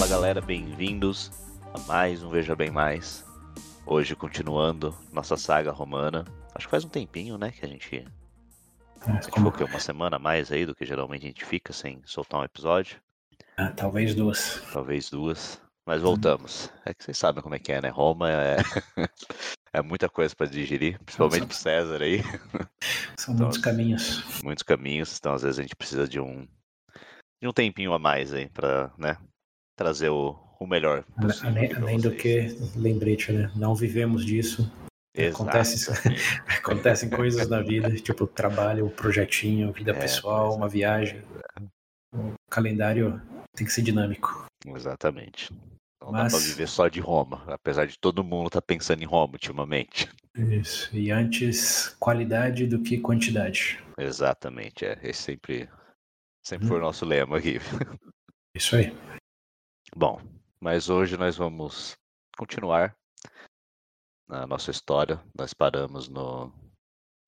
Fala galera, bem-vindos a mais um Veja Bem Mais. Hoje continuando nossa saga romana. Acho que faz um tempinho, né, que a gente Mas ficou como- que uma semana a mais aí do que geralmente a gente fica sem soltar um episódio, Ah, talvez duas. talvez duas, mas voltamos. É que vocês sabem como é que é, né? Roma é é muita coisa para digerir, principalmente pro César aí, São muitos Então, caminhos. muitos caminhos, então às vezes a gente precisa de um de um tempinho a mais aí para, né, trazer o, o melhor Além, além do que, lembrete, né? Não vivemos disso. Acontece, acontecem coisas na vida, tipo trabalho, projetinho, vida É, pessoal, é. uma viagem. O calendário tem que ser dinâmico. Exatamente. Não dá Mas- pra viver só de Roma, apesar de todo mundo estar pensando em Roma ultimamente. Isso. E antes, qualidade do que quantidade. Exatamente, é. Esse sempre, sempre Hum. foi o nosso lema aqui. Isso aí. Bom, mas hoje nós vamos continuar na nossa história. Nós paramos no,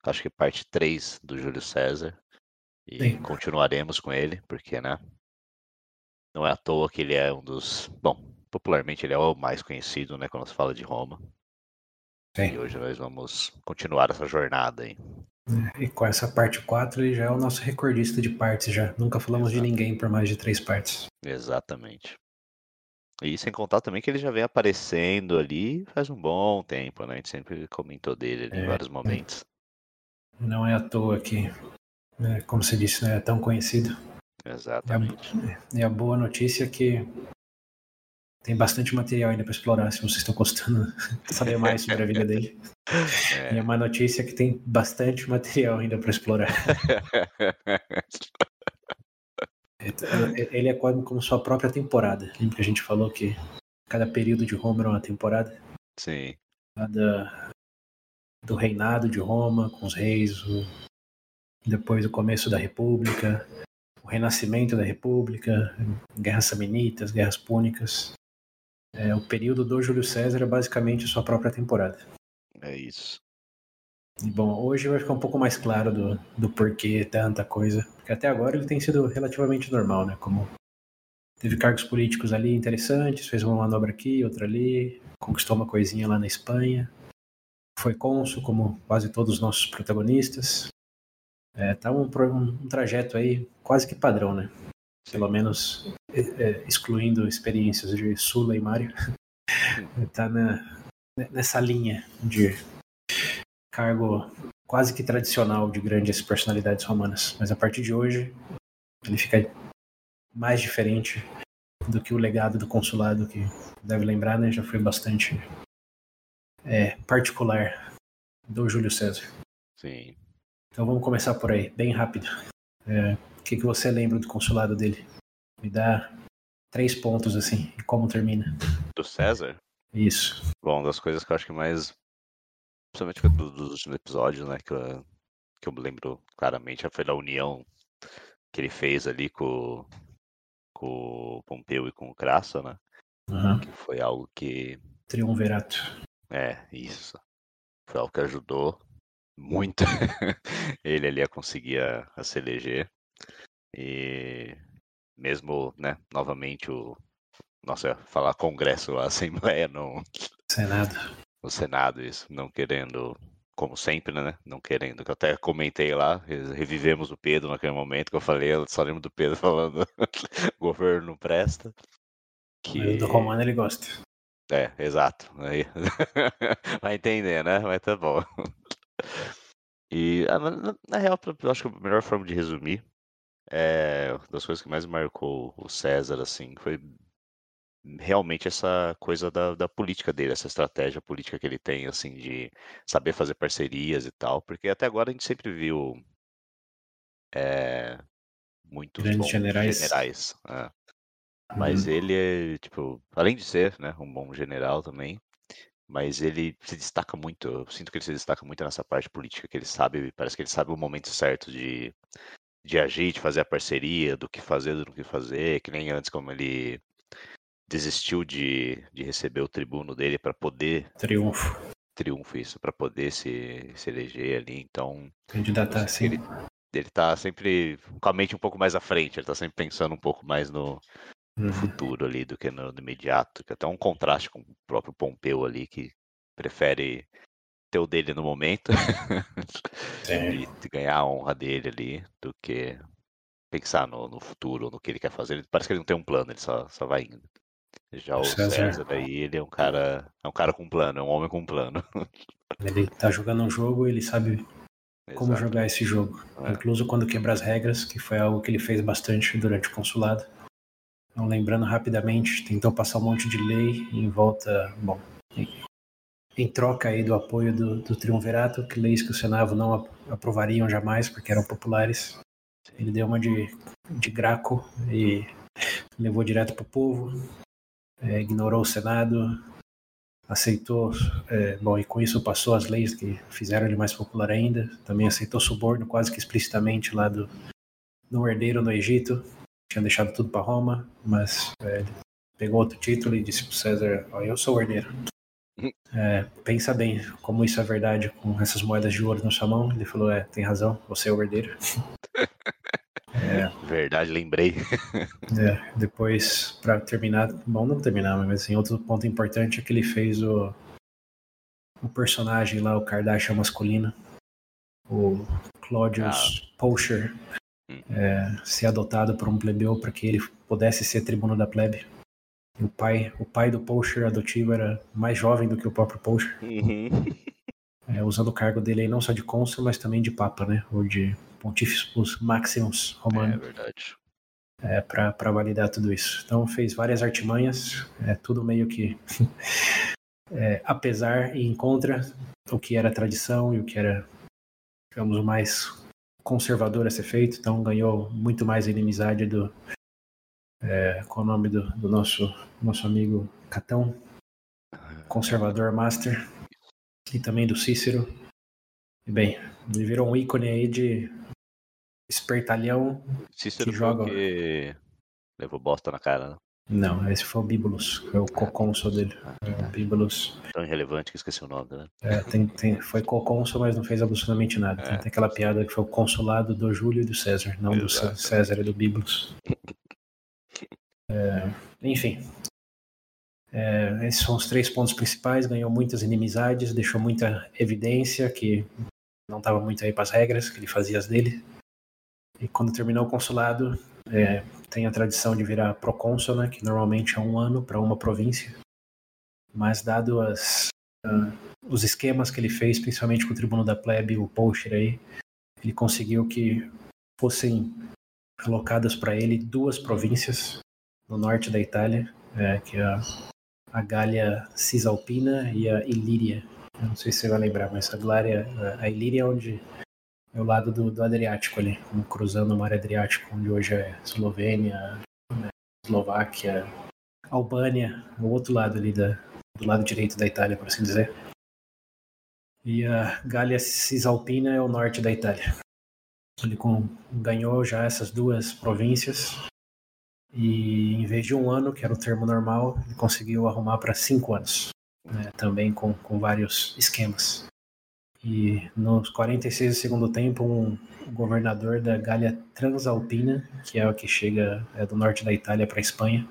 acho que parte 3 do Júlio César. E Sim. continuaremos com ele, porque, né? Não é à toa que ele é um dos. Bom, popularmente ele é o mais conhecido, né? Quando se fala de Roma. E Sim. hoje nós vamos continuar essa jornada aí. E com essa parte 4, ele já é o nosso recordista de partes já. Nunca falamos de ninguém por mais de três partes. Exatamente. E sem contar também que ele já vem aparecendo ali faz um bom tempo, né? A gente sempre comentou dele ali em É, vários momentos. Não é à toa que, né, como você disse, não é tão conhecido. Exatamente. E a boa notícia é que tem bastante material ainda para explorar, se vocês estão gostando de saber mais sobre a vida dele. E É. a má notícia é que tem bastante material ainda para explorar. Ele é quase como sua própria temporada. Lembra que a gente falou que cada período de Roma era uma temporada? Sim, Cada do reinado de Roma, com os reis, o- depois o começo da República, o renascimento da República, guerras samnitas, guerras púnicas. É, o período do Júlio César é basicamente sua própria temporada. é isso. Bom, hoje vai ficar um pouco mais claro do, do porquê tanta coisa, porque até agora ele tem sido relativamente normal, né? Como teve cargos políticos ali interessantes, fez uma manobra aqui, outra ali, conquistou uma coisinha lá na Espanha, foi cônsul, como quase todos os nossos protagonistas. É, tá um, um trajeto aí quase que padrão, né? Pelo menos é, é, excluindo experiências de Sula e Mário. tá na, nessa linha de cargo quase que tradicional de grandes personalidades romanas. Mas a partir de hoje, ele fica mais diferente do que o legado do consulado, que deve lembrar, né? Já foi bastante é, particular do Júlio César. Sim. Então vamos começar por aí, bem rápido. É, o que, que você lembra do consulado dele? Me dá três pontos assim, e como termina. Do César? Isso. Bom, das coisas que eu acho que mais. Principalmente do- dos últimos episódios, né? Que eu, que eu me lembro claramente foi da união que ele fez ali com, com o Pompeu e com o Crasso, né? Aham. Que foi algo que. Triunvirato. É, isso. Foi algo que ajudou muito ele ali a conseguir a, a se eleger. E mesmo, né, novamente o. Nossa, falar Congresso, a Assembleia, não, Senado. O Senado, isso, não querendo, como sempre, né? Não querendo, que eu até comentei lá, re- revivemos o Pedro naquele momento que eu falei, eu só lembro do Pedro falando o governo não presta. Que... do Romano ele gosta. É, exato. Aí... Vai entender, né? Mas tá bom. E ah, na, na- na real, eu acho que a melhor forma de resumir é uma das coisas que mais marcou o César, assim, foi realmente essa coisa da, da política dele, essa estratégia política que ele tem, assim, de saber fazer parcerias e tal, porque até agora a gente sempre viu é, muitos Grandes generais. generais, é. Mas Uhum. ele é, tipo, além de ser, né, um bom general também, mas ele se destaca muito, eu sinto que ele se destaca muito nessa parte política, que ele sabe, parece que ele sabe o momento certo de, de agir, de fazer a parceria, do que fazer, do que fazer, que nem antes como ele desistiu de, de receber o tribuno dele para poder Triunfo. triunfo isso, para poder se, se eleger ali, então Candidatar que ele, ele tá sempre com a mente um pouco mais à frente, ele tá sempre pensando um pouco mais no, no uhum. futuro ali do que no, no, imediato, que é até um contraste com o próprio Pompeu ali, que prefere ter o dele no momento e ganhar a honra dele ali do que pensar no, no futuro, no que ele quer fazer. Ele, parece que ele não tem um plano, ele só, só vai indo. Já o César. César aí, ele é um cara, é um cara com plano, é um homem com plano. Ele tá jogando um jogo, ele sabe Exato. como jogar esse jogo. É. Incluso quando quebra as regras, que foi algo que ele fez bastante durante o consulado. Então, lembrando rapidamente, tentou passar um monte de lei em volta, bom, em, troca aí do apoio do, do triunvirato, que leis que o Senado não aprovariam jamais, porque eram populares. Ele deu uma de, de Graco e levou direto para o povo, é, ignorou o Senado, aceitou, é, bom, e com isso passou as leis que fizeram ele mais popular ainda, também aceitou suborno quase que explicitamente lá do, do herdeiro no Egito, tinha deixado tudo para Roma, mas é, pegou outro título e disse para César, oh, eu sou o herdeiro. É, pensa bem como isso é verdade com essas moedas de ouro na sua mão. Ele falou, é, tem razão, você é o herdeiro. É. Verdade, lembrei. É, depois, para terminar, bom, não terminar, mas assim, outro ponto importante é que ele fez o, o personagem lá, o Kardashian masculino, o Claudius ah. Hum. é, ser adotado por um plebeu para que ele pudesse ser tribuno da plebe. o pai, o pai do Pocher adotivo era mais jovem do que o próprio Pocher. Uhum. É, usando o cargo dele aí não só de cônsul, mas também de papa, né? Ou de Pontíficos Maximus Romano. É verdade. É, para validar tudo isso. Então fez várias artimanhas, é tudo meio que é, apesar e em contra o que era tradição e o que era, digamos, o mais conservador a ser feito. Então ganhou muito mais inimizade do é, com o nome do, do nosso nosso amigo Catão, conservador master, e também do Cícero. E bem, ele virou um ícone aí de espertalhão Cícero que joga. Que levou bosta na cara, né? Não, esse foi o Bibulus, foi o cocônsul dele. É o Bibulus. Tão irrelevante que esqueci o nome, né? É, tem, tem, foi cocônsul, mas não fez absolutamente nada. É. Tem, aquela piada que foi o consulado do Júlio e do César, não Exato. do César e do Bibulus. É, enfim. É, esses são os três pontos principais. Ganhou muitas inimizades, deixou muita evidência que não estava muito aí para as regras, que ele fazia as dele. E quando terminou o consulado, é, tem a tradição de virar procônsul, né, que normalmente é um ano para uma província. Mas dado as, uh, os esquemas que ele fez, principalmente com o tribuno da plebe, o Pocher aí, ele conseguiu que fossem alocadas para ele duas províncias no norte da Itália, é, que é a, a Gália Cisalpina e a Ilíria. Eu não sei se você vai lembrar, mas a, a Ilíria é onde é o lado do, do Adriático ali, cruzando o mar Adriático, onde hoje é Eslovênia, né, Eslováquia, Albânia, o outro lado ali da, do lado direito da Itália, por assim dizer. E a Gália Cisalpina é o norte da Itália. Ele com, ganhou já essas duas províncias e em vez de um ano, que era o termo normal, ele conseguiu arrumar para cinco anos, né, também com, com vários esquemas. E nos 46 do segundo tempo, um governador da Gália Transalpina, que é o que chega é do norte da Itália para a Espanha,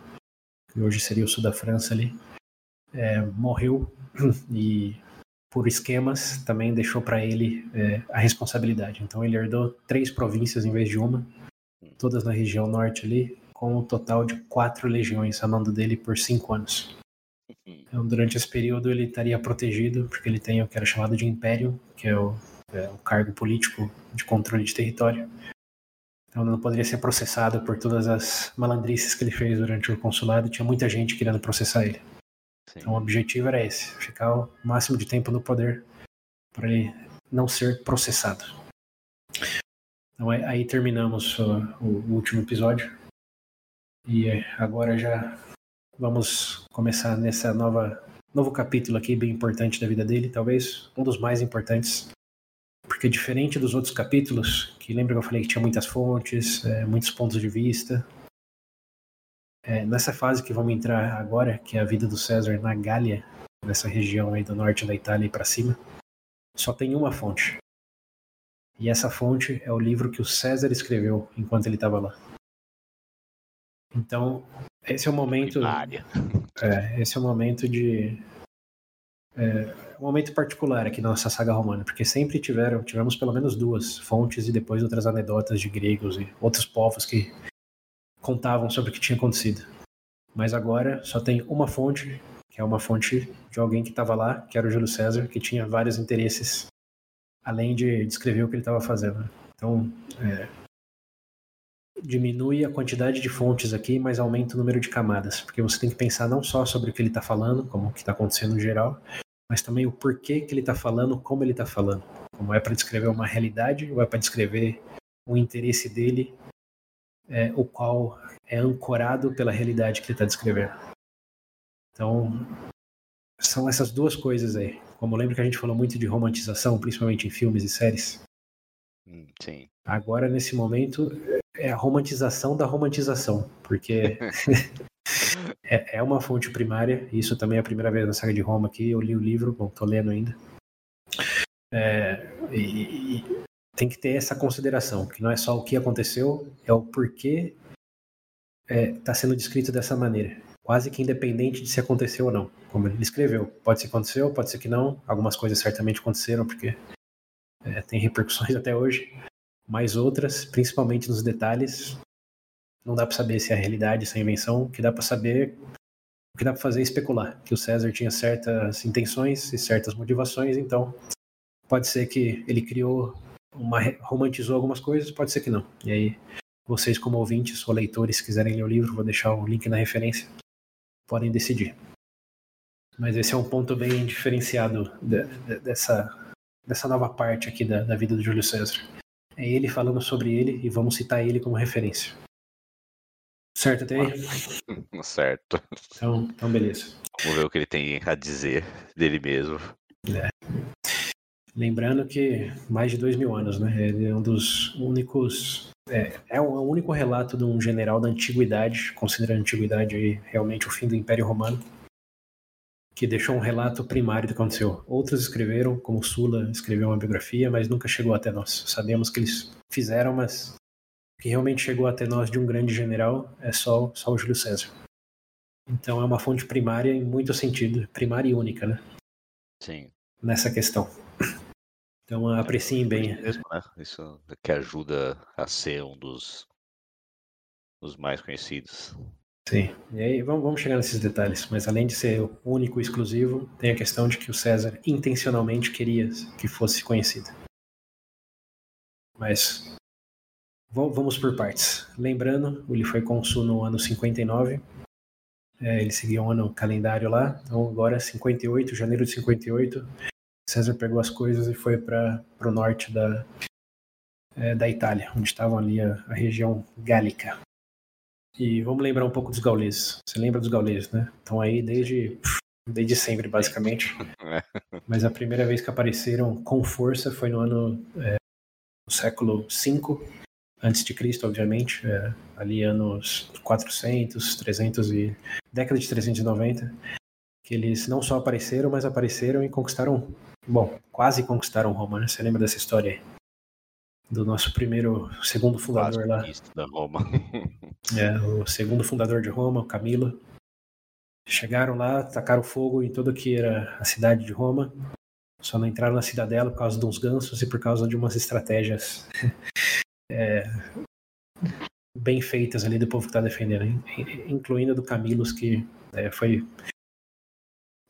que hoje seria o sul da França ali, é, morreu e por esquemas também deixou para ele é, a responsabilidade. Então ele herdou três províncias em vez de uma, todas na região norte ali, com um total de quatro legiões a mando dele por cinco anos. Então, durante esse período, ele estaria protegido, porque ele tem o que era chamado de império, que é o, é o cargo político de controle de território. Então, não poderia ser processado por todas as malandrices que ele fez durante o consulado. Tinha muita gente querendo processar ele. Sim. Então, o objetivo era esse: ficar o máximo de tempo no poder para ele não ser processado. Então, aí terminamos o, o último episódio. E agora já Vamos começar nessa nova novo capítulo aqui bem importante da vida dele, talvez um dos mais importantes, porque diferente dos outros capítulos, que lembra que eu falei que tinha muitas fontes, é, muitos pontos de vista, é, nessa fase que vamos entrar agora, que é a vida do César na Gália, nessa região aí do norte da Itália e para cima, só tem uma fonte. E essa fonte é o livro que o César escreveu enquanto ele estava lá. Então, Esse é o momento. É, esse é o momento de. É, um momento particular aqui na nossa saga romana, porque sempre tiveram, tivemos pelo menos duas fontes e depois outras anedotas de gregos e outros povos que contavam sobre o que tinha acontecido. Mas agora só tem uma fonte, que é uma fonte de alguém que estava lá, que era o Júlio César, que tinha vários interesses, além de descrever o que ele estava fazendo. Então, é, diminui a quantidade de fontes aqui, mas aumenta o número de camadas, porque você tem que pensar não só sobre o que ele está falando, como o que está acontecendo no geral, mas também o porquê que ele está falando, como ele está falando. Como é para descrever uma realidade ou é para descrever o interesse dele, é, o qual é ancorado pela realidade que ele está descrevendo. Então, são essas duas coisas aí. Como lembro que a gente falou muito de romantização, principalmente em filmes e séries. Hum, sim. Agora, nesse momento, é a romantização da romantização, porque é, é, uma fonte primária. Isso também é a primeira vez na saga de Roma aqui. Eu li o livro, bom, tô lendo ainda. É, e, e, tem que ter essa consideração, que não é só o que aconteceu, é o porquê está é, tá sendo descrito dessa maneira. Quase que independente de se aconteceu ou não, como ele escreveu. Pode ser que aconteceu, pode ser que não. Algumas coisas certamente aconteceram, porque é, tem repercussões até hoje mas outras, principalmente nos detalhes, não dá para saber se é realidade, se é invenção. O que dá para saber, o que dá para fazer é especular que o César tinha certas intenções e certas motivações, então pode ser que ele criou uma romantizou algumas coisas, pode ser que não. E aí vocês como ouvintes ou leitores quiserem ler o livro, vou deixar o link na referência, podem decidir. Mas esse é um ponto bem diferenciado de, de, dessa dessa nova parte aqui da, da vida do Júlio César. É ele falando sobre ele e vamos citar ele como referência. Certo até aí? Certo. Então, então, beleza. Vamos ver o que ele tem a dizer dele mesmo. É. Lembrando que mais de dois mil anos, né? Ele é um dos únicos. É, é o único relato de um general da antiguidade, considerando a antiguidade aí realmente o fim do Império Romano, que deixou um relato primário do que aconteceu. Outros escreveram, como Sula escreveu uma biografia, mas nunca chegou até nós. Sabemos que eles fizeram, mas o que realmente chegou até nós de um grande general é só, só o Júlio César. Então é uma fonte primária em muito sentido, primária e única, né? Sim. Nessa questão. Então apreciem bem. Mesmo, né? Isso que ajuda a ser um dos, dos mais conhecidos. Sim, e aí vamos, vamos chegar nesses detalhes, mas além de ser único e exclusivo, tem a questão de que o César intencionalmente queria que fosse conhecido. Mas vamos por partes. Lembrando, ele foi cônsul no ano 59, é, ele seguia um ano calendário lá, então agora 58, janeiro de 58, César pegou as coisas e foi para o norte da, é, da Itália, onde estavam ali a, a região gálica. E vamos lembrar um pouco dos gauleses. Você lembra dos gauleses, né? Estão aí desde, desde sempre, basicamente. Mas a primeira vez que apareceram com força foi no ano é, no século V antes de Cristo, obviamente, é, ali anos 400, 300 e década de 390, que eles não só apareceram, mas apareceram e conquistaram, bom, quase conquistaram Roma, né? Você lembra dessa história aí? Do nosso primeiro, segundo fundador lá. Da Roma. é, o segundo fundador de Roma, o Camilo. Chegaram lá, tacaram fogo em tudo que era a cidade de Roma. Só não entraram na cidadela por causa de uns gansos e por causa de umas estratégias é, bem feitas ali do povo que está defendendo, incluindo do Camilos, que é, foi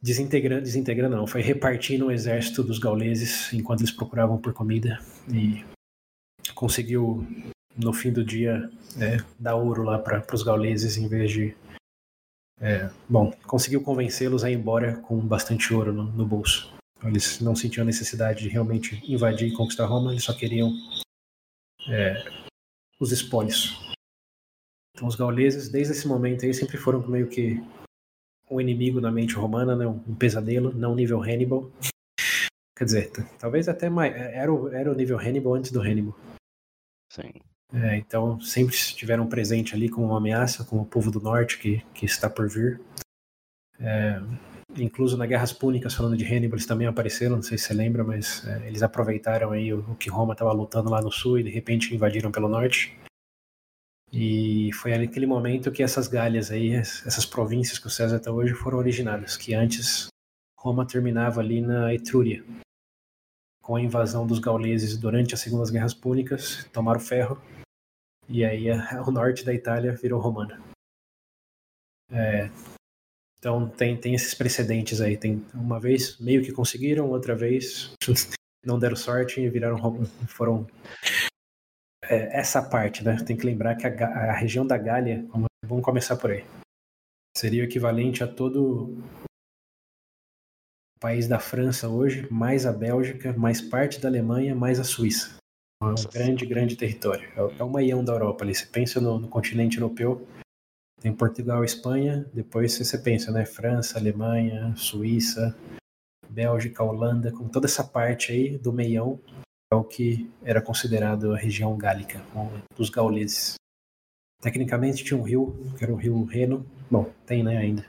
desintegrando, desintegrando não, foi repartindo o exército dos gauleses enquanto eles procuravam por comida e conseguiu no fim do dia é, dar ouro lá para os gauleses em vez de é, bom conseguiu convencê-los a ir embora com bastante ouro no, no bolso eles não sentiam necessidade de realmente invadir e conquistar Roma eles só queriam é, os espólios então os gauleses desde esse momento aí sempre foram meio que um inimigo na mente romana né um pesadelo não nível Hannibal Quer dizer, talvez até mais. Era o, era o nível Hannibal antes do Hannibal. Sim. É, então sempre estiveram presente ali como uma ameaça, como o povo do norte que, que está por vir. É, incluso na Guerras Púnicas, falando de Hannibal, eles também apareceram, não sei se você lembra, mas é, eles aproveitaram aí o, o, que Roma estava lutando lá no sul e de repente invadiram pelo norte. E foi naquele momento que essas galhas aí, essas províncias que o César está hoje, foram originadas, que antes Roma terminava ali na Etrúria. Com a invasão dos gauleses durante as Segundas Guerras Púnicas, tomaram ferro, e aí o norte da Itália virou romana. É, então tem, tem esses precedentes aí. Tem uma vez meio que conseguiram, outra vez não deram sorte e viraram foram é, essa parte, né? Tem que lembrar que a, a região da Gália, vamos começar por aí, seria o equivalente a todo país da França hoje, mais a Bélgica, mais parte da Alemanha, mais a Suíça. É um grande, grande território. É, é o maião da Europa ali. Você pensa no, no continente europeu, tem Portugal, Espanha, depois você pensa, né? França, Alemanha, Suíça, Bélgica, Holanda, com toda essa parte aí do meião é o que era considerado a região gálica, dos gauleses. Tecnicamente tinha um rio, que era o rio Reno, bom, tem né, ainda,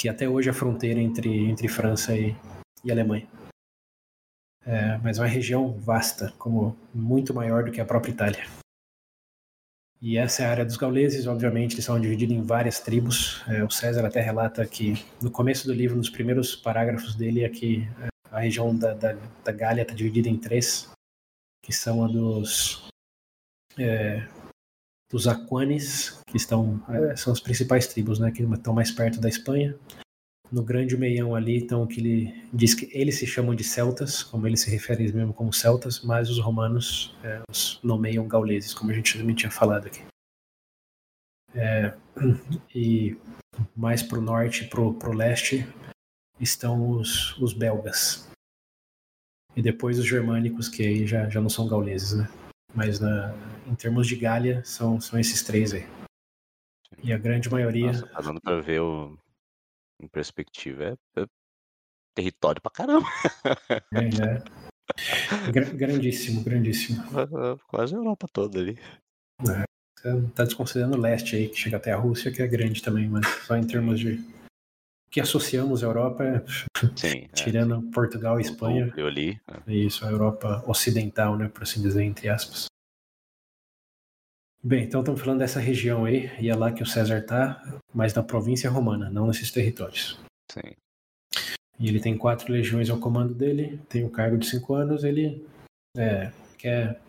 que até hoje é a fronteira entre, entre França e, e Alemanha. É, mas é uma região vasta, como muito maior do que a própria Itália. E essa é a área dos gauleses, obviamente, eles são divididos em várias tribos. É, o César até relata que no começo do livro, nos primeiros parágrafos dele, é que é, a região da, da, da Gália está dividida em três, que são a dos é, dos Aquanes, que estão é, são as principais tribos, né, que estão mais perto da Espanha. No grande meião ali, então, que ele diz que eles se chamam de celtas, como eles se referem mesmo como celtas, mas os romanos é, os nomeiam gauleses, como a gente também tinha falado aqui. É, e mais para o norte, para o leste, estão os, os belgas. E depois os germânicos, que aí já, já não são gauleses, né? Mas na, em termos de Gália, são, são esses três aí. E a grande maioria. Nossa, tá dando pra ver o, em perspectiva, é, é território pra caramba. É, é. grandíssimo, grandíssimo. Quase a Europa toda ali. É, você tá desconsiderando o leste aí, que chega até a Rússia, que é grande também, mas só em termos de que associamos a Europa, é, Sim, tirando é, Portugal e Espanha. Eu li. É. Isso, a Europa ocidental, né, por assim dizer, entre aspas. Bem, então estamos falando dessa região aí, e é lá que o César está, mas na província romana, não nesses territórios. Sim. E ele tem quatro legiões ao comando dele, tem um cargo de cinco anos, ele é, quer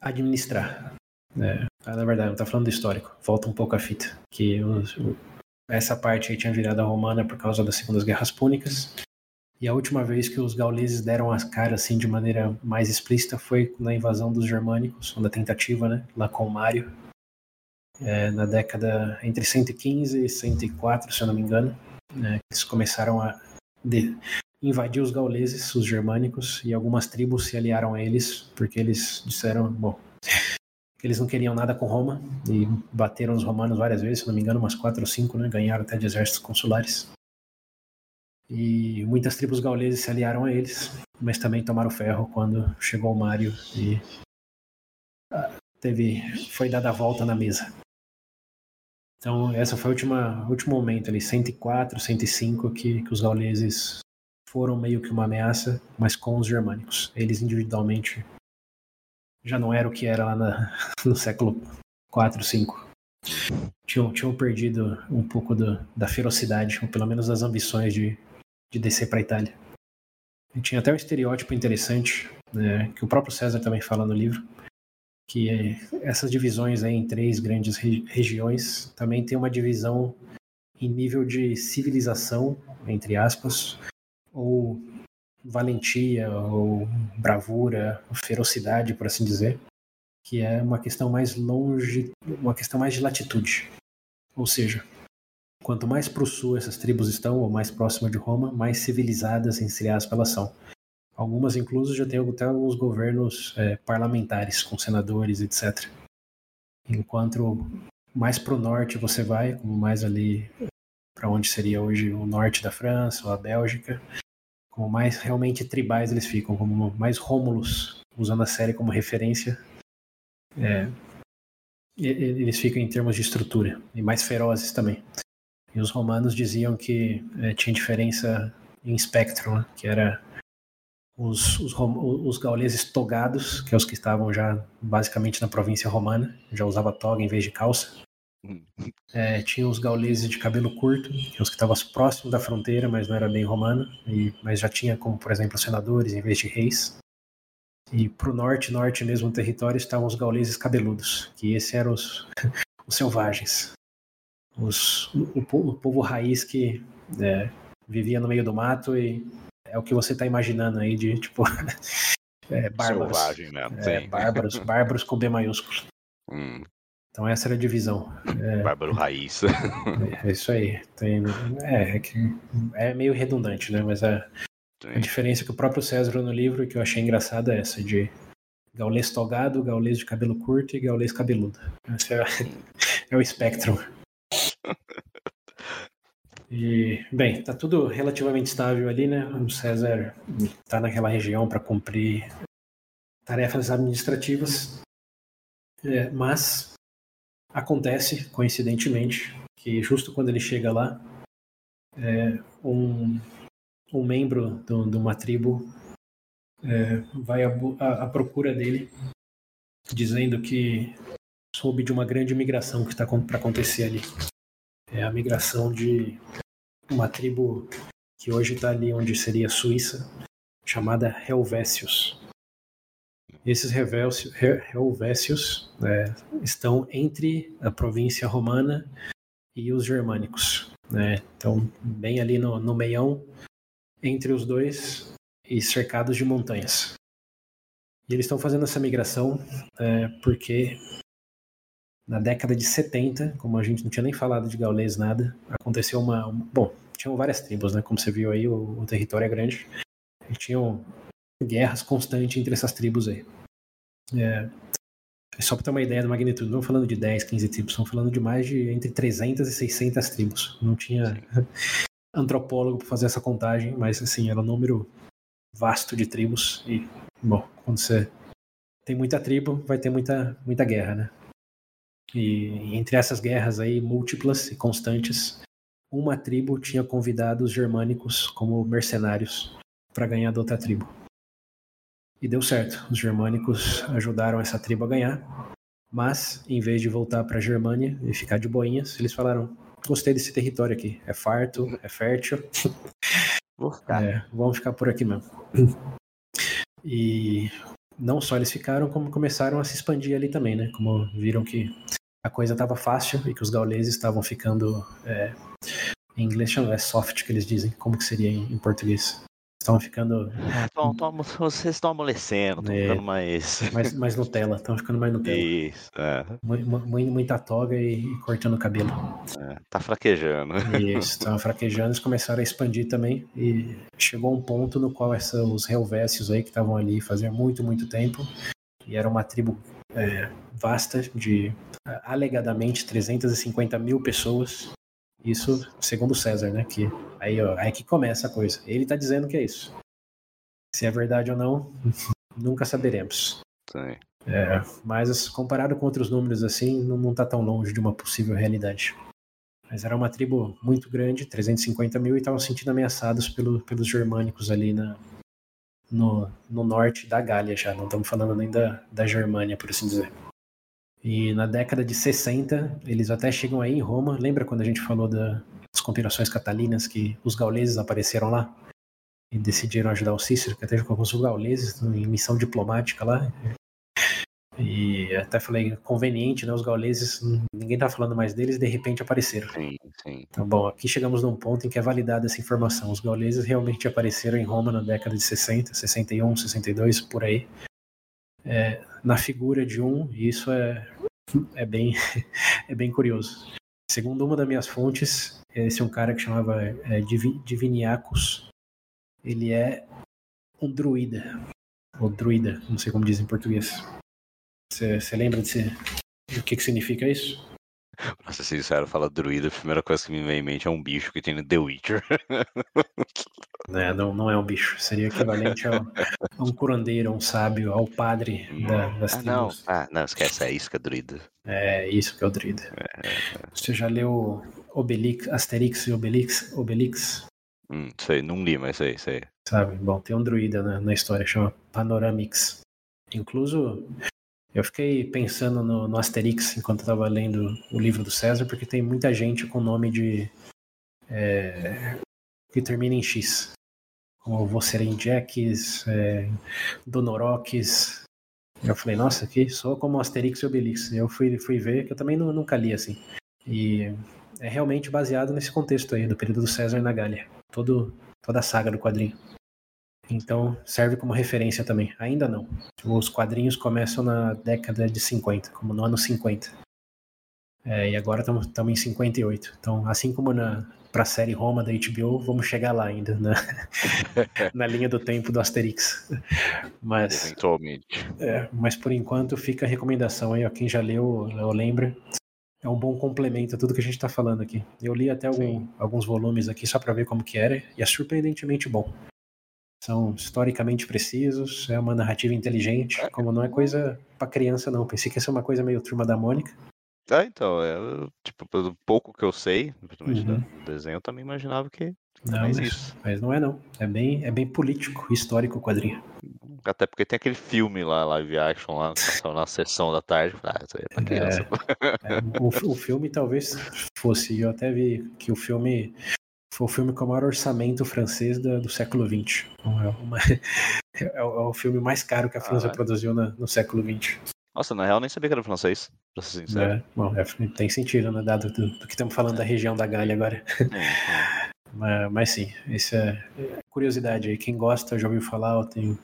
administrar. É, na verdade, não está falando do histórico, volta um pouco a fita, que os, essa parte aí tinha virado a romana por causa das Segundas Guerras Púnicas, e a última vez que os gauleses deram as caras assim de maneira mais explícita foi na invasão dos germânicos, na tentativa, né, lá com Mário, é, na década entre 115 e 104, se eu não me engano, né, eles começaram a de, invadir os gauleses, os germânicos, e algumas tribos se aliaram a eles, porque eles disseram, bom, eles não queriam nada com Roma, e bateram os romanos várias vezes, se não me engano, umas quatro ou cinco, né, ganharam até de exércitos consulares. E muitas tribos gauleses se aliaram a eles, mas também tomaram ferro quando chegou o Mário e ah, teve foi dada a volta na mesa. Então, essa foi o último momento ali, 104, 105, que, que os gauleses foram meio que uma ameaça, mas com os germânicos. Eles individualmente já não era o que era lá na, no século 4, 5. Tinham, tinham perdido um pouco do, da ferocidade, ou pelo menos das ambições de, de descer para a Itália. E tinha até um estereótipo interessante, né, que o próprio César também fala no livro, que é essas divisões aí em três grandes re regiões também tem uma divisão em nível de civilização, entre aspas, ou valentia, ou bravura, ou ferocidade, por assim dizer, que é uma questão mais longe, uma questão mais de latitude. Ou seja, Quanto mais para o sul essas tribos estão, ou mais próximas de Roma, mais civilizadas, entre aspas, elas são. Algumas, incluso, já têm até alguns governos é, parlamentares, com senadores, etc. Enquanto mais para o norte você vai, como mais ali para onde seria hoje o norte da França ou a Bélgica, como mais realmente tribais eles ficam, como mais Rômulos, usando a série como referência. É, eles ficam em termos de estrutura, e mais ferozes também. E os romanos diziam que é, tinha diferença em espectro, né? que era os, os, os gauleses togados, que é os que estavam já basicamente na província romana, já usava toga em vez de calça. É, tinha os gauleses de cabelo curto, que é os que estavam próximos da fronteira, mas não era bem romano, e, mas já tinha como, por exemplo, senadores em vez de reis. E para o norte, norte mesmo território, estavam os gauleses cabeludos, que esses eram os, os selvagens. Os, o, o, povo raiz que é, vivia no meio do mato e é o que você está imaginando aí de tipo é, bárbaros. Selvagem, né? É, bárbaros, bárbaros com B maiúsculo. Hum. Então essa era a divisão. É, Bárbaro raiz. É, isso aí. Tem, é, é, é meio redundante, né? Mas a, a diferença que o próprio César no livro que eu achei engraçada é essa de gaulês togado, gaulês de cabelo curto e gaulês cabeludo. Esse é, é o espectro. E, bem, tá tudo relativamente estável ali, né? O César tá naquela região para cumprir tarefas administrativas, é, mas acontece, coincidentemente, que justo quando ele chega lá, é, um, um membro de uma tribo é, vai à procura dele, dizendo que soube de uma grande migração que está para acontecer ali é a migração de uma tribo que hoje está ali onde seria a Suíça, chamada Helvécios. Esses Helvécios é, estão entre a província romana e os germânicos. Né? Então, bem ali no, no meião, entre os dois e cercados de montanhas. E eles estão fazendo essa migração é, porque na década de 70, como a gente não tinha nem falado de gaulês nada, aconteceu uma, bom, tinham várias tribos, né? Como você viu aí, o, o território é grande. E tinham guerras constantes entre essas tribos aí. É, só para ter uma ideia da magnitude, não falando de 10, 15 tribos, estamos falando de mais de entre 300 e 600 tribos. Não tinha antropólogo para fazer essa contagem, mas assim, era um número vasto de tribos e, bom, quando você tem muita tribo, vai ter muita, muita guerra, né? E entre essas guerras aí múltiplas e constantes, uma tribo tinha convidado os germânicos como mercenários para ganhar da outra tribo. E deu certo. Os germânicos ajudaram essa tribo a ganhar, mas em vez de voltar para a Germânia e ficar de boinhas, eles falaram: "Gostei desse território aqui. É farto, é fértil. Vou ficar. É, vamos ficar por aqui mesmo." E não só eles ficaram, como começaram a se expandir ali também, né? Como viram que a coisa estava fácil e que os gauleses estavam ficando. É, em inglês é soft que eles dizem. Como que seria em, em português? Estão ficando. É, tão, tão, vocês estão amolecendo, estão é, ficando mais... mais. Mais Nutella, estão ficando mais Nutella. Isso, é. Muita, muita toga e, e cortando o cabelo. É, tá fraquejando. Isso, estavam fraquejando, eles começaram a expandir também. E chegou um ponto no qual essa, os Helvécios aí, que estavam ali fazia muito, muito tempo, e era uma tribo é, vasta de alegadamente 350 mil pessoas isso segundo César, né? Que aí, ó, aí que começa a coisa. Ele está dizendo que é isso. Se é verdade ou não, nunca saberemos. Sim. É, mas comparado com outros números assim, não, está tão longe de uma possível realidade. Mas era uma tribo muito grande, 350 mil, e estavam se sentindo ameaçados pelo, pelos germânicos ali na, no, no norte da Gália já. Não estamos falando nem da, da Germânia, por assim dizer. E na década de 60, eles até chegam aí em Roma. Lembra quando a gente falou da, das conspirações catalinas que os gauleses apareceram lá? E decidiram ajudar o Cícero, que até com os gauleses em missão diplomática lá. E até falei, conveniente, né? Os gauleses, ninguém tá falando mais deles, de repente apareceram. Sim, sim. Então, bom, aqui chegamos num ponto em que é validada essa informação. Os gauleses realmente apareceram em Roma na década de 60, 61, 62, por aí. É, na figura de um, e isso é, é, bem, é bem curioso. Segundo uma das minhas fontes, esse é um cara que chamava é, Diviniacus. Ele é um druida, ou druida, não sei como diz em português. Você lembra de ser, o que, que significa isso? Pra ser sincero, fala druida, a primeira coisa que me vem em mente é um bicho que tem no The Witcher. É, não, não é um bicho, seria equivalente a, um curandeiro, um sábio, ao padre da, das ah, Não. Ah, não, esquece, é isso que é druida. É isso que é o druida. É, é. Você já leu Obelix, Asterix e Obelix? Obelix? Hum, sei, não li, mas sei, sei. Sabe? Bom, tem um druida na, na história, chama Panoramix. Incluso, eu fiquei pensando no, no Asterix enquanto eu tava lendo o livro do César, porque tem muita gente com nome de. É, que termina em X. Como Vocerenjekes, é, Donoroques. Eu falei, nossa, aqui sou como Asterix e Obelix. Eu fui, fui ver, que eu também não, nunca li assim. E é realmente baseado nesse contexto aí, do período do César na Gália. Todo, toda a saga do quadrinho. Então serve como referência também. Ainda não. Os quadrinhos começam na década de 50, como no ano 50. É, e agora estamos em 58. Então, assim como na para a série Roma da HBO, vamos chegar lá ainda na, na linha do tempo do Asterix. Mas eventualmente. É, mas por enquanto fica a recomendação aí, ó, quem já leu ou lembra, é um bom complemento a tudo que a gente está falando aqui. Eu li até algum, alguns volumes aqui só para ver como que era e é surpreendentemente bom. São historicamente precisos, é uma narrativa inteligente, é. como não é coisa para criança não. Pensei que ia ser uma coisa meio turma da Mônica. Ah, então, é, tipo, pelo pouco que eu sei, principalmente uhum. do desenho, eu também imaginava que não, mas, isso. Mas não é não. É bem, é bem político, histórico o quadrinho. Até porque tem aquele filme lá, live action, lá, na sessão da tarde. Ah, isso aí é pra criança. É, é, o, o filme talvez fosse, eu até vi que o filme foi o filme com o maior orçamento francês do, do século XX. Então, é, uma, é, é, o filme mais caro que a França ah, produziu na, no século XX. Nossa, na real nem sabia que era francês, pra ser sincero. É, bom, é, tem sentido, né? Dado do, do que estamos falando da região da Galha agora. É, mas, mas, sim, isso é, curiosidade aí. Quem gosta já ouviu falar, eu tenho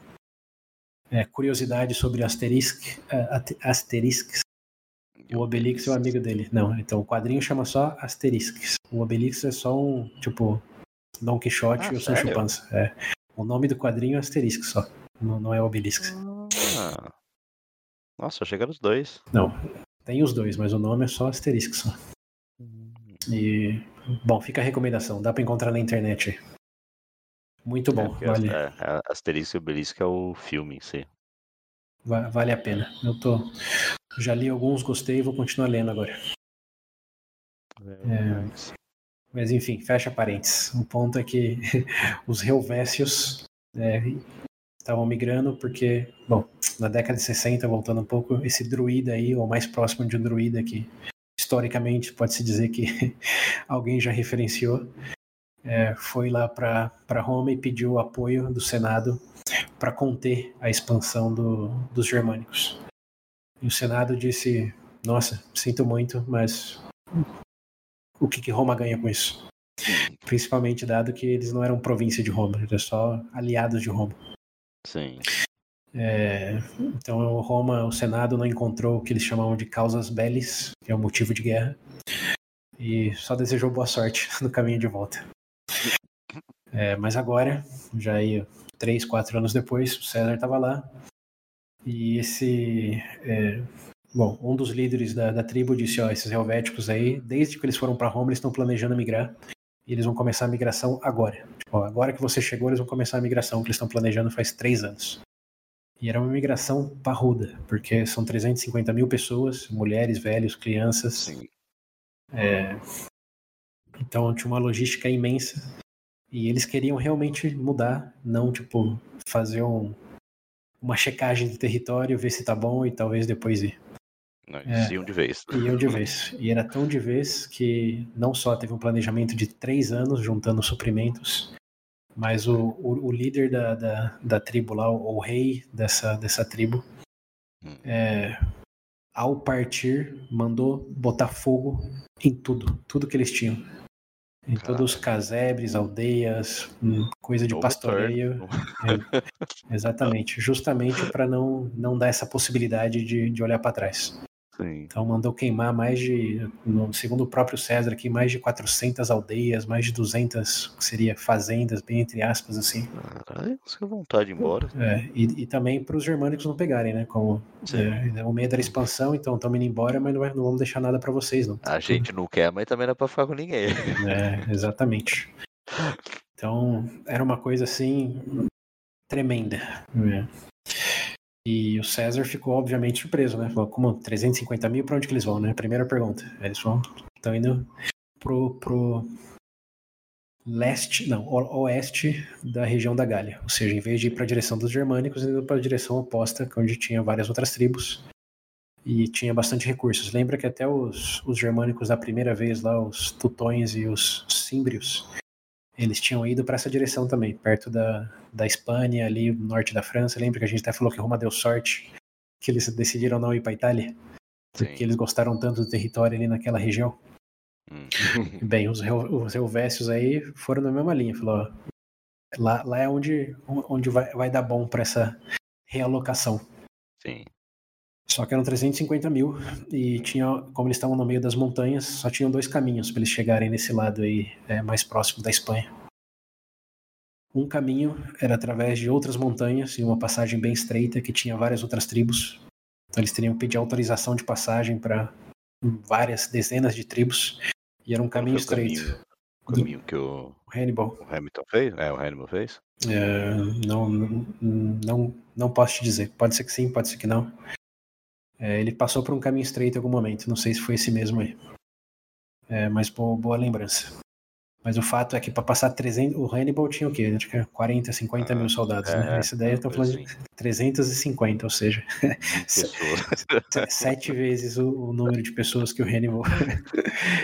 é, curiosidade sobre Asterisk, Asterisks. O Obelix é o amigo dele. Não, então o quadrinho chama só Asterisks. O Obelix é só um, tipo, Don Quixote ah, e o Sancho Panza. É. O nome do quadrinho é Asterisks só. Não, não é Obelix. Ah. Nossa, chegaram os dois. Não, tem os dois, mas o nome é só Asterisks só. Hum. E, bom, fica a recomendação. Dá pra encontrar na internet. Muito bom. É, vale. É, é, Asterisco e Obelisco é o filme em si. Vale a pena. Eu tô. Já li alguns, gostei e vou continuar lendo agora. É, mas enfim, fecha parênteses. O ponto é que os Helvécios é, estavam migrando porque, bom, na década de 60, voltando um pouco, esse druida aí, ou mais próximo de um druida que historicamente pode-se dizer que alguém já referenciou, é, foi lá para Roma e pediu o apoio do Senado para conter a expansão do, dos germânicos. E o Senado disse: Nossa, sinto muito, mas o que, que Roma ganha com isso? Principalmente dado que eles não eram província de Roma, eram só aliados de Roma. Sim. É, então Roma, o Senado não encontrou o que eles chamavam de causas bellis, que é o motivo de guerra, e só desejou boa sorte no caminho de volta. É, mas agora, já aí três, quatro anos depois, o César estava lá e esse, é, bom, um dos líderes da, da tribo disse, ó, esses helvéticos aí, desde que eles foram para Roma, eles estão planejando migrar e eles vão começar a migração agora. Tipo, ó, agora que você chegou, eles vão começar a migração que eles estão planejando faz três anos. E era uma migração parruda, porque são 350 mil pessoas, mulheres, velhos, crianças. Sim. É, então tinha uma logística imensa. E eles queriam realmente mudar, não tipo fazer um, uma checagem do território, ver se tá bom e talvez depois ir. Não, é, iam de vez. Iam de vez. E era tão de vez que não só teve um planejamento de três anos juntando suprimentos, mas o, o, o líder da, da, da, tribo lá, o, o, rei dessa, dessa tribo, hum. é, ao partir, mandou botar fogo em tudo, tudo que eles tinham. Em todos os casebres, aldeias, hum, coisa de pastoreio. É, exatamente, justamente para não, não dar essa possibilidade de, de olhar para trás. Sim. Então mandou queimar mais de, no, segundo o próprio César aqui, mais de 400 aldeias, mais de 200, que seria fazendas, bem entre aspas, assim. Caralho, fica vontade de ir embora. É, e, e também para os germânicos não pegarem, né? Como é, o medo era expansão, então estamos indo embora, mas não, é, não vamos deixar nada para vocês, não. A gente não quer, mas também não é para ficar com ninguém. É, exatamente. Então, era uma coisa assim tremenda. É. E o César ficou, obviamente, surpreso, né? Falou, como 350 mil, pra onde que eles vão, né? Primeira pergunta. Eles vão, estão indo pro, pro, leste, não, oeste da região da Gália. Ou seja, em vez de ir para a direção dos germânicos, indo para a direção oposta, onde tinha várias outras tribos e tinha bastante recursos. Lembra que até os, os germânicos da primeira vez lá, os tutões e os símbrios, eles tinham ido para essa direção também, perto da, da Espanha, ali no norte da França. Lembra que a gente até falou que Roma deu sorte, que eles decidiram não ir para Itália? Porque Sim. eles gostaram tanto do território ali naquela região. Hum. Bem, os, os Helvécios aí foram na mesma linha. Falou, ó, lá, lá é onde, onde vai, vai dar bom para essa realocação. Sim. Só que eram 350 mil e tinha, como eles estavam no meio das montanhas, só tinham dois caminhos para eles chegarem nesse lado aí é, mais próximo da Espanha. Um caminho era através de outras montanhas e uma passagem bem estreita que tinha várias outras tribos. Então eles teriam que pedir autorização de passagem para várias dezenas de tribos e era um caminho estreito. Caminho, o caminho que o, Hannibal. o Hamilton fez? É, o Hannibal fez? É, não, não, não posso te dizer. Pode ser que sim, pode ser que não. É, ele passou por um caminho estreito em algum momento, não sei se foi esse mesmo aí. É, mas boa, boa lembrança. Mas o fato é que para passar 300. O Hannibal tinha o quê? Acho que 40, 50 ah, mil soldados, né? é, né? Esse daí eu tô falando de 350, ou seja, sete vezes o, o, número de pessoas que o Hannibal.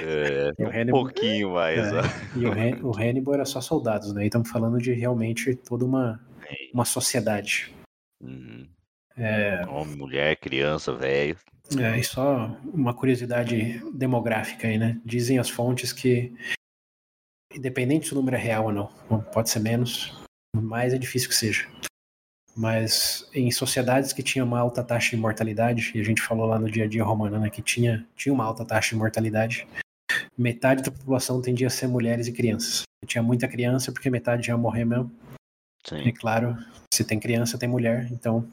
É, o Hannibal, um pouquinho mais. É, e o, o Hannibal era só soldados, né? Estamos falando de realmente toda uma, uma sociedade. Uhum. É... Homem, mulher, criança, velho. É, e só uma curiosidade demográfica aí, né? Dizem as fontes que, independente se o número é real ou não, pode ser menos, mais é difícil que seja. Mas em sociedades que tinham uma alta taxa de mortalidade, e a gente falou lá no dia a dia romano, né, que tinha, tinha uma alta taxa de mortalidade, metade da população tendia a ser mulheres e crianças. Tinha muita criança porque metade ia morrer mesmo. Sim. E claro, se tem criança, tem mulher, então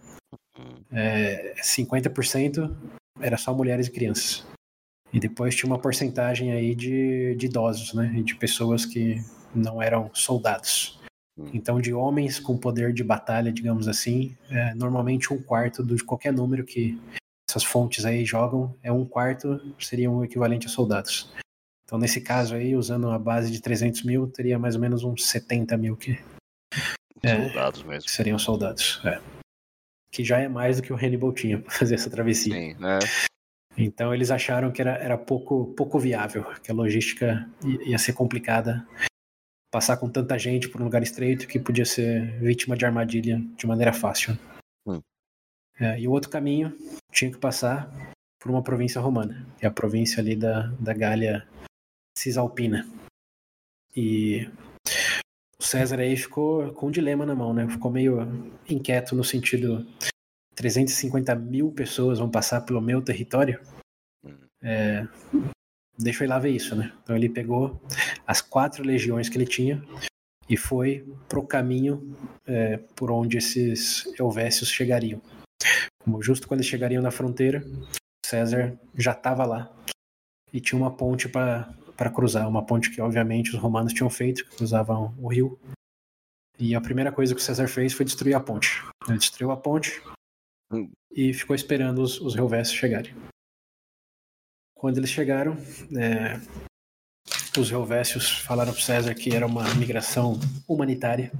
é, 50% era só mulheres e crianças. E depois tinha uma porcentagem aí de, de idosos, né? E de pessoas que não eram soldados. Hum. Então, de homens com poder de batalha, digamos assim, é, normalmente um quarto de qualquer número que essas fontes aí jogam, é um quarto seria o equivalente a soldados. Então, nesse caso aí, usando a base de 300 mil, teria mais ou menos uns 70 mil que, é, soldados mesmo. Que seriam soldados. É que já é mais do que o Hannibal tinha para fazer essa travessia. Sim, né? Então eles acharam que era, era pouco, pouco viável, que a logística ia ser complicada. Passar com tanta gente por um lugar estreito que podia ser vítima de armadilha de maneira fácil. Hum. É, e o outro caminho tinha que passar por uma província romana, que é a província ali da, da Gália Cisalpina. E o César aí ficou com um dilema na mão, né? Ficou meio inquieto no sentido 350 mil pessoas vão passar pelo meu território. É, deixa eu ir lá ver isso, né? Então ele pegou as quatro legiões que ele tinha e foi pro caminho é, por onde esses Helvécios chegariam. Como justo quando eles chegariam na fronteira, César já estava lá e tinha uma ponte para para cruzar, uma ponte que obviamente os romanos tinham feito, que cruzavam o rio. E a primeira coisa que César fez foi destruir a ponte. Ele destruiu a ponte hum. e ficou esperando os, os Helvécios chegarem. Quando eles chegaram, é, os Helvécios falaram para César que era uma migração humanitária,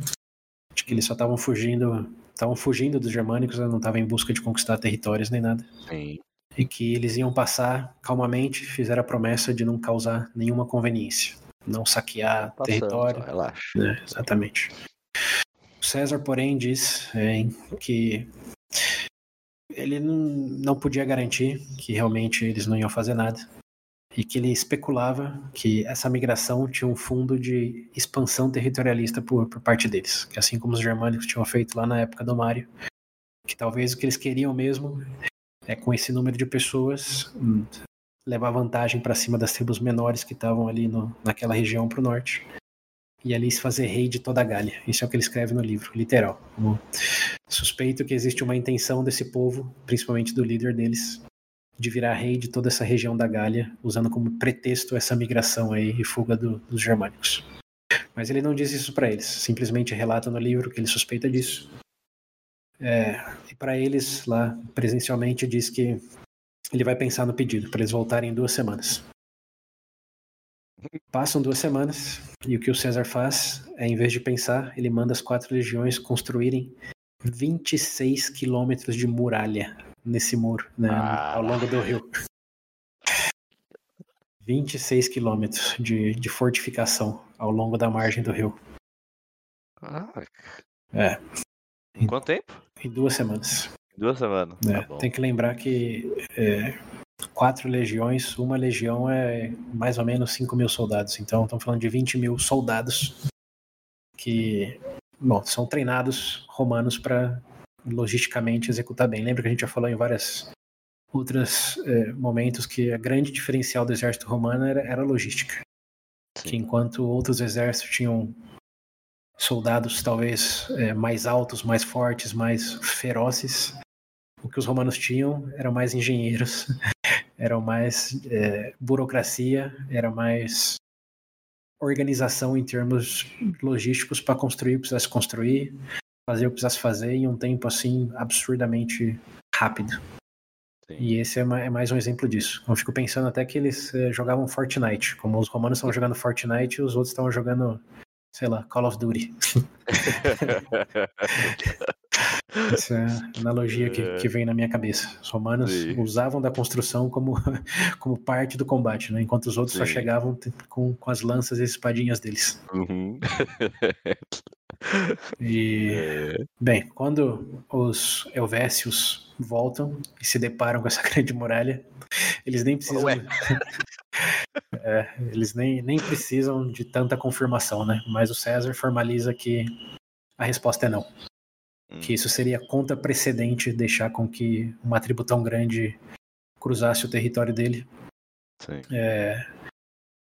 de que eles só estavam fugindo, estavam fugindo dos germânicos, né, não estavam em busca de conquistar territórios nem nada. Sim e que eles iam passar calmamente, fizeram a promessa de não causar nenhuma conveniência, não saquear Passando, território. Relaxa. Né, exatamente. César, porém, diz é, que ele não, não podia garantir que realmente eles não iam fazer nada e que ele especulava que essa migração tinha um fundo de expansão territorialista por, por parte deles, que assim como os germânicos tinham feito lá na época do Mário, que talvez o que eles queriam mesmo é, com esse número de pessoas, hum, levar vantagem para cima das tribos menores que estavam ali no, naquela região para o norte. E ali se fazer rei de toda a Gália. Isso é o que ele escreve no livro, literal. suspeito que existe uma intenção desse povo, principalmente do líder deles, de virar rei de toda essa região da Gália, usando como pretexto essa migração aí e fuga do, dos germânicos. Mas ele não diz isso para eles, simplesmente relata no livro que ele suspeita disso é, e para eles, lá presencialmente, diz que ele vai pensar no pedido, para eles voltarem em duas semanas. Passam duas semanas e o que o César faz é, em vez de pensar, ele manda as quatro legiões construírem 26 quilômetros de muralha nesse muro, né, Ah. ao longo do rio. 26 quilômetros de, de fortificação ao longo da margem do rio. Ah, É, quanto tempo? em duas semanas. Duas semanas. É, Tá tem que lembrar que é, quatro legiões, uma legião é mais ou menos 5 mil soldados. Então, estamos falando de 20 mil soldados que, bom, são treinados romanos para logisticamente executar bem. Lembra que a gente já falou em vários outros é, momentos que a grande diferencial do exército romano era, era a logística. Sim. Que enquanto outros exércitos tinham soldados talvez é, mais altos, mais fortes, mais ferozes, o que os romanos tinham eram mais engenheiros, eram mais é, burocracia, era mais organização em termos logísticos para construir o que precisasse construir, fazer o que precisasse fazer em um tempo assim absurdamente rápido. Sim. E esse é, é mais um exemplo disso. Eu fico pensando até que eles eh, jogavam Fortnite. Como os romanos estavam jogando Fortnite, os outros estavam jogando, sei lá, Call of Duty. Essa é a analogia que, que vem na minha cabeça. Os romanos Sim. usavam da construção como, como parte do combate, né? enquanto os outros só Sim. chegavam t- com, com as lanças e espadinhas deles. Uhum. E, É. bem, quando os Helvécios voltam e se deparam com essa grande muralha, eles nem precisam. É, eles nem, nem precisam de tanta confirmação, né? Mas o César formaliza que a resposta é não. Hum. Que isso seria contra precedente deixar com que uma tribo tão grande cruzasse o território dele Sim. é,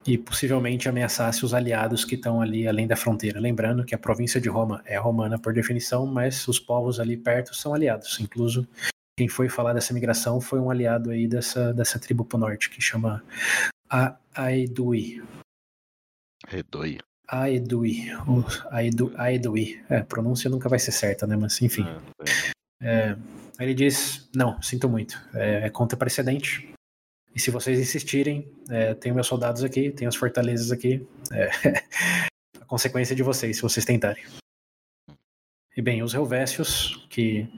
e possivelmente ameaçasse os aliados que estão ali além da fronteira. Lembrando que a província de Roma é romana por definição, mas os povos ali perto são aliados. Incluso quem foi falar dessa migração foi um aliado aí dessa, dessa tribo pro norte, que chama a Aedui. Aedui. o Aedu, Aedui. É, a pronúncia nunca vai ser certa, né? Mas enfim. Ah, sim. É, ele diz: Não, sinto muito. É, é contra precedente. E se vocês insistirem, é, tenho meus soldados aqui, tenho as fortalezas aqui. É, a consequência é de vocês, se vocês tentarem. E bem, os Helvécios, que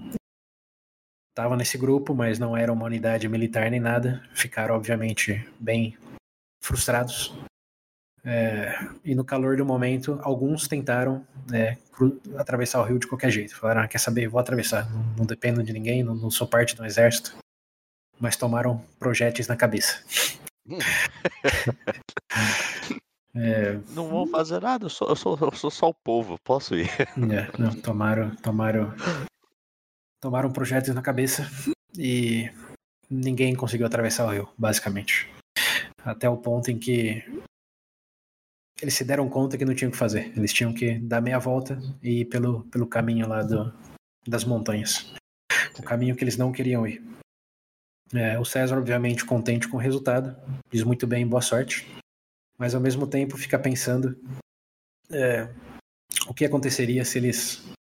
estavam nesse grupo, mas não eram uma unidade militar nem nada, ficaram, obviamente, bem frustrados. É, e no calor do momento, alguns tentaram é, atravessar o rio de qualquer jeito. Falaram, ah, quer saber, vou atravessar, não, não dependo de ninguém, não, não sou parte do exército. Mas tomaram projéteis na cabeça. É, Não vou fazer nada, eu sou, eu, sou, eu sou só o povo, posso ir. É, não, tomaram, tomaram, tomaram projéteis na cabeça e ninguém conseguiu atravessar o rio, basicamente. Até o ponto em que eles se deram conta que não tinham o que fazer. Eles tinham que dar meia volta e ir pelo, pelo caminho lá do, das montanhas. O caminho que eles não queriam ir. É, o César, obviamente, contente com o resultado, diz muito bem, boa sorte. Mas ao mesmo tempo fica pensando é, o que aconteceria se eles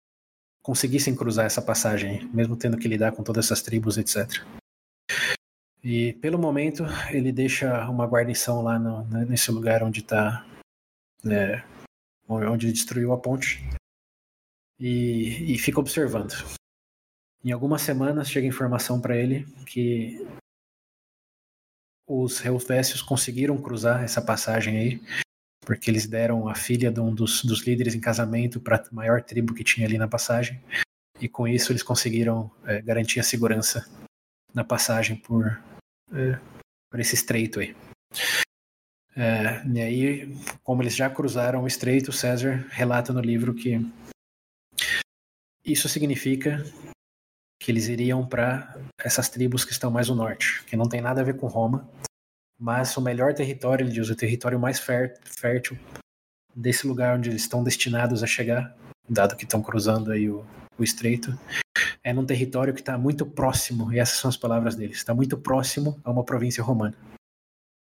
conseguissem cruzar essa passagem, mesmo tendo que lidar com todas essas tribos, etc. E pelo momento ele deixa uma guarnição lá no- né, nesse lugar onde está, onde ele destruiu a ponte e, e fica observando. Em algumas semanas chega informação para ele que os Helvécios conseguiram cruzar essa passagem aí porque eles deram a filha de um dos, dos líderes em casamento para a maior tribo que tinha ali na passagem, e com isso eles conseguiram é, garantir a segurança na passagem por, é, por esse estreito aí. É, e aí, como eles já cruzaram o estreito, César relata no livro que isso significa que eles iriam para essas tribos que estão mais no norte, que não tem nada a ver com Roma, mas o melhor território, ele diz, o território mais fér- fértil desse lugar onde eles estão destinados a chegar, dado que estão cruzando aí o, o estreito, é num território que está muito próximo, e essas são as palavras deles, está muito próximo a uma província romana.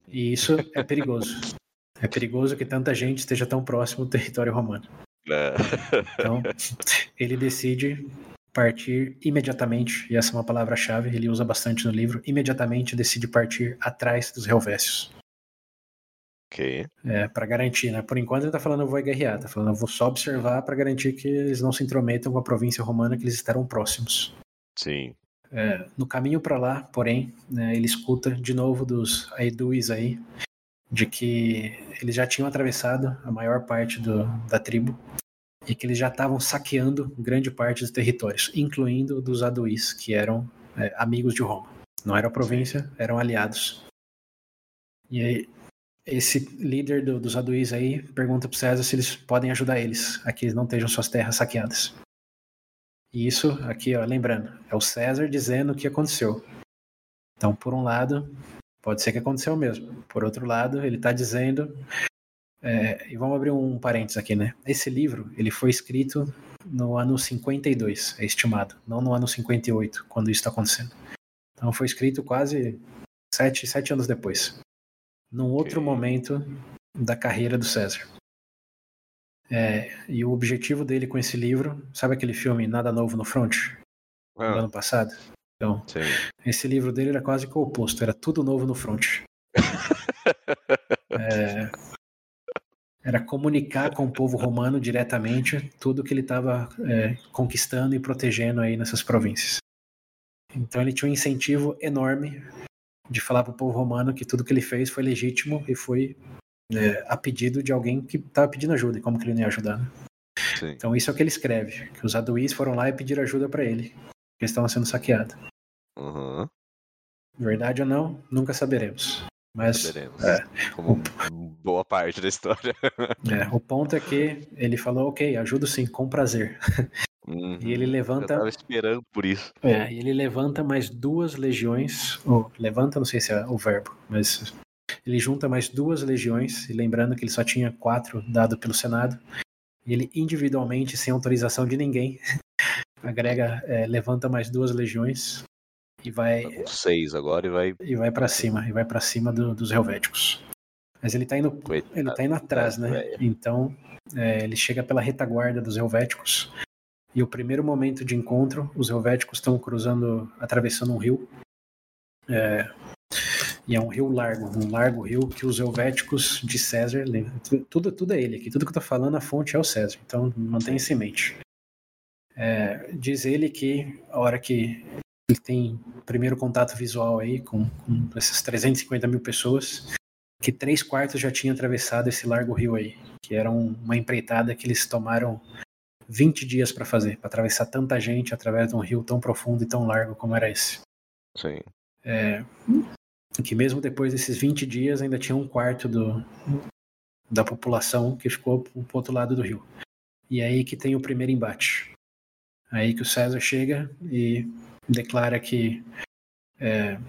E isso é perigoso. É perigoso que tanta gente esteja tão próximo do território romano. É. Então, ele decide partir imediatamente, e essa é uma palavra-chave, ele usa bastante no livro, imediatamente decide partir atrás dos Helvécios. Ok. É, para garantir, né? Por enquanto ele tá falando eu vou guerrear, tá falando eu vou só observar para garantir que eles não se intrometam com a província romana, que eles estarão próximos. Sim. É, no caminho para lá, porém, né, ele escuta de novo dos Aeduis aí, de que eles já tinham atravessado a maior parte do, da tribo e que eles já estavam saqueando grande parte dos territórios, incluindo dos Aduís, que eram é, amigos de Roma. Não era província, eram aliados. E aí, esse líder do, dos Aduís aí pergunta para César se eles podem ajudar eles a que eles não estejam suas terras saqueadas. E isso aqui, ó, lembrando, é o César dizendo o que aconteceu. Então, por um lado, pode ser que aconteceu mesmo. Por outro lado, ele está dizendo. É, e vamos abrir um parênteses aqui, né? Esse livro ele foi escrito no ano 52, é estimado, não no ano 58, quando isso está acontecendo. Então, foi escrito quase sete, sete anos depois, num outro Ok. momento da carreira do César. É, e o objetivo dele com esse livro, sabe aquele filme Nada Novo no Front, do Ah, ano passado? Então, sim. esse livro dele era quase que o oposto, era tudo novo no front. É, era comunicar com o povo romano diretamente tudo que ele estava é, conquistando e protegendo aí nessas províncias. Então ele tinha um incentivo enorme de falar para o povo romano que tudo que ele fez foi legítimo e foi é, a pedido de alguém que estava pedindo ajuda, e como que ele não ia ajudar, né? Então isso é o que ele escreve, que os aduís foram lá e pediram ajuda para ele, que estavam sendo saqueados. Uhum. Verdade ou não, nunca saberemos. Mas Saberemos. é. Como boa parte da história. é, o ponto é que ele falou, ok, ajudo sim, com prazer. Uhum. E ele Eu levanta, tava esperando por isso. é, e ele levanta mais duas legiões, ou levanta, não sei se é o verbo, mas ele junta mais duas legiões, e lembrando que ele só tinha quatro dado pelo Senado, e ele individualmente, sem autorização de ninguém, agrega, é, levanta mais duas legiões e vai Tá seis agora e vai. e vai para cima, e vai para cima do- dos helvéticos. Mas ele tá indo, Coitado ele tá indo atrás, né? Então, é, ele chega pela retaguarda dos helvéticos. E o primeiro momento de encontro, os helvéticos estão cruzando, atravessando um rio. É, e é um rio largo, um largo rio que os helvéticos de César, tudo, tudo é ele aqui, tudo que eu tô falando, a fonte é o César. Então, mantenha isso em mente. É, diz ele que a hora que ele tem primeiro contato visual aí com, com essas 350 mil pessoas, que três quartos já tinham atravessado esse largo rio aí, que era um- uma empreitada que eles tomaram 20 dias para fazer, para atravessar tanta gente através de um rio tão profundo e tão largo como era esse. Sim. É, que mesmo depois desses 20 dias ainda tinha um quarto do, da população que ficou pro pro outro lado do rio. E é aí que tem o primeiro embate. Aí que o César chega e declara que é,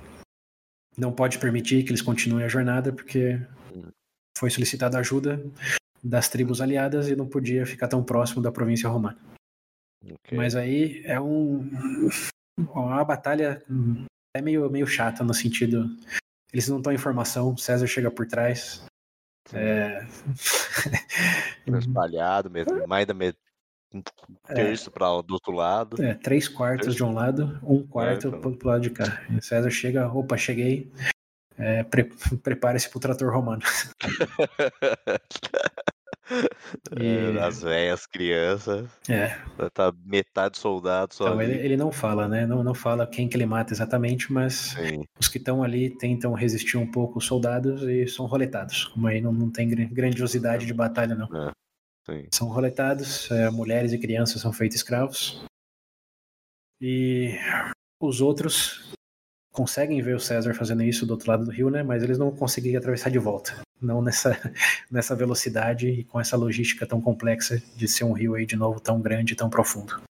não pode permitir que eles continuem a jornada porque foi solicitada ajuda das tribos aliadas e não podia ficar tão próximo da província romana. ok. Mas aí é um uma batalha é meio, meio chata no sentido eles não estão em formação, César chega por trás. É... Espalhado, mais da met... um terço para do outro lado. é, três quartos de um lado, um quarto então. pro, pro lado de cá. E César chega, opa, cheguei. É, pre- Prepare-se pro trator romano. E- É, As velhas, crianças. É, Tá metade soldado só então ele, ele não fala, né? Não, não fala quem que ele mata exatamente, mas Sim. os que estão ali tentam resistir um pouco os soldados e são roletados. Como aí não, não tem gr- grandiosidade de batalha, não. Sim. São roletados, é, mulheres e crianças são feitos escravos. E os outros conseguem ver o César fazendo isso do outro lado do rio, né? Mas eles não conseguiram atravessar de volta. Não nessa, nessa velocidade e com essa logística tão complexa de ser um rio aí de novo tão grande e tão profundo.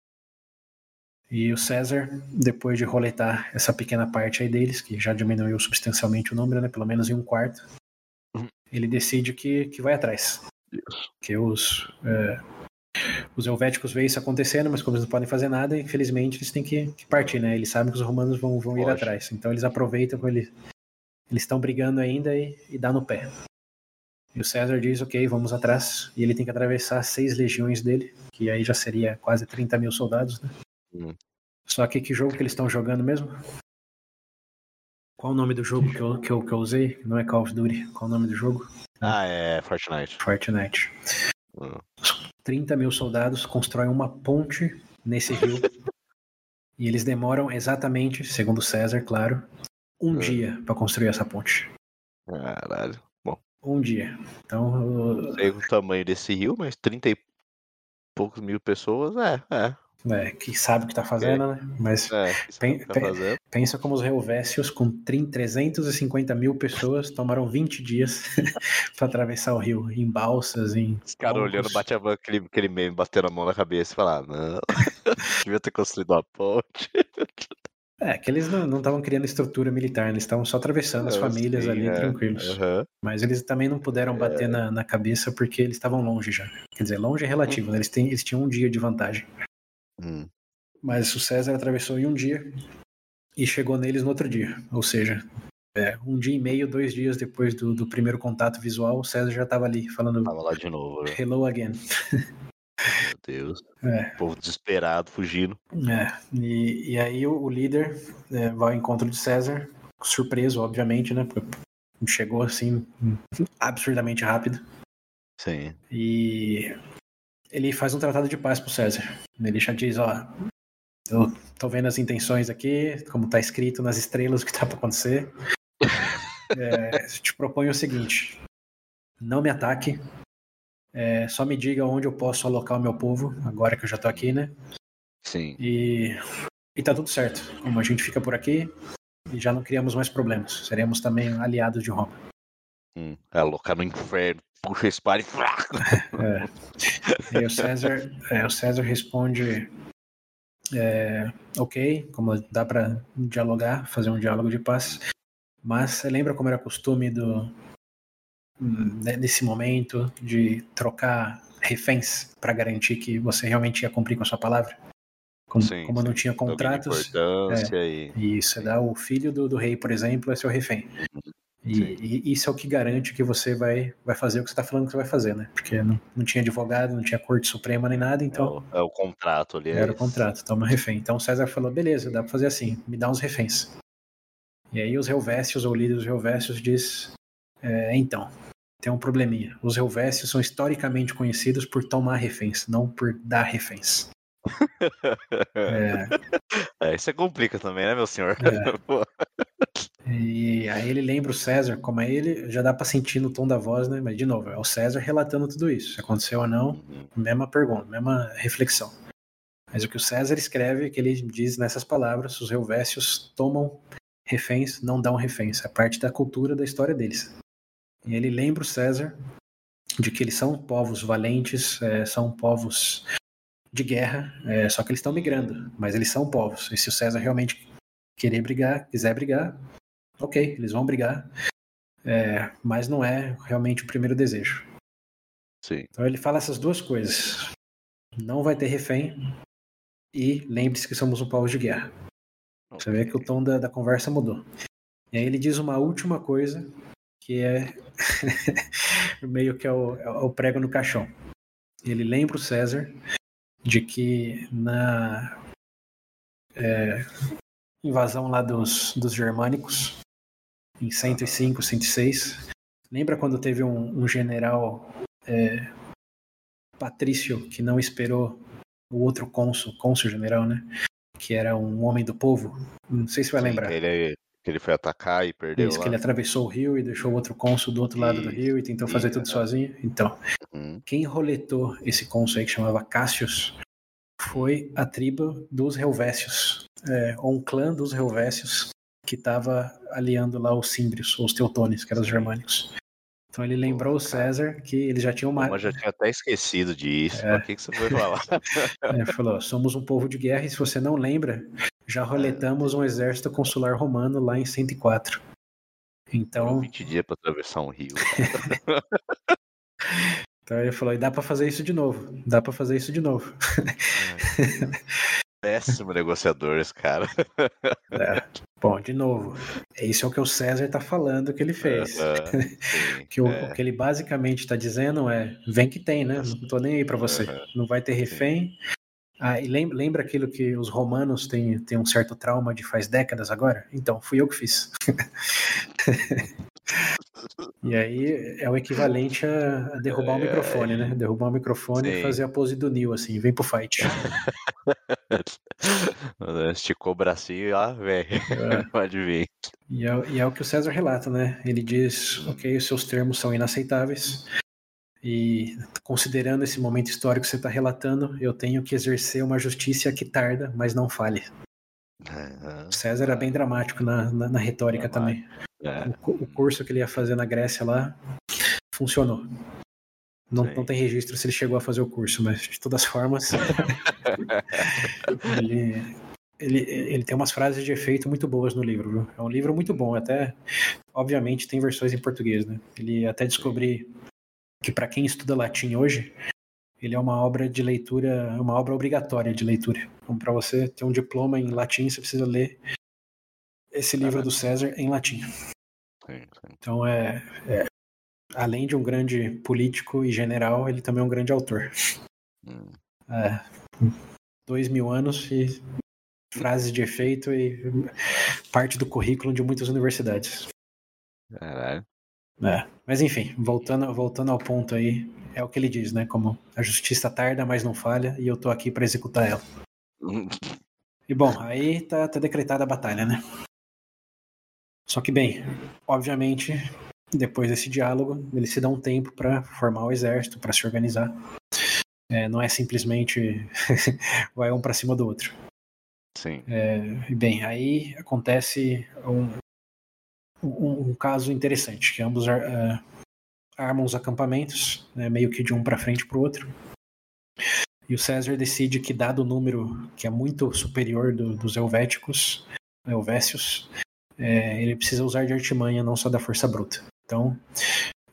E o César, depois de roletar essa pequena parte aí deles, que já diminuiu substancialmente o número, né? Pelo menos em um quarto, Uhum. ele decide que, que vai atrás que os é, os helvéticos veem isso acontecendo, mas como eles não podem fazer nada, infelizmente eles têm que, que partir, né? Eles sabem que os romanos vão, vão ir atrás, então eles aproveitam eles eles estão brigando ainda e, e dá no pé. E o César diz, ok, vamos atrás, e ele tem que atravessar seis legiões dele, que aí já seria quase 30 mil soldados, né? Hum. Só que que jogo que eles estão jogando mesmo? Qual o nome do jogo que eu, que eu, que eu usei? Não é Call of Duty. Qual o nome do jogo? Ah, é Fortnite. Fortnite. Hum. 30 mil soldados constroem uma ponte nesse rio. e eles demoram exatamente, segundo César, claro, um Hum. dia para construir essa ponte. Caralho. Bom, Um dia. Então, não sei o tamanho desse rio, mas 30 e poucos mil pessoas, é, é. É, que sabe o que tá fazendo, né? Mas É, isso Tem- que tá pensa como os Helvécios, com 30, 350 mil pessoas, tomaram 20 dias para atravessar o rio, em balsas, em. Os caras olhando, bate a mão, aquele, aquele meme, batendo a mão na cabeça e falar, não, devia ter construído uma ponte. É, que eles não estavam criando estrutura militar, eles estavam só atravessando as É, famílias sim, ali é. tranquilos. Aham. Mas eles também não puderam bater na, na cabeça porque eles estavam longe já. Quer dizer, longe é relativo, né? eles, têm, eles tinham um dia de vantagem. Hum, Mas o César atravessou em um dia e chegou neles no outro dia. Ou seja, é, um dia e meio, dois dias depois do, do primeiro contato visual, o César já estava ali falando tava lá de novo, né? hello again. Meu Deus. É, O povo desesperado, fugindo. é. E, e aí o, o líder é, vai ao encontro de César, surpreso, obviamente, né? Porque chegou assim absurdamente rápido. Sim. E ele faz um tratado de paz pro César. Ele já diz, ó, eu tô vendo as intenções aqui, como tá escrito nas estrelas o que tá pra acontecer. É, te proponho o seguinte: não me ataque. é, só me diga onde eu posso alocar o meu povo, agora que eu já tô aqui, né? Sim. E, e tá tudo certo. Como a gente fica por aqui, e já não criamos mais problemas. Seremos também aliados de Roma. Hum. É alocar no inferno, puxa a espada e. É. E o César, é, o César responde: é, Ok, como dá para dialogar, fazer um diálogo de paz. Mas você lembra como era costume do né, nesse momento de trocar reféns para garantir que você realmente ia cumprir com a sua palavra? Como, Sim, como não sim. tinha Alguém de contratos, importância e. e você dá o filho do, do rei, por exemplo, é seu refém. E, e isso é o que garante que você vai, vai fazer o que você está falando que você vai fazer, né? Porque não, não tinha advogado, não tinha corte suprema nem nada, É então o, é o contrato ali. é era o isso. contrato, toma refém. Então César falou: beleza, dá para fazer assim, me dá uns reféns. E aí os Helvécios, ou o líder dos Helvécios, diz: é, então, tem um probleminha. Os Helvécios são historicamente conhecidos por tomar reféns, não por dar reféns. É, É, isso complica também, né, meu senhor? É. E aí ele lembra o César, como é ele, já dá pra sentir no tom da voz, né? Mas de novo, é o César relatando tudo isso. Se aconteceu ou não, Uhum. mesma pergunta, mesma reflexão. Mas o que o César escreve, é que ele diz nessas palavras, os Helvécios tomam reféns, não dão reféns. É parte da cultura, da história deles. E ele lembra o César de que eles são povos valentes, é, são povos de guerra, é, só que eles estão migrando, mas eles são povos. E se o César realmente querer brigar, quiser brigar, ok, eles vão brigar, é, mas não é realmente o primeiro desejo. Sim. Então ele fala essas duas coisas: não vai ter refém e lembre-se que somos um povo de guerra. Você vê que o tom da, da conversa mudou. E aí ele diz uma última coisa que é meio que é o, é o prego no caixão. Ele lembra o César de que na é, invasão lá dos, dos germânicos, em 105, 106, lembra quando teve um, um general é, patrício que não esperou o outro cônsul, cônsul general, né? Que era um homem do povo. Não sei se vai Sim, lembrar. Que ele, que ele foi atacar e perdeu Isso, lá. que ele atravessou o rio e deixou o outro cônsul do outro lado do rio e tentou fazer tudo sozinho. Então, Uhum. quem roletou esse cônsul aí que chamava Cassius foi a tribo dos Helvécios, é, ou um clã dos Helvécios que estava aliando lá os Símbrios, ou os Teutones, que eram os germânicos. Então ele lembrou o. César que eles já tinham uma, Mas já tinha até esquecido disso. É. Por que, que você foi falar? É, falou: somos um povo de guerra e se você não lembra, já roletamos um exército consular romano lá em 104. Foram Então, 20 dias pra atravessar um rio. então ele falou: e dá pra fazer isso de novo, dá pra fazer isso de novo. Péssimo negociador esse cara. É. Bom, de novo, isso é o que o César tá falando que ele fez. Sim, Que o, é. o que ele basicamente está dizendo é: vem que tem, né? Não tô nem aí pra você. Não vai ter refém, Ah, e lembra, lembra aquilo que os romanos têm, têm um certo trauma de faz décadas agora? Então, fui eu que fiz. e aí é o equivalente a, derrubar o microfone, né? Derrubar o microfone Sim. e fazer a pose do Neil, assim, vem pro fight. Esticou o bracinho e ó, velho. É. Pode vir. E é, e é o que o César relata, né? Ele diz, ok, os seus termos são inaceitáveis e considerando esse momento histórico que você está relatando, eu tenho que exercer uma justiça que tarda, mas não falhe. Aham. César era bem dramático na, na, na retórica também. É. O, o curso que ele ia fazer na Grécia lá funcionou. Não, não tem registro se ele chegou a fazer o curso, mas de todas formas. ele, ele, ele tem umas frases de efeito muito boas no livro. Viu? É um livro muito bom, até. Obviamente tem versões em português, né? Ele até descobri que para quem estuda latim hoje, ele é uma obra de leitura, uma obra obrigatória de leitura. Então, para você ter um diploma em latim, você precisa ler esse livro do César em latim. Sim, sim. Então é, é- além de um grande político e general, ele também é um grande autor. Hum. É, dois mil anos e frases de efeito e parte do currículo de muitas universidades. Caralho. É, Mas enfim, voltando, voltando ao ponto aí, é o que ele diz, né? Como a justiça tarda, mas não falha, e eu tô aqui para executar ela. E bom, aí tá, tá decretada a batalha, né? Só que, bem, obviamente, depois desse diálogo, eles se dão um tempo para formar o exército, para se organizar. É, não é simplesmente vai um para cima do outro. Sim. É, e bem, aí acontece um, um, um caso interessante, que ambos ar- ah, armam os acampamentos, né, meio que de um para frente para o outro. E o César decide que, dado o número que é muito superior do- dos helvéticos, helvécios, é, ele precisa usar de artimanha, não só da força bruta. Então,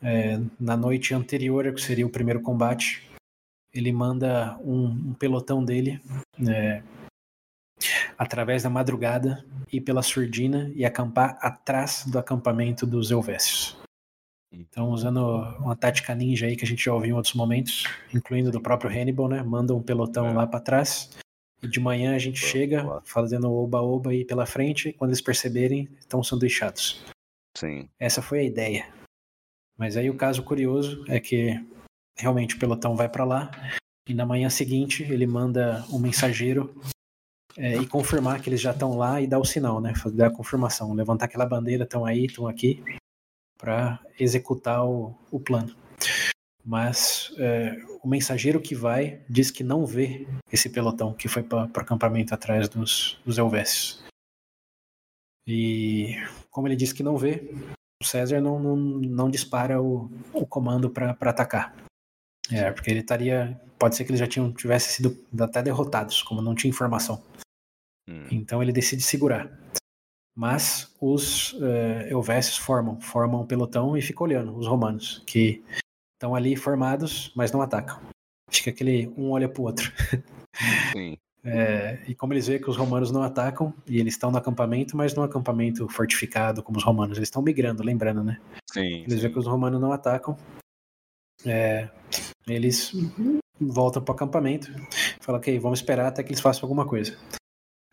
é, na noite anterior, que seria o primeiro combate, ele manda um, um pelotão dele é, através da madrugada ir pela surdina e acampar atrás do acampamento dos Helvécios. Então, usando uma tática ninja aí que a gente já ouviu em outros momentos, incluindo do próprio Hannibal, né? Manda um pelotão É. lá para trás e de manhã a gente Boa, chega boa. fazendo oba-oba aí pela frente e quando eles perceberem, estão sanduichados. Sim. Essa foi a ideia. Mas aí o caso curioso é que realmente o pelotão vai para lá e na manhã seguinte ele manda um mensageiro é, e confirmar que eles já estão lá e dar o sinal, né? Fazer a confirmação, levantar aquela bandeira, estão aí, estão aqui, para executar o, o plano. Mas é, o mensageiro que vai diz que não vê esse pelotão que foi para o acampamento atrás dos, dos. E como ele diz que não vê, o César não, não, não dispara o, o comando para atacar. É, porque ele estaria. Pode ser que eles já tinham, tivessem sido até derrotados, como não tinha informação. Hum. Então ele decide segurar. Mas os Helvécios formam, formam um pelotão e ficam olhando os romanos, que estão ali formados, mas não atacam. Fica aquele um olha pro outro. Sim. É, e como eles veem que os romanos não atacam, e eles estão no acampamento, mas no acampamento fortificado como os romanos, eles estão migrando, lembrando, né? Sim. Eles veem que os romanos não atacam, é, eles voltam para o acampamento, falam, ok, vamos esperar até que eles façam alguma coisa.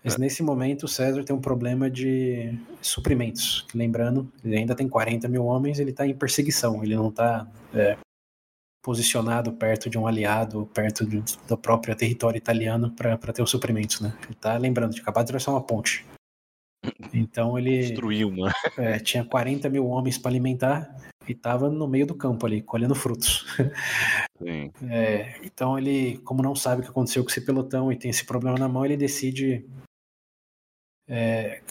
Mas nesse momento o César tem um problema de suprimentos. Lembrando, ele ainda tem 40 mil homens, ele está em perseguição, ele não está posicionado perto de um aliado, perto de- do próprio território italiano para ter os suprimentos, né? Ele está lembrando de acabar de atravessar uma ponte. Então ele Destruiu uma. é, tinha 40 mil homens para alimentar e estava no meio do campo ali, colhendo frutos. Sim. É, então ele, como não sabe o que aconteceu com esse pelotão e tem esse problema na mão, ele decide é,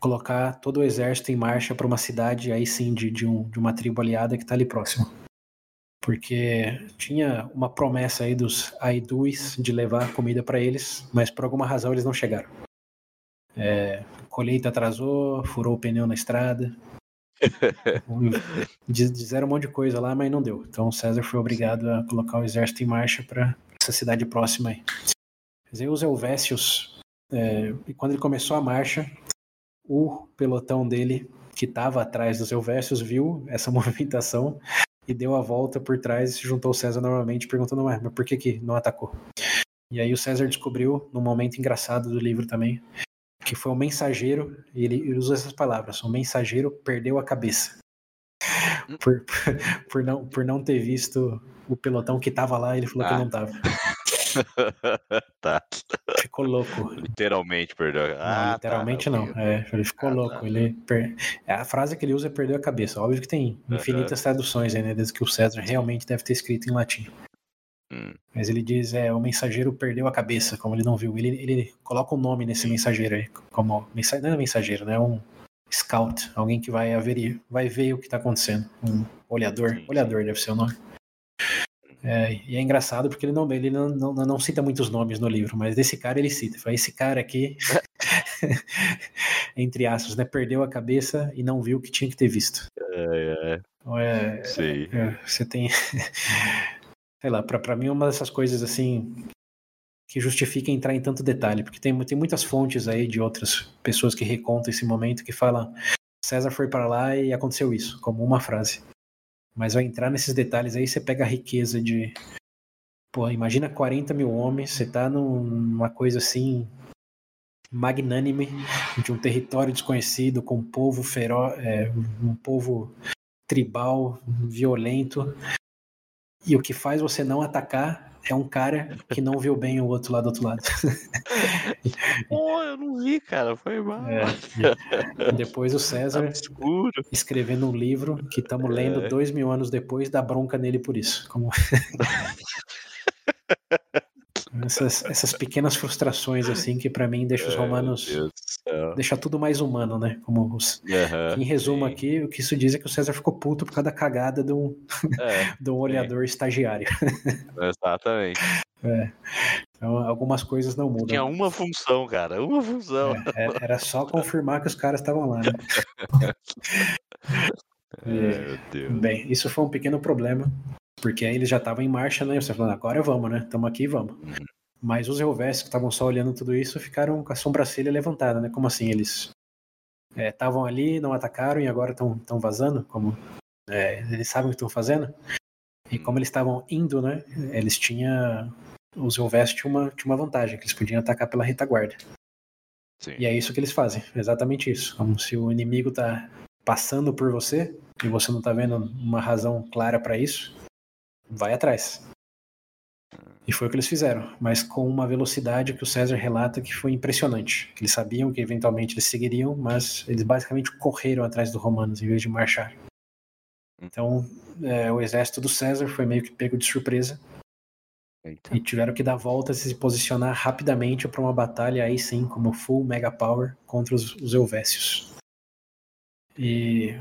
colocar todo o exército em marcha para uma cidade aí sim de, de, um, de uma tribo aliada que está ali próximo. Porque tinha uma promessa aí dos Aidus de levar comida para eles, mas por alguma razão eles não chegaram. É, colheita atrasou, furou o pneu na estrada. Disseram um monte de coisa lá, mas não deu. Então o César foi obrigado a colocar o exército em marcha para essa cidade próxima aí. Quer dizer, os Helvécios, é, e quando ele começou a marcha, o pelotão dele, que estava atrás dos Helvécios, viu essa movimentação e deu a volta por trás e se juntou ao César novamente, perguntando, "Ué, mas por que, que não atacou? E aí o César descobriu, num momento engraçado do livro também, que foi um mensageiro, e ele, usa essas palavras, um mensageiro perdeu a cabeça. Por, por, por, não, por não ter visto o pelotão que tava lá, ele falou ah. que não tava. tá. Ficou louco. Literalmente perdeu. Ah, não, literalmente tá, não. É, ele ficou ah, louco. Tá. Ele per... A frase que ele usa é perdeu a cabeça. Óbvio que tem infinitas uhum. traduções aí, né? Desde que o César realmente deve ter escrito em latim. Hum. Mas ele diz, é, o mensageiro perdeu a cabeça, como ele não viu. Ele, ele coloca um nome nesse mensageiro aí, como mensageiro, não é mensageiro, né? É um scout, alguém que vai averiguar, vai ver o que está acontecendo. Um olhador, sim, olhador deve ser o nome. É, e é engraçado porque ele não, ele não, não, não, cita muitos nomes no livro, mas desse cara ele cita. Fala, esse cara aqui, entre aspas, né, perdeu a cabeça e não viu o que tinha que ter visto. É, é. Então é, Sim. É, você tem. sei lá, para mim é uma dessas coisas assim que justifica entrar em tanto detalhe, porque tem, tem muitas fontes aí de outras pessoas que recontam esse momento que falam César foi para lá e aconteceu isso, como uma frase. Mas vai entrar nesses detalhes aí, você pega a riqueza de. Pô, imagina 40 mil homens, você tá numa coisa assim. magnânime, de um território desconhecido, com um povo feroz, é, um povo tribal, violento. E o que faz você não atacar é um cara que não viu bem o outro lado do outro lado. Pô, eu não vi, cara, foi mal. É, depois o César Obscuro. escrevendo um livro que estamos lendo é. dois mil anos depois, dá bronca nele por isso. Como... essas, essas pequenas frustrações assim que para mim deixa os romanos deixa tudo mais humano, né? Como os, uhum, em resumo sim. aqui, o que isso diz é que o César ficou puto por causa da cagada de um, é, de um olhador estagiário. Exatamente. É. Então, algumas coisas não mudam. Tinha uma função, cara, uma função. É, é era só confirmar que os caras estavam lá, né? é, bem, isso foi um pequeno problema, porque aí eles já estavam em marcha, né? Você falando, agora vamos, né? Estamos aqui, vamos. Uhum. Mas os Helvécios que estavam só olhando tudo isso ficaram com a sobrancelha levantada, né? Como assim? Eles estavam é, ali, não atacaram e agora estão vazando? Como é, eles sabem o que estão fazendo? E como eles estavam indo, né? Eles tinham. Os Helvécios tinham uma, tinham uma vantagem, que eles podiam atacar pela retaguarda. Sim. E é isso que eles fazem, exatamente isso. Como se o inimigo tá passando por você e você não tá vendo uma razão clara para isso, vai atrás. E foi o que eles fizeram, mas com uma velocidade que o César relata que foi impressionante. Eles sabiam que eventualmente eles seguiriam, mas eles basicamente correram atrás dos romanos em vez de marchar. Então, é, o exército do César foi meio que pego de surpresa. Eita. E tiveram que dar voltas e se posicionar rapidamente para uma batalha aí sim, como full mega power contra os, os Helvécios. E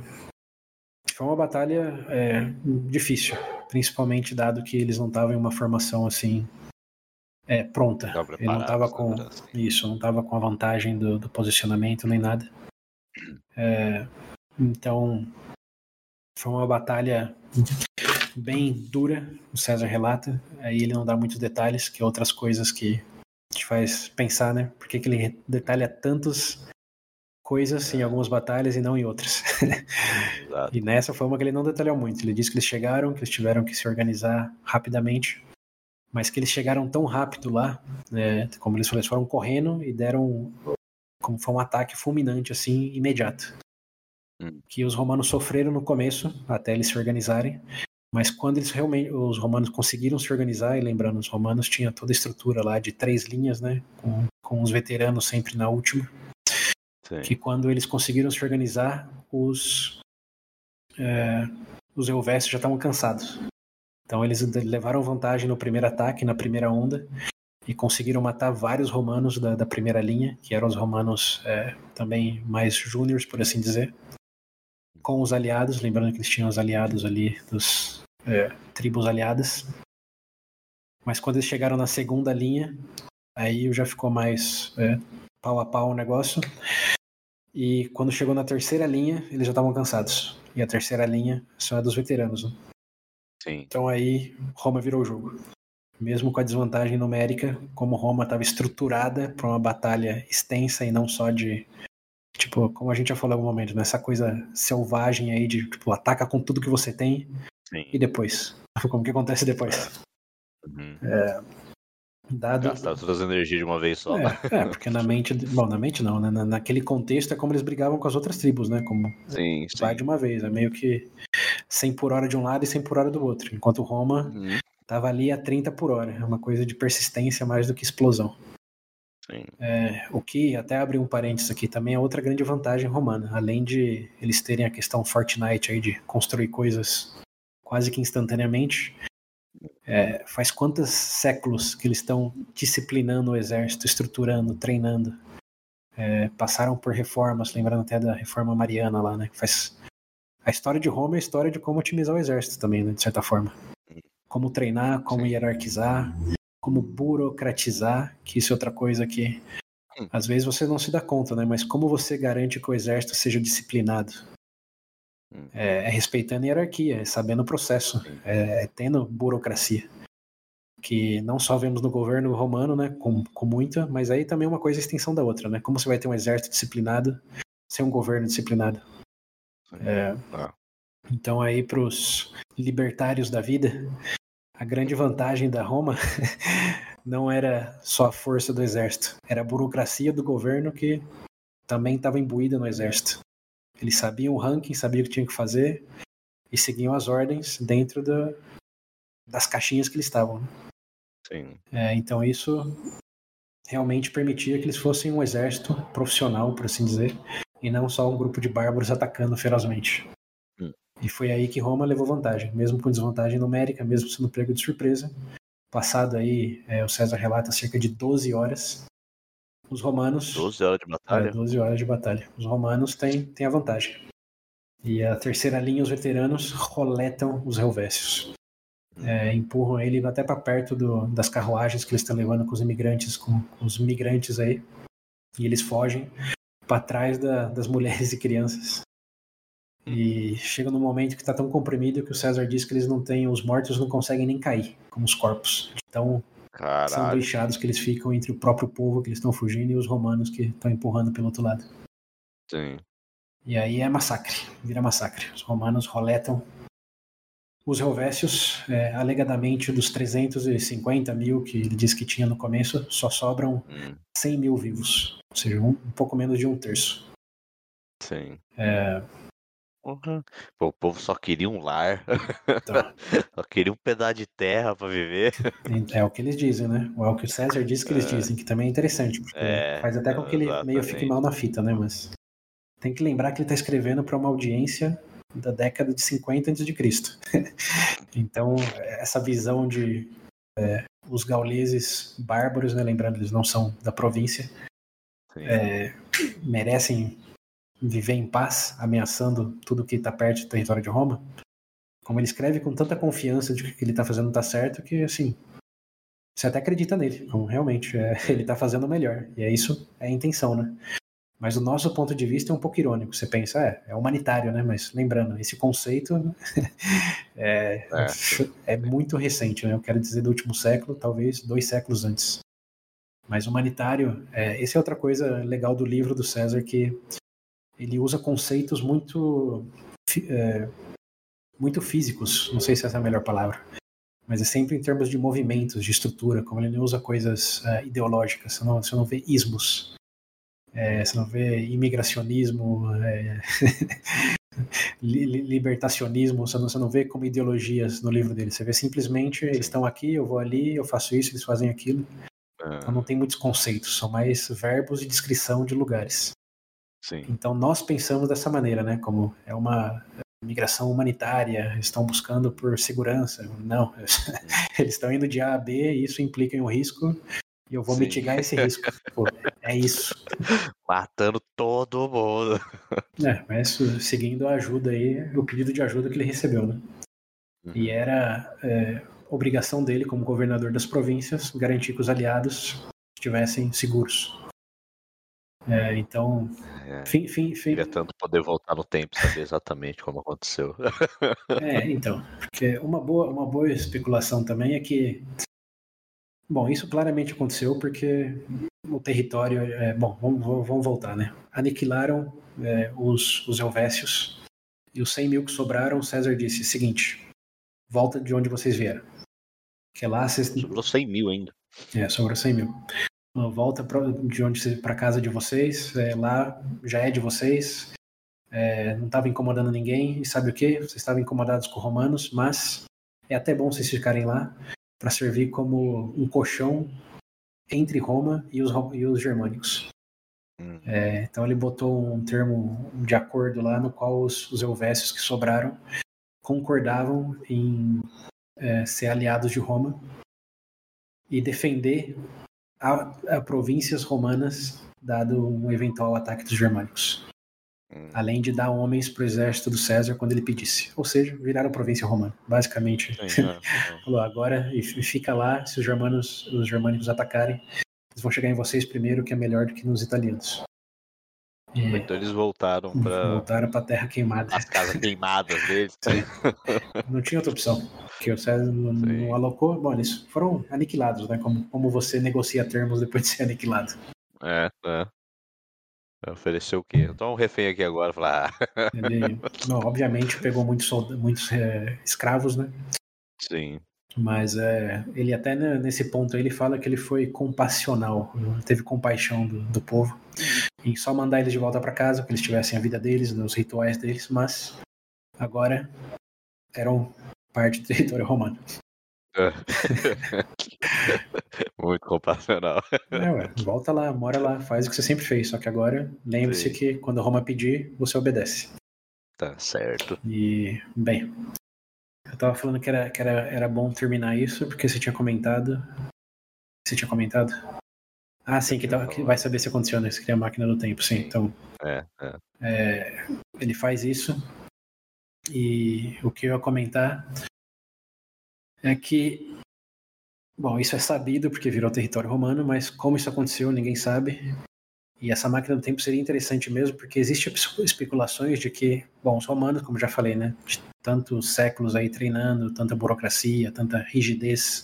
foi uma batalha é, difícil, principalmente dado que eles não estavam em uma formação assim é, pronta. Ele não estava com assim. isso, não estava com a vantagem do, do posicionamento nem nada. É, então foi uma batalha bem dura, o César relata. Aí ele não dá muitos detalhes, que outras coisas que te faz pensar, né? Por que, que ele detalha tantos coisas em algumas batalhas e não em outras. e nessa foi uma que ele não detalhou muito. Ele disse que eles chegaram, que eles tiveram que se organizar rapidamente, mas que eles chegaram tão rápido lá, né, como eles eles foram correndo e deram como foi um ataque fulminante assim, imediato. Hum. Que os romanos sofreram no começo, até eles se organizarem, mas quando eles realmente, os romanos conseguiram se organizar, e lembrando, os romanos tinham toda a estrutura lá de três linhas, né, com, com os veteranos sempre na última, Sim. que quando eles conseguiram se organizar, os, é, os Helvécios já estavam cansados. Então eles levaram vantagem no primeiro ataque, na primeira onda, e conseguiram matar vários romanos da, da primeira linha, que eram os romanos é, também mais júniores, por assim dizer, com os aliados, lembrando que eles tinham os aliados ali dos é, tribos aliadas. Mas quando eles chegaram na segunda linha, aí já ficou mais é, pau a pau o negócio. E quando chegou na terceira linha, eles já estavam cansados. E a terceira linha só é dos veteranos. Né? Sim. Então aí Roma virou o jogo. Mesmo com a desvantagem numérica, como Roma estava estruturada para uma batalha extensa e não só de tipo, como a gente já falou em algum momento, nessa né? coisa selvagem aí de tipo ataca com tudo que você tem Sim. e depois como que acontece depois. Uhum. É, Dado... Gastar todas as energias de uma vez só. É, é, porque na mente. Bom, na mente não, né? naquele contexto é como eles brigavam com as outras tribos, né? Como sim, vai de uma vez. É meio que 100 por hora de um lado e 100 por hora do outro. Enquanto Roma uhum. tava ali a 30 por hora. É uma coisa de persistência mais do que explosão. É, o que, até abrir um parênteses aqui, também é outra grande vantagem romana. Além de eles terem a questão Fortnite aí de construir coisas quase que instantaneamente, é, faz quantos séculos que eles estão disciplinando o exército, estruturando, treinando. É, passaram por reformas, lembrando até da reforma mariana lá, né? Faz... A história de Roma é a história de como otimizar o exército também, né, de certa forma. Como treinar, como hierarquizar, como burocratizar, que isso é outra coisa que hum. às vezes você não se dá conta, né? Mas como você garante que o exército seja disciplinado? Hum. É, é respeitando a hierarquia, é sabendo o processo, é, é, tendo burocracia. Que não só vemos no governo romano, né, com, com muita, mas aí também é uma coisa extensão da outra, né? Como você vai ter um exército disciplinado sem um governo disciplinado? É, ah. então aí para os libertários da vida, a grande vantagem da Roma não era só a força do exército, era a burocracia do governo que também estava imbuída no exército. Eles sabiam o ranking, sabiam o que tinham que fazer e seguiam as ordens dentro da, das caixinhas que eles estavam. Né? Sim. É, então isso realmente permitia que eles fossem um exército profissional, por assim dizer, e não só um grupo de bárbaros atacando ferozmente. E foi aí que Roma levou vantagem, mesmo com desvantagem numérica, mesmo sendo pego de surpresa. Passado aí, é, o César relata cerca de 12 horas. Os romanos. 12 horas de batalha? É, 12 horas de batalha. Os romanos têm, têm a vantagem. E a terceira linha, os veteranos roletam os helvécios. É, empurram ele até para perto do, das carruagens que eles estão levando com os imigrantes, com, com os migrantes aí. E eles fogem para trás da, das mulheres e crianças. E chega num momento que está tão comprimido que o César diz que eles não têm, os mortos não conseguem nem cair, como os corpos. Então, são deixados que eles ficam entre o próprio povo que eles estão fugindo e os romanos que estão empurrando pelo outro lado. Sim. E aí é massacre, vira massacre. Os romanos roletam os Helvécios, é, alegadamente dos 350 mil que ele disse que tinha no começo, só sobram hum. 100 mil vivos, ou seja, um, um pouco menos de um terço. Sim. É, Pô, o povo só queria um lar, Então, só queria um pedaço de terra para viver. é o que eles dizem, né? Ou é o que o César diz que eles É, dizem, que também é interessante, porque é, faz até com que ele meio fique mal na fita, né? Mas tem que lembrar que ele está escrevendo para uma audiência da década de 50 a.C. então, essa visão de é, os gauleses bárbaros, né? Lembrando, eles não são da província, é, merecem viver em paz, ameaçando tudo que está perto do território de Roma. Como ele escreve com tanta confiança de que o que ele está fazendo está certo, que assim, você até acredita nele, realmente é, ele está fazendo o melhor. E é isso, é a intenção, né? Mas o nosso ponto de vista é um pouco irônico. Você pensa, é, é humanitário, né? Mas lembrando, esse conceito é, é. é muito recente, né? Eu quero dizer do último século, talvez dois séculos antes. Mas humanitário, é, essa é outra coisa legal do livro do César que ele usa conceitos muito é, muito físicos, não sei se essa é a melhor palavra, mas é sempre em termos de movimentos, de estrutura, como ele não usa coisas é, ideológicas, você não, você não vê ismos, é, você não vê imigracionismo, é, libertacionismo, você não, você não vê como ideologias no livro dele, você vê simplesmente eles estão aqui, eu vou ali, eu faço isso, eles fazem aquilo. Então não tem muitos conceitos, são mais verbos e descrição de lugares. Sim. Então nós pensamos dessa maneira, né? Como é uma migração humanitária, estão buscando por segurança. Não, eles estão indo de A a B, isso implica em um risco e eu vou Sim. mitigar esse risco. Pô, é isso. Matando todo mundo. É, mas seguindo a ajuda aí, o pedido de ajuda que ele recebeu, né? Uhum. E era é, obrigação dele, como governador das províncias, garantir que os aliados estivessem seguros. É, então, é, fim, fim, fim. Queria tanto poder voltar no tempo e saber exatamente como aconteceu. É, então, porque uma boa, uma boa especulação também é que, bom, isso claramente aconteceu porque o território, é, bom, vamos, vamos voltar, né? Aniquilaram é, os, os Helvécios e os 100 mil que sobraram, César disse, seguinte, volta de onde vocês vieram. Que lá vocês... Sobrou 100 mil ainda. É, sobrou 100 mil. Volta pra, de onde para casa de vocês, é, lá já é de vocês, é, não estava incomodando ninguém, e sabe o que? Vocês estavam incomodados com romanos, mas é até bom vocês ficarem lá para servir como um colchão entre Roma e os, e os germânicos. Hum. É, então ele botou um termo de acordo lá no qual os, os Helvécios que sobraram concordavam em é, ser aliados de Roma e defender a, a províncias romanas dado um eventual ataque dos germânicos. Hum. Além de dar homens para o exército do César quando ele pedisse. Ou seja, viraram província romana. Basicamente. Sim, é, é. Falou, agora e fica lá, se os germanos, os germânicos atacarem, eles vão chegar em vocês primeiro, que é melhor do que nos italianos. É, então eles voltaram para voltaram para a terra queimada. As casas queimadas deles. não tinha outra opção. Porque o César não, não, alocou. Bom, eles foram aniquilados, né? Como, como você negocia termos depois de ser aniquilado. É, é. Ofereceu o quê? Então um refém aqui agora. Falar. Ah. Ele, não, obviamente pegou muitos, muitos é, escravos, né? Sim. Mas é, ele até nesse ponto ele fala que ele foi compassional, teve compaixão do, do povo em só mandar eles de volta para casa, que eles tivessem a vida deles, os rituais deles, mas agora eram parte do território romano. Muito compassional. É, ué, volta lá, mora lá, faz o que você sempre fez, só que agora lembre-se que quando Roma pedir, você obedece. Tá certo. E, bem, eu tava falando que era, que era, era bom terminar isso, porque você tinha comentado. Você tinha comentado? Ah, sim, que, tá, que vai saber se aconteceu, né? Se cria a máquina do tempo, sim. Então. É, é. é, ele faz isso. E o que eu ia comentar é que. Bom, isso é sabido porque virou território romano, mas como isso aconteceu, ninguém sabe. E essa máquina do tempo seria interessante mesmo, porque existem especulações de que, bom, os romanos, como já falei, né, de tantos séculos aí treinando, tanta burocracia, tanta rigidez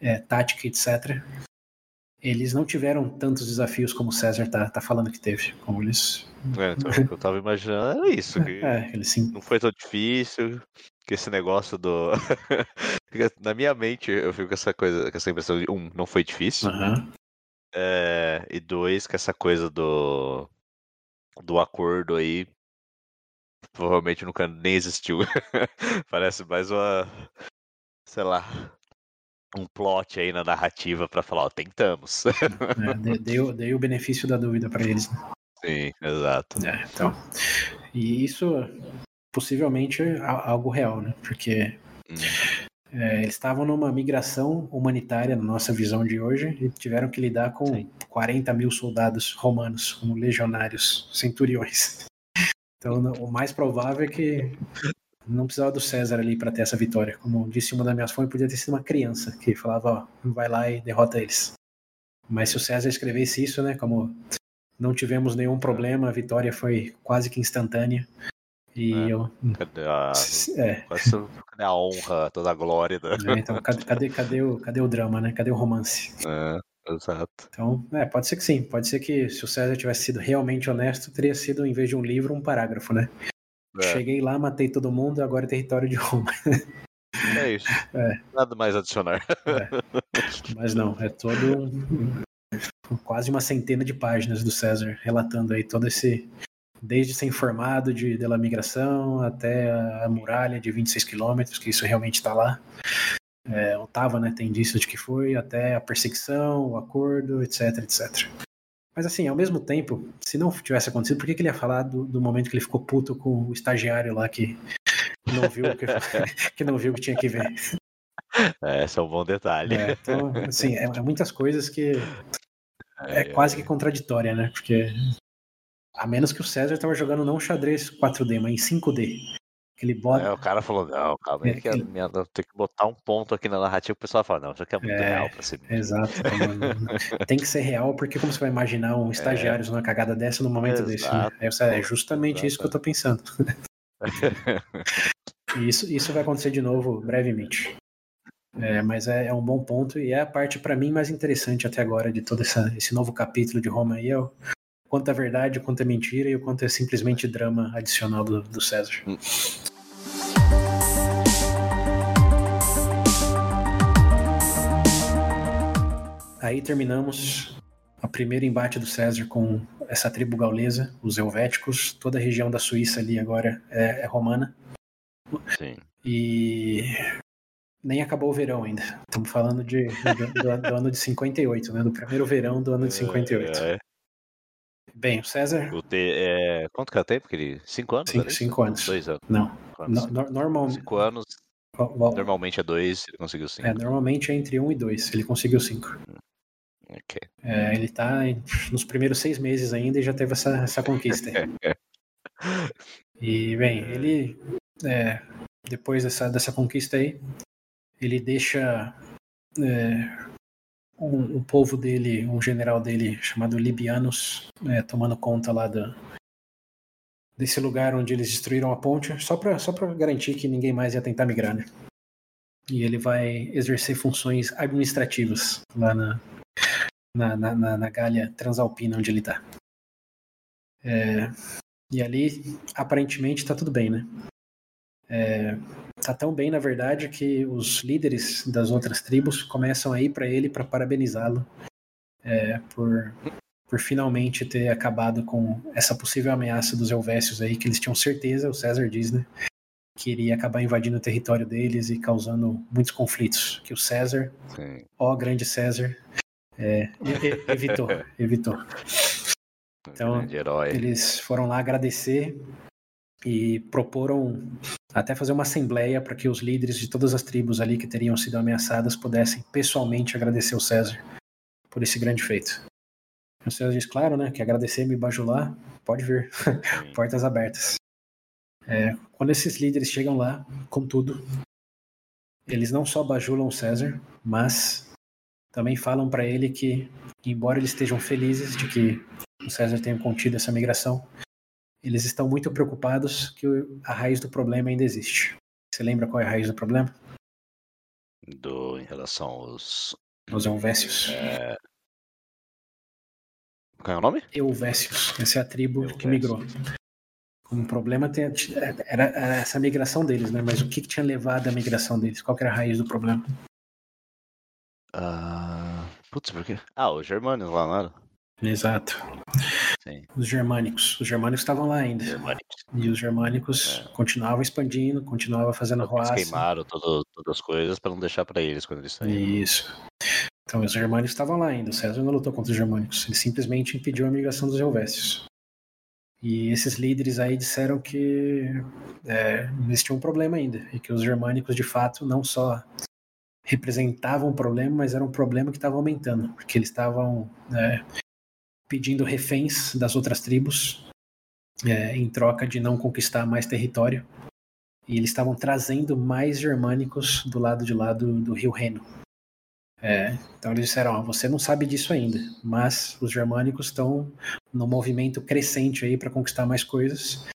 é, tática, etc., eles não tiveram tantos desafios como César tá, tá falando que teve. Como eles. É, então, o que eu tava imaginando era isso. Que é, ele sim. Não foi tão difícil. Que esse negócio do. Na minha mente, eu fico com essa coisa, com essa impressão de um, não foi difícil. Uhum. É, e dois, que essa coisa do. do acordo aí. Provavelmente nunca nem existiu. Parece mais uma. Sei lá, um plot aí na narrativa para falar, ó, tentamos. É, dei, dei, o benefício da dúvida para eles. Né? Sim, exato. É, então, e isso possivelmente é algo real, né? Porque hum. é, eles estavam numa migração humanitária, na nossa visão de hoje, e tiveram que lidar com Sim. 40 mil soldados romanos, como legionários, centuriões. Então, o mais provável é que não precisava do César ali para ter essa vitória. Como disse uma das minhas fontes, podia ter sido uma criança que falava, ó, vai lá e derrota eles. Mas se o César escrevesse isso, né, como não tivemos nenhum problema, a vitória foi quase que instantânea. E é, eu. Cadê a, é. cadê a honra, toda a glória? Da... É, então, cadê, cadê, cadê, o, cadê o drama, né? Cadê o romance? É, exato. Então, é, pode ser que sim. Pode ser que se o César tivesse sido realmente honesto, teria sido, em vez de um livro, um parágrafo, né? É. Cheguei lá, matei todo mundo, agora é território de Roma. É isso. É. Nada mais adicionar. É. Mas não, é todo um, quase uma centena de páginas do César relatando aí todo esse desde ser informado de da migração até a, muralha de 26 quilômetros, que isso realmente está lá. É, Otava, né, tem indícios de que foi, até a perseguição, o acordo, etc, etc. Mas assim, ao mesmo tempo, se não tivesse acontecido, por que, que ele ia falar do, do momento que ele ficou puto com o estagiário lá que não viu que, que não viu que tinha que ver? É, esse é um bom detalhe. É, então, assim, é, é muitas coisas que é, é quase que contraditória, né? Porque a menos que o César estava jogando não xadrez 4D, mas em 5D. Que ele bota... É, o cara falou, não, calma aí, é, que, minha, tem que botar um ponto aqui na narrativa, o pessoal fala, não, isso aqui é muito é, real pra ser Exato. tem que ser real, porque como você vai imaginar um é. estagiário é. numa cagada dessa no momento exato, desse? Né? Aí você, é justamente exato. isso que eu tô pensando. e isso, isso vai acontecer de novo brevemente. É, mas é, é, um bom ponto e é a parte para mim mais interessante até agora de todo essa, esse novo capítulo de Roma aí, é o quanto é verdade, o quanto é mentira e o quanto é simplesmente drama adicional do, do César. Hum. aí terminamos o primeiro embate do César com essa tribo gaulesa, os helvéticos. Toda a região da Suíça ali agora é, é romana. Sim. E nem acabou o verão ainda. Estamos falando de, do, do, do, ano de 58, né? Do primeiro verão do ano de 58. É, é. Bem, o César. O te, é, quanto que é o tempo? Ele... Cinco anos? Cinco, cinco anos. Dois anos. Não. Anos. No, normal... Cinco anos. Normalmente é dois, ele conseguiu cinco. É, normalmente é entre um e dois, ele conseguiu cinco. Ok. É, ele tá nos primeiros seis meses ainda e já teve essa, essa conquista. e, bem, ele. É, depois dessa, dessa conquista aí, ele deixa é, um, um, povo dele, um general dele chamado Libianos, é, tomando conta lá da, desse lugar onde eles destruíram a ponte, só para só garantir que ninguém mais ia tentar migrar, né? E ele vai exercer funções administrativas lá na, na, na, na Gália Transalpina, onde ele está. É, e ali, aparentemente, está tudo bem, né? É, tá tão bem, na verdade, que os líderes das outras tribos começam a ir para ele para parabenizá-lo é, por, por finalmente ter acabado com essa possível ameaça dos Helvécios aí, que eles tinham certeza, o César diz, né? Que iria acabar invadindo o território deles e causando muitos conflitos. Que o César, Sim. ó grande César, é, evitou, evitou. Então, eles foram lá agradecer e proporam até fazer uma assembleia para que os líderes de todas as tribos ali que teriam sido ameaçadas pudessem pessoalmente agradecer o César por esse grande feito. O César diz, claro, né, que agradecer me bajular, pode vir, portas abertas. É, quando esses líderes chegam lá, contudo, eles não só bajulam o César, mas também falam para ele que, embora eles estejam felizes de que o César tenha contido essa migração, eles estão muito preocupados que a raiz do problema ainda existe. Você lembra qual é a raiz do problema? Do, em relação aos. Os Elvécios. É... Qual é o nome? Euvécios. Essa é a tribo que migrou. Um problema tem, era, era, essa migração deles, né? Mas o que, que tinha levado à migração deles? Qual era a raiz do problema? Uh... Putz, por quê? Ah, os germanos lá, não era? Exato. Sim. Os germânicos. Os germânicos estavam lá ainda. Germânicos. E os germânicos é. continuavam expandindo, continuavam fazendo roça. Eles queimaram todo, todas as coisas para não deixar para eles quando eles saíram. Isso. Então os germânicos estavam lá ainda. O César não lutou contra os germânicos. Ele simplesmente impediu a migração dos helvécios. E esses líderes aí disseram que é, existia um problema ainda. E que os germânicos, de fato, não só representavam um problema, mas era um problema que estava aumentando. Porque eles estavam é, pedindo reféns das outras tribos é, em troca de não conquistar mais território. E eles estavam trazendo mais germânicos do lado de lá do, do rio Reno. É, então eles disseram: você não sabe disso ainda, mas os germânicos estão no movimento crescente aí para conquistar mais coisas.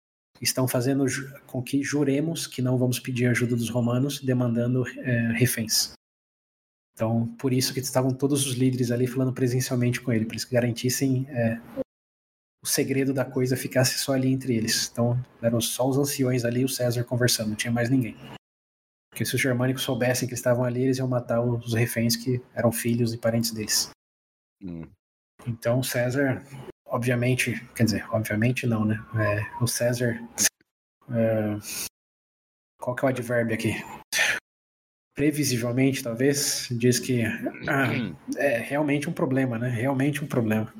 Estão fazendo com que juremos que não vamos pedir ajuda dos romanos, demandando é, reféns. Então, por isso que estavam todos os líderes ali falando presencialmente com ele, para eles garantissem é, o segredo da coisa ficasse só ali entre eles. Então, eram só os anciões ali e o César conversando, não tinha mais ninguém. Porque se os germânicos soubessem que eles estavam ali, eles iam matar os reféns que eram filhos e parentes deles. Hum. Então, César, obviamente, quer dizer, obviamente não, né? É, o César. É, qual que é o advérbio aqui? Previsivelmente, talvez, diz que ah, é realmente um problema, né? Realmente um problema.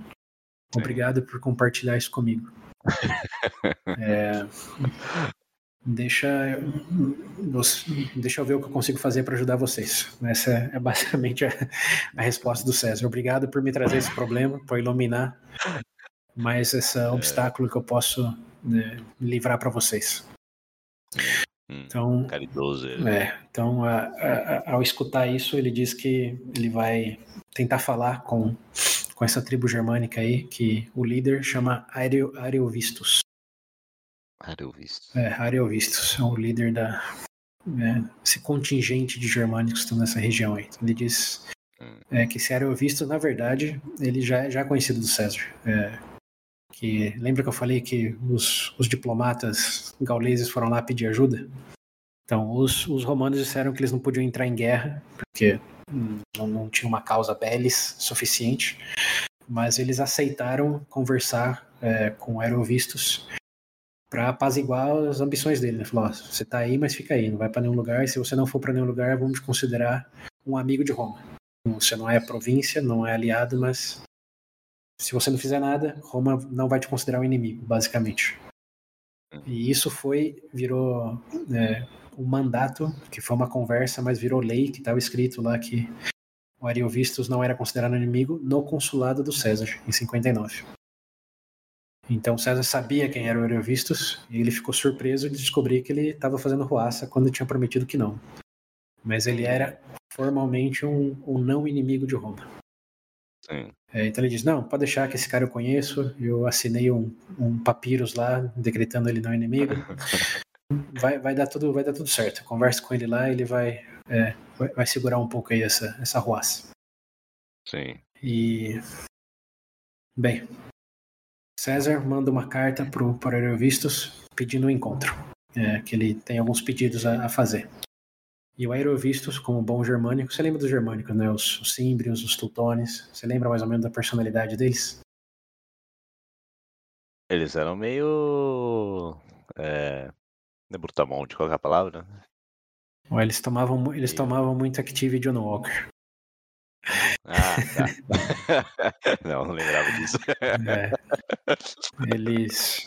Obrigado por compartilhar isso comigo. é, deixa, deixa eu ver o que eu consigo fazer para ajudar vocês. Essa é basicamente a, a, resposta do César. Obrigado por me trazer esse problema, por iluminar mais esse é. obstáculo que eu posso né, livrar para vocês. Hum, então, caridoso. Ele. É, então, a, a, ao escutar isso, ele diz que ele vai tentar falar com, com essa tribo germânica aí, que o líder chama Areo, Areovistus. Areovistus. É, Areovistus, é o líder da é, esse contingente de germânicos que estão nessa região aí. Então, ele diz hum. é, que esse Areovistus, na verdade, ele já, já é conhecido do César. É, que lembra que eu falei que os, os diplomatas gauleses foram lá pedir ajuda? Então, os, os romanos disseram que eles não podiam entrar em guerra, porque não, não tinha uma causa belis suficiente, mas eles aceitaram conversar é, com Aerovistos para apaziguar as ambições dele. Né? Falou: você tá aí, mas fica aí, não vai para nenhum lugar. E se você não for para nenhum lugar, vamos te considerar um amigo de Roma. Você não é província, não é aliado, mas se você não fizer nada, Roma não vai te considerar um inimigo, basicamente. E isso foi, virou é, um mandato, que foi uma conversa, mas virou lei, que estava escrito lá que o Ariovistus não era considerado inimigo no consulado do César, em 59. Então César sabia quem era o Ariovistus e ele ficou surpreso de descobrir que ele estava fazendo ruaça quando tinha prometido que não. Mas ele era formalmente um, um não inimigo de Roma. É, então ele diz: Não, pode deixar que esse cara eu conheço. Eu assinei um, um papyrus lá, decretando ele não inimigo. vai, vai, dar tudo, vai dar tudo certo. Converse com ele lá, ele vai, é, vai, vai, segurar um pouco aí essa, essa ruaça. Sim. E. Bem, César manda uma carta pro, Aerovistos pedindo um encontro. É, que ele tem alguns pedidos a, a fazer. E o Aerovistos, como bom germânico, você lembra dos germânicos, né? Os, os símbrios, os teutones. Você lembra mais ou menos da personalidade deles? Eles eram meio. É, é brutamonte, qual é a palavra? Eles tomavam, eles tomavam muito Active John Walker. Ah, tá. não, não lembrava disso. É. Eles.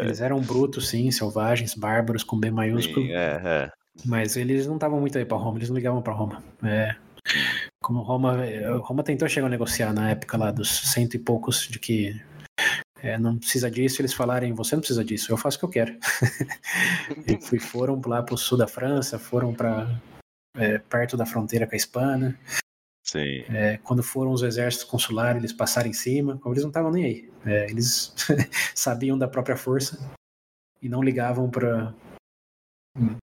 Eles eram brutos, sim, selvagens, bárbaros, com B maiúsculo. Sim, é, é. Mas eles não estavam muito aí pra Roma, eles não ligavam pra Roma. É, como Roma, Roma tentou chegar a negociar na época lá dos cento e poucos de que é, não precisa disso, eles falarem, você não precisa disso, eu faço o que eu quero. e foram lá pro sul da França, foram para é, perto da fronteira com a Espanha. Sim. É, quando foram os exércitos consulares, eles passaram em cima, como eles não estavam nem aí. É, eles sabiam da própria força e não ligavam para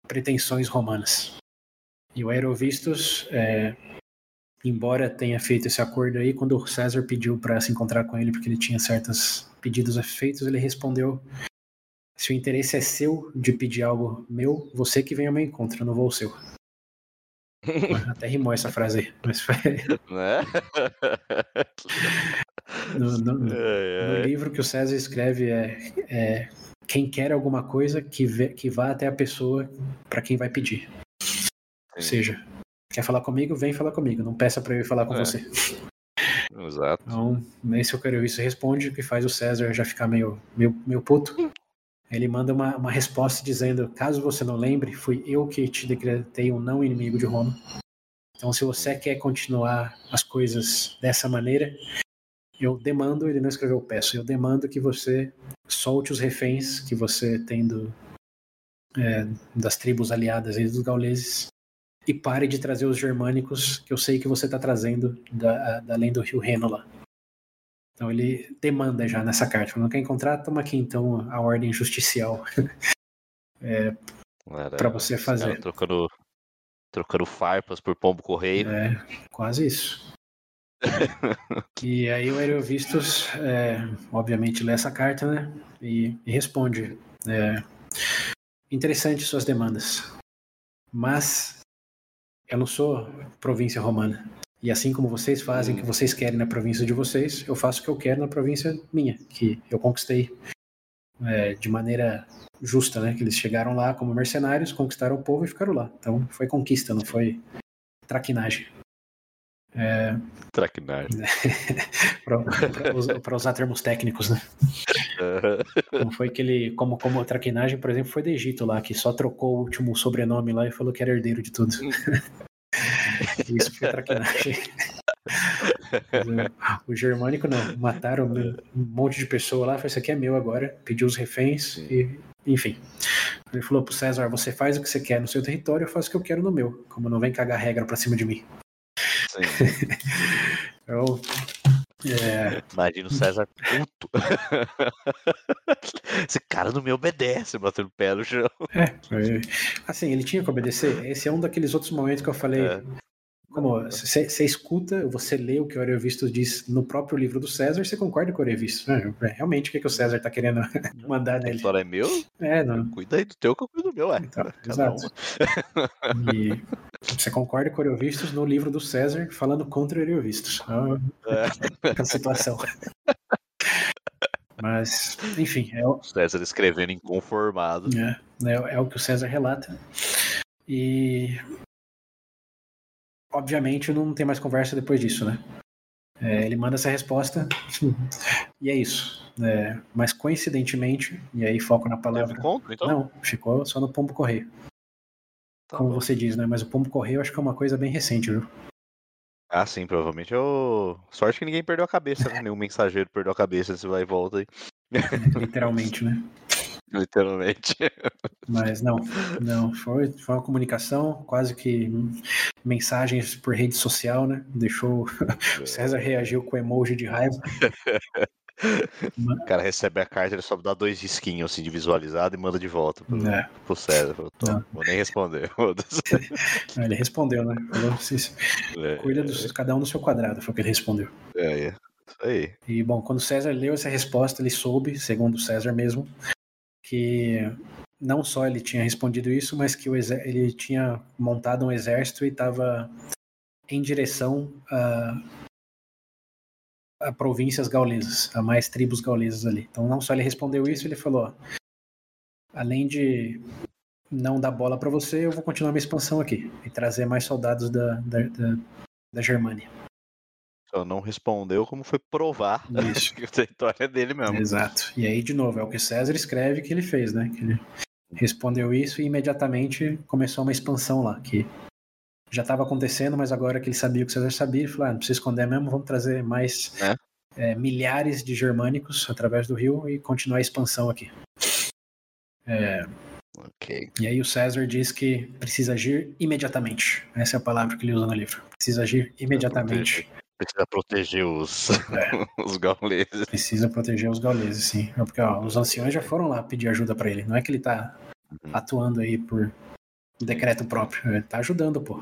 pretensões romanas. E o Aerovistus, é, embora tenha feito esse acordo aí, quando o César pediu para se encontrar com ele, porque ele tinha certos pedidos feitos, ele respondeu: Se o interesse é seu de pedir algo meu, você que vem ao meu encontro, eu não vou ao seu. Até rimou essa frase aí, mas foi. Né? No, no, no, livro que o César escreve é, é quem quer alguma coisa que, vê, que vá até a pessoa para quem vai pedir. Sim. Ou seja, quer falar comigo, vem falar comigo, não peça para eu ir falar com é. você. Exato. Então, nesse eu quero isso responde, o que faz o César já ficar meio, meio, meio puto. Ele manda uma, uma resposta dizendo: caso você não lembre, fui eu que te decretei um não inimigo de Roma. Então, se você quer continuar as coisas dessa maneira, eu demando, ele não escreveu peço, eu demando que você solte os reféns que você tem do, é, das tribos aliadas aí dos gauleses e pare de trazer os germânicos que eu sei que você está trazendo da, da, além do rio Reno lá. Então ele demanda já nessa carta, não quer encontrar, toma aqui então a ordem justicial é, para você fazer. Trocando, trocando farpas por pombo correio. É, quase isso. E aí o Aerovistos, é, obviamente, lê essa carta, né? E, e responde. É, interessante suas demandas, mas eu não sou província romana. E assim como vocês fazem o que vocês querem na província de vocês, eu faço o que eu quero na província minha, que eu conquistei é, de maneira justa, né? Que eles chegaram lá como mercenários, conquistaram o povo e ficaram lá. Então foi conquista, não foi traquinagem. É... Traquinagem. para usar termos técnicos, né? Como foi que ele, como, como a traquinagem, por exemplo, foi do Egito lá, que só trocou o último sobrenome lá e falou que era herdeiro de tudo. Isso foi traquinagem. o germânico não, mataram um monte de pessoa lá, falou, isso aqui é meu agora, pediu os reféns e, enfim. Ele falou pro César, você faz o que você quer no seu território, eu faço o que eu quero no meu, como não vem cagar regra pra cima de mim. Sim. eu, é... Imagina o César puto. Esse cara não me obedece, batendo o pé no chão. É, assim, ele tinha que obedecer. Esse é um daqueles outros momentos que eu falei. É. como você escuta, você lê o que o Ariovisto diz no próprio livro do César, você concorda com o Ariovisto. Né? Realmente, o que, que o César está querendo mandar nele? A história é meu? É, não. Cuida aí do teu que eu cuido do meu, é. Então, exato. E você concorda com o Ariovistos no livro do César falando contra o Ariovistos. É. a situação. Mas, enfim. É o... César escrevendo inconformado. É, é, é o que o César relata. E obviamente não tem mais conversa depois disso, né? É, ele manda essa resposta e é isso. É, mas coincidentemente, e aí foco na palavra. Encontro, então? Não, ficou só no pombo correio. Tá como bom. você diz, né? Mas o pombo correio eu acho que é uma coisa bem recente, viu? Ah, sim, provavelmente. Eu... Sorte que ninguém perdeu a cabeça, né? Nenhum mensageiro perdeu a cabeça, se vai e volta aí. Literalmente, né? Literalmente. Mas não, não. Foi, foi uma comunicação, quase que mensagens por rede social, né? Deixou. O César reagiu com emoji de raiva. O cara recebe a carta, ele só dá dois risquinhos assim de visualizado e manda de volta pro, é. pro César. Tô, vou nem responder. ele respondeu, né? Falou, é, cuida dos, cada um do seu quadrado, foi o que ele respondeu. É, é. Isso aí. E bom, quando César leu essa resposta, ele soube, segundo César mesmo, que não só ele tinha respondido isso, mas que ele tinha montado um exército e estava em direção a, a, províncias gaulesas, a mais tribos gaulesas ali. Então não só ele respondeu isso, ele falou: além de não dar bola para você, eu vou continuar minha expansão aqui e trazer mais soldados da, da, da, da Germânia. Só não respondeu como foi provar Isso. que o território é dele mesmo. Exato. E aí, de novo, é o que César escreve que ele fez, né? Que ele respondeu isso e imediatamente começou uma expansão lá, que já estava acontecendo, mas agora que ele sabia o que César sabia, ele falou: ah, não precisa esconder mesmo, vamos trazer mais é? É, milhares de germânicos através do rio e continuar a expansão aqui. É, okay. E aí o César diz que precisa agir imediatamente. Essa é a palavra que ele usa no livro. Precisa agir imediatamente. Precisa proteger os, é. os gauleses. Precisa proteger os gauleses, sim. Porque ó, os anciões já foram lá pedir ajuda para ele. Não é que ele tá uhum. atuando aí por decreto próprio. Ele tá ajudando, pô.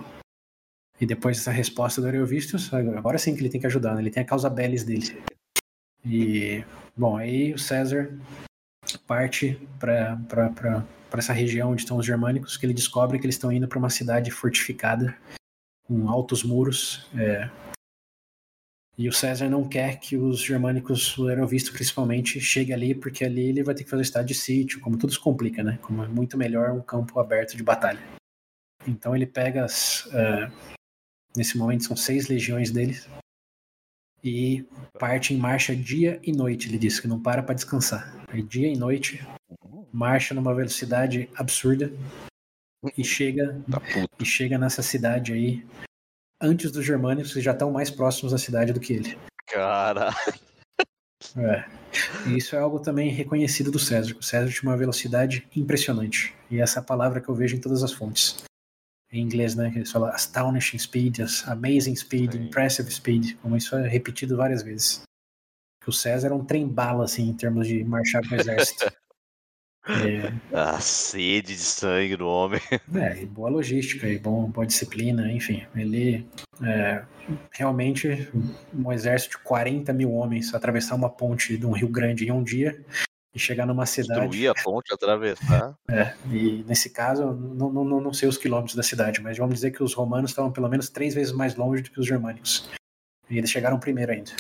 E depois dessa resposta do Ariovistus, agora sim que ele tem que ajudar, né? Ele tem a causa belis dele. E, bom, aí o César parte para essa região onde estão os germânicos, que ele descobre que eles estão indo para uma cidade fortificada, com altos muros, é, e o César não quer que os germânicos, o Aerovisto principalmente, chegue ali, porque ali ele vai ter que fazer estado de sítio, como tudo se complica, né? Como é muito melhor um campo aberto de batalha. Então ele pega as. Uh, nesse momento são seis legiões dele. E parte em marcha dia e noite, ele diz, que não para para descansar. Aí dia e noite, marcha numa velocidade absurda e chega tá e chega nessa cidade aí antes dos germânicos que já estão mais próximos da cidade do que ele. Cara. É. E isso é algo também reconhecido do César. O César tinha uma velocidade impressionante. E essa é palavra que eu vejo em todas as fontes. Em inglês, né? Que eles falam astonishing speed, amazing speed, Sim. impressive speed. Como isso é repetido várias vezes. Que o César é um trem-bala, assim, em termos de marchar com o exército. É. A sede de sangue do homem. É, boa logística, e bom, boa disciplina, enfim. Ele é, realmente, um exército de 40 mil homens atravessar uma ponte de um rio grande em um dia e chegar numa cidade. Destruir a ponte, atravessar. É, e nesse caso, não, não, não sei os quilômetros da cidade, mas vamos dizer que os romanos estavam pelo menos três vezes mais longe do que os germânicos. E eles chegaram primeiro ainda.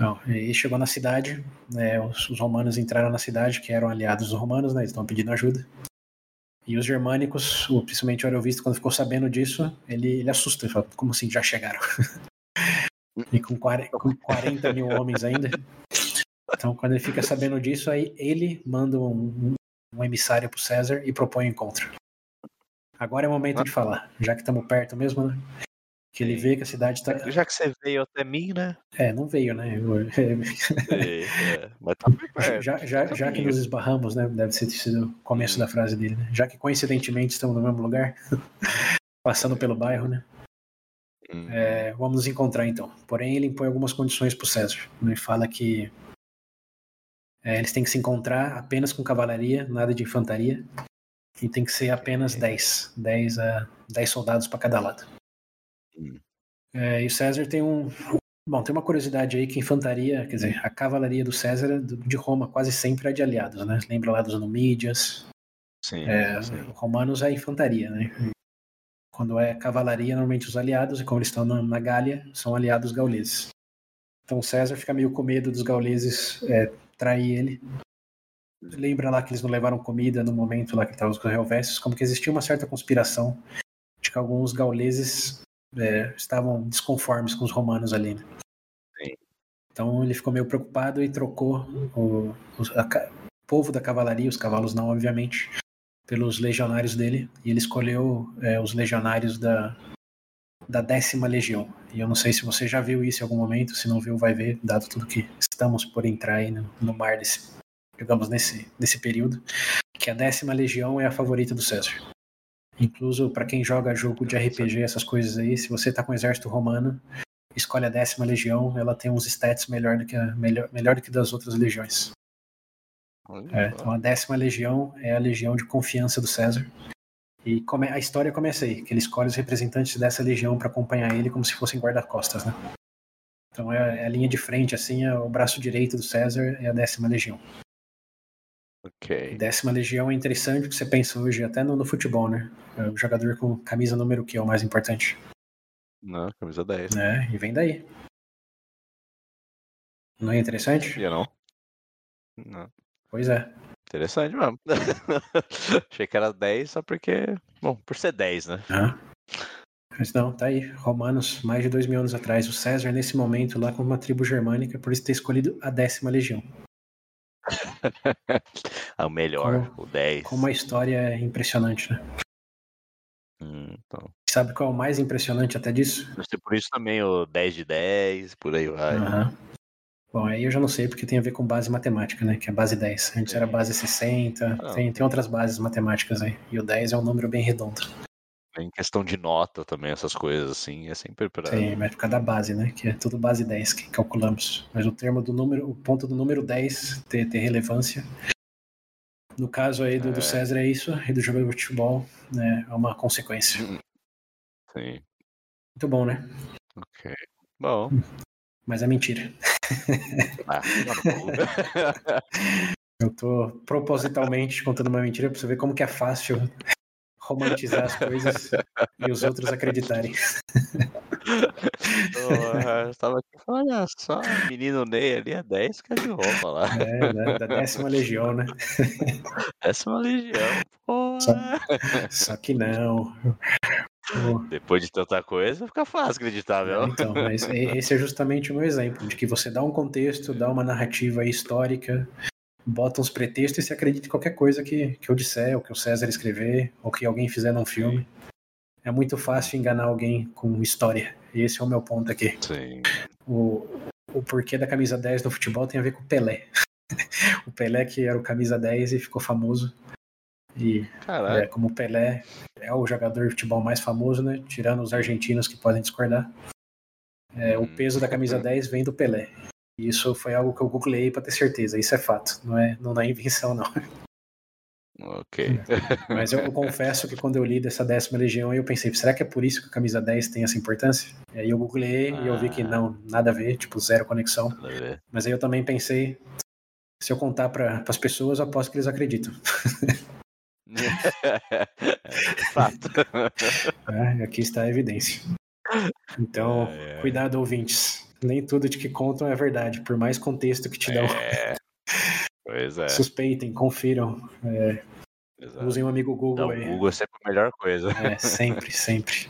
Não, e chegou na cidade, né, os, os, romanos entraram na cidade, que eram aliados dos romanos, né, eles estão pedindo ajuda. E os germânicos, principalmente o Aerovisto, quando ficou sabendo disso, ele, ele assusta, ele fala, como assim, já chegaram? e com 40, com 40 mil homens ainda. Então, quando ele fica sabendo disso, aí ele manda um, um emissário para César e propõe um encontro. Agora é o momento de falar, já que estamos perto mesmo, né? Que ele vê que a cidade tá. Já que você veio até mim, né? É, não veio, né? é, é, mas tá perto, já, já, tá já que nos esbarramos, né? Deve ter sido o começo da frase dele, né? Já que coincidentemente estamos no mesmo lugar, passando pelo bairro, né? Hum. É, vamos nos encontrar então. Porém, ele impõe algumas condições pro César. Ele fala que é, eles têm que se encontrar apenas com cavalaria, nada de infantaria. E tem que ser apenas 10. 10, a, 10 soldados para cada lado. Hum. É, e o César tem um. Bom, tem uma curiosidade aí que a infantaria, quer dizer, a cavalaria do César de Roma quase sempre é de aliados, né? Lembra lá dos Numídias? Sim, É, sim. romanos é infantaria, né? Quando é cavalaria, normalmente os aliados, e como eles estão na, na Gália, são aliados gauleses. Então César fica meio com medo dos gauleses é, trair ele. Lembra lá que eles não levaram comida no momento lá que estavam os Helvécios, como que existia uma certa conspiração de que alguns gauleses é, estavam desconformes com os romanos ali. Né? Então ele ficou meio preocupado e trocou o, os- a o povo da cavalaria, os cavalos não, obviamente, pelos legionários dele. E ele escolheu é, os legionários da, da décima legião. E eu não sei se você já viu isso em algum momento, se não viu, vai ver, dado tudo que estamos por entrar aí no, no mar desse, digamos, nesse, nesse período, que a décima legião é a favorita do César. Incluso para quem joga jogo de RPG, essas coisas aí, se você tá com o exército romano, escolhe a décima legião, ela tem uns stats melhor do que a, melhor, melhor do que das outras legiões. É, então a décima legião é a legião de confiança do César. E come- a história começa aí, que ele escolhe os representantes dessa legião para acompanhar ele como se fossem guarda-costas, né? Então é, é a linha de frente, assim, é o braço direito do César é a décima legião. Ok. Décima legião é interessante porque você pensa hoje até no, no futebol, né? É o jogador com camisa número que é o mais importante, Não, camisa 10. né? E vem daí. Não é interessante? Sabia não? Não. Pois é. Interessante mesmo. Achei que era 10 só porque. Bom, por ser 10, né? Ah. Mas não, tá aí. Romanos, mais de dois mil anos atrás. O César, nesse momento, lá com uma tribo germânica, por isso ter escolhido a décima legião. Ah, o melhor, o 10. Como a história é impressionante, né? Hum, então. Sabe qual é o mais impressionante até disso? Por isso também o 10 de 10, por aí vai. Aham. Bom, aí eu já não sei, porque tem a ver com base matemática, né? Que é a base 10. Antes era base 60, Ah. tem, tem outras bases matemáticas aí. E o 10 é um número bem redondo. Em questão de nota também, essas coisas assim, é sempre pra. Sim, vai ficar da base, né? Que é tudo base 10 que calculamos. Mas o termo do número, o ponto do número 10 ter, ter relevância. No caso aí do, do É. César é isso, e do jogador de futebol né, é uma consequência. Sim, Muito bom, né? ok. Bom, Mas é mentira. ah, tá cu. Eu tô propositalmente contando uma mentira pra você ver como que é fácil romantizar as coisas e os outros acreditarem. Porra, eu tava aqui falando, olha só, menino Ney ali é 10 que é de roupa lá. É, da, da décima legião, né? É uma legião, porra. Só- Só que não. Depois de tanta coisa, fica fácil acreditar, viu? Então, mas esse é justamente o meu exemplo, de que você dá um contexto, dá uma narrativa histórica, bota uns pretextos e se acredita em qualquer coisa que, que eu disser, ou que o César escrever, ou que alguém fizer num filme. É muito fácil enganar alguém com história. E esse é o meu ponto aqui. Sim. O, o porquê da camisa 10 no futebol tem a ver com o Pelé. o Pelé que era o camisa 10 e ficou famoso. E é, como o Pelé é o jogador de futebol mais famoso, né? Tirando os argentinos que podem discordar. É, o Hum. peso da camisa 10 vem do Pelé. E isso foi algo que eu googlei para ter certeza. Isso é fato. Não é, não é invenção, não. Ok. Mas eu, eu confesso que quando eu li dessa décima legião, eu pensei, será que é por isso que a camisa 10 tem essa importância? E aí eu googlei e eu vi que Ah. não, nada a ver, tipo, zero conexão. Mas aí eu também pensei, se eu contar para as pessoas, eu aposto que eles acreditam. Fato. né? Aqui está a evidência. Então, É, é. cuidado, ouvintes. Nem tudo de que contam é verdade, por mais contexto que te dão. É. Pois é. Suspeitem, confiram, é, usem um amigo Google o aí. Google é sempre a melhor coisa. É, sempre, sempre.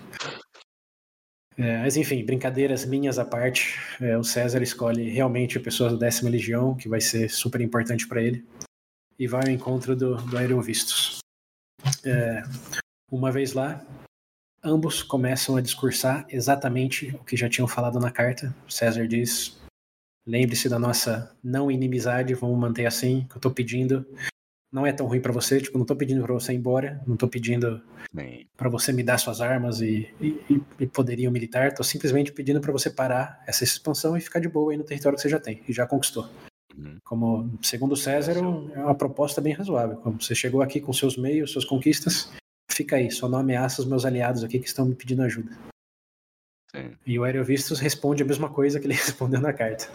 É, mas enfim, brincadeiras minhas à parte, é, o César escolhe realmente pessoas da décima legião, que vai ser super importante para ele, e vai ao encontro do, do Aerovistos. É, uma vez lá, ambos começam a discursar exatamente o que já tinham falado na carta. O César diz: lembre-se da nossa não inimizade, vamos manter assim, que eu tô pedindo. Não é tão ruim para você, tipo, não tô pedindo para você ir embora, não tô pedindo para você me dar suas armas e, e, e poderio militar. Tô simplesmente pedindo para você parar essa expansão e ficar de boa aí no território que você já tem e já conquistou. Uhum. Como, segundo César, é uma proposta bem razoável. Como você chegou aqui com seus meios, suas conquistas, fica aí, só não ameaça os meus aliados aqui que estão me pedindo ajuda. Sim. E o Aerovistus responde a mesma coisa que ele respondeu na carta.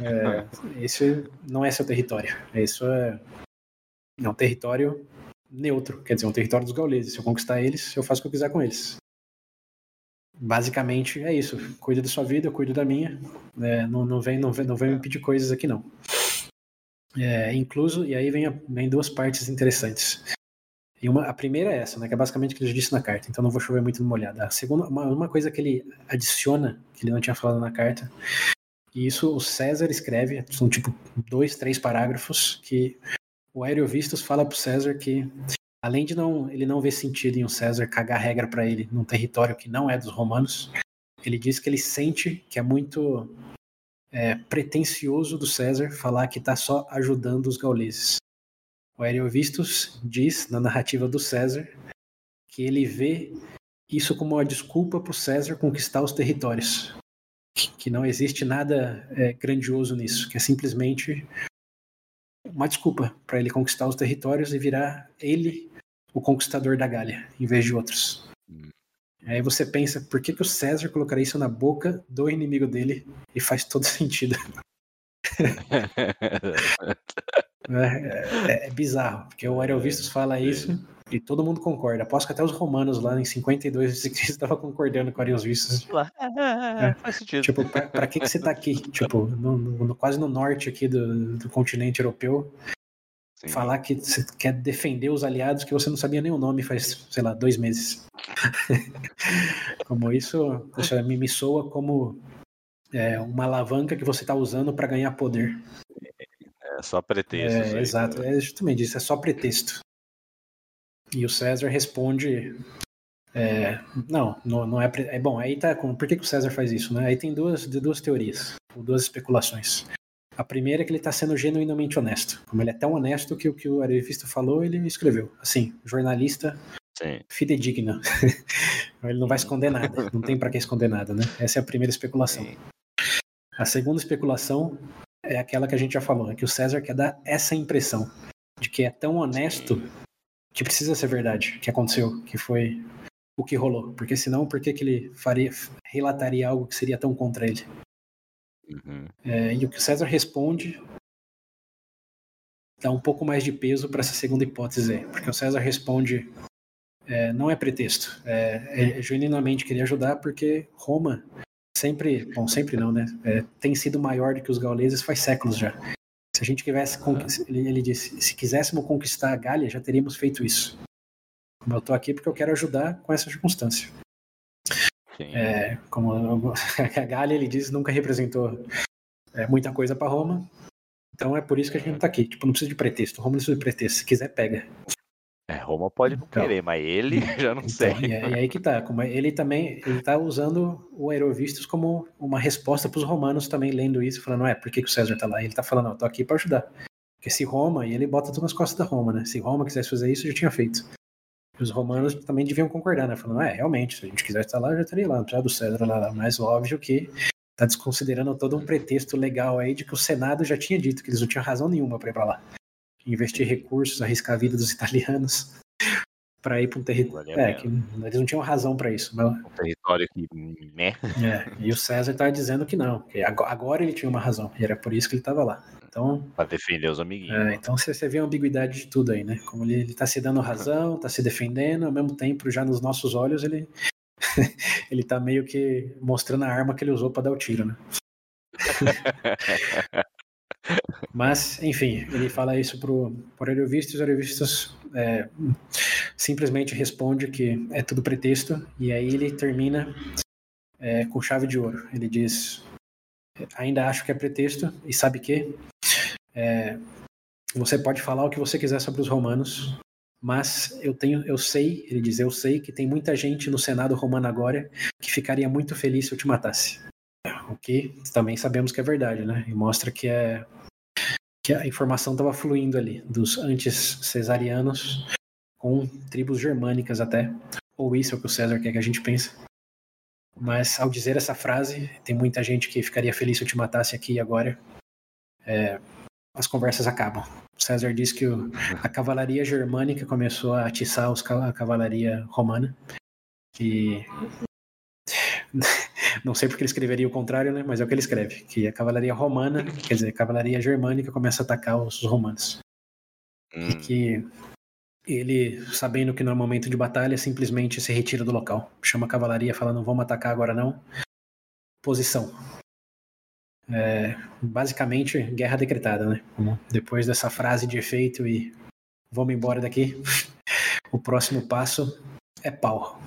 É, esse não é seu território. Isso é, é um território neutro, quer dizer, um território dos gauleses. Se eu conquistar eles, eu faço o que eu quiser com eles. Basicamente é isso. Cuida da sua vida, eu cuido da minha. É, não, não, vem, não, vem, não vem me pedir coisas aqui, não. É, incluso, e aí vem, a, vem duas partes interessantes. E uma, a primeira é essa, né, que é basicamente o que ele disse na carta, então não vou chover muito no molhado. A segunda, uma, uma coisa que ele adiciona, que ele não tinha falado na carta, e isso o César escreve, são tipo dois, três parágrafos, que o Aerovistus fala pro César que, além de não ele não ver sentido em o César cagar regra para ele num território que não é dos romanos, ele diz que ele sente que é muito é, pretencioso do César falar que está só ajudando os gauleses. O Ariovistus diz na narrativa do César que ele vê isso como uma desculpa para o César conquistar os territórios, que não existe nada é, grandioso nisso, que é simplesmente uma desculpa para ele conquistar os territórios e virar ele o conquistador da Gália, em vez de outros. Hum. Aí você pensa, por que, que o César colocaria isso na boca do inimigo dele? E faz todo sentido. É, é, é, bizarro, porque o Aerovistus fala isso e todo mundo concorda. Aposto que até os romanos lá em 52 Cristo estavam concordando com o Aerovistus. É, é, faz sentido. Tipo, pra, pra que, que você tá aqui? Tipo, no, no, quase no norte aqui do, do continente europeu. Sim. Falar que você quer defender os aliados que você não sabia nem o nome faz, sei lá, dois meses. como isso, poxa, me, me soa como é, uma alavanca que você está usando para ganhar poder. É só pretexto. É, exato, é justamente isso, é só pretexto. E o César responde. É, não, não, não é, é. Bom, aí tá. Com, por que, que o César faz isso? Né? Aí tem duas, duas teorias, duas especulações. A primeira é que ele está sendo genuinamente honesto. Como ele é tão honesto que o que o Arevista falou, ele escreveu. Assim, jornalista Sim. fidedigno. ele não vai esconder nada. Não tem para que esconder nada, né? Essa é a primeira especulação. Sim. A segunda especulação é aquela que a gente já falou, é que o César quer dar essa impressão de que é tão honesto que precisa ser verdade, que aconteceu, que foi o que rolou. Porque senão, por que, que ele faria, relataria algo que seria tão contra ele? Uhum. É, e o que o César responde dá um pouco mais de peso para essa segunda hipótese, porque o César responde é, não é pretexto, é, é genuinamente queria ajudar porque Roma sempre, bom, sempre não, né? É, tem sido maior do que os gauleses faz séculos já. Se a gente quisesse, ele, ele disse, se quiséssemos conquistar a Gália, já teríamos feito isso. Eu estou aqui porque eu quero ajudar com essa circunstância. É, como a Gália, ele diz, nunca representou é, muita coisa para Roma. Então é por isso que a gente está aqui. Tipo, não precisa de pretexto. Roma não precisa de pretexto. Se quiser, pega. É, Roma pode não então, querer, mas ele já não então, sei. E, é, e aí que tá. Como é, ele também ele tá usando o Aerovistus como uma resposta para os romanos também lendo isso, falando, é, por que, que o César tá lá? ele tá falando, eu tô aqui para ajudar. Porque se Roma, e ele bota tudo nas costas da Roma, né? Se Roma quisesse fazer isso, já tinha feito. E os romanos também deviam concordar, né? Falando, é, realmente, se a gente quisesse estar lá, já estaria lá, não precisa do César lá. Mas óbvio que tá desconsiderando todo um pretexto legal aí de que o Senado já tinha dito que eles não tinham razão nenhuma para ir para lá investir recursos, arriscar a vida dos italianos para ir para um território. É, que eles não tinham razão para isso. Mas... Um território que. Né? É, e o César estava dizendo que não, que agora ele tinha uma razão, e era por isso que ele estava lá. Então, para defender os amiguinhos. É, então você, você vê a ambiguidade de tudo aí, né? Como ele, está se dando razão, está se defendendo, ao mesmo tempo, já nos nossos olhos, ele, ele tá meio que mostrando a arma que ele usou para dar o tiro, né? Mas, enfim, ele fala isso pro, pro Aerovistos, os Aerovistos é, simplesmente responde que é tudo pretexto, e aí ele termina é, com chave de ouro. Ele diz: ainda acho que é pretexto, e sabe que é, você pode falar o que você quiser sobre os romanos, mas eu tenho, eu sei, ele diz, eu sei que tem muita gente no Senado romano agora que ficaria muito feliz se eu te matasse. O que também sabemos que é verdade, né? E mostra que é que a informação estava fluindo ali dos antes cesarianos com tribos germânicas até, ou isso é o que o César quer que a gente pense. Mas ao dizer essa frase, tem muita gente que ficaria feliz se eu te matasse aqui e agora. é, as conversas acabam. César diz que o, a cavalaria germânica começou a atiçar os, a cavalaria romana. E não sei porque ele escreveria o contrário, né? Mas é o que ele escreve, que a cavalaria romana, quer dizer, a cavalaria germânica começa a atacar os romanos. Hum. E que ele, sabendo que não é momento de batalha, simplesmente se retira do local. Chama a cavalaria, fala: não vamos atacar agora não. Posição. É, basicamente, guerra decretada, né? Depois dessa frase de efeito e vamos embora daqui, o próximo passo é pau.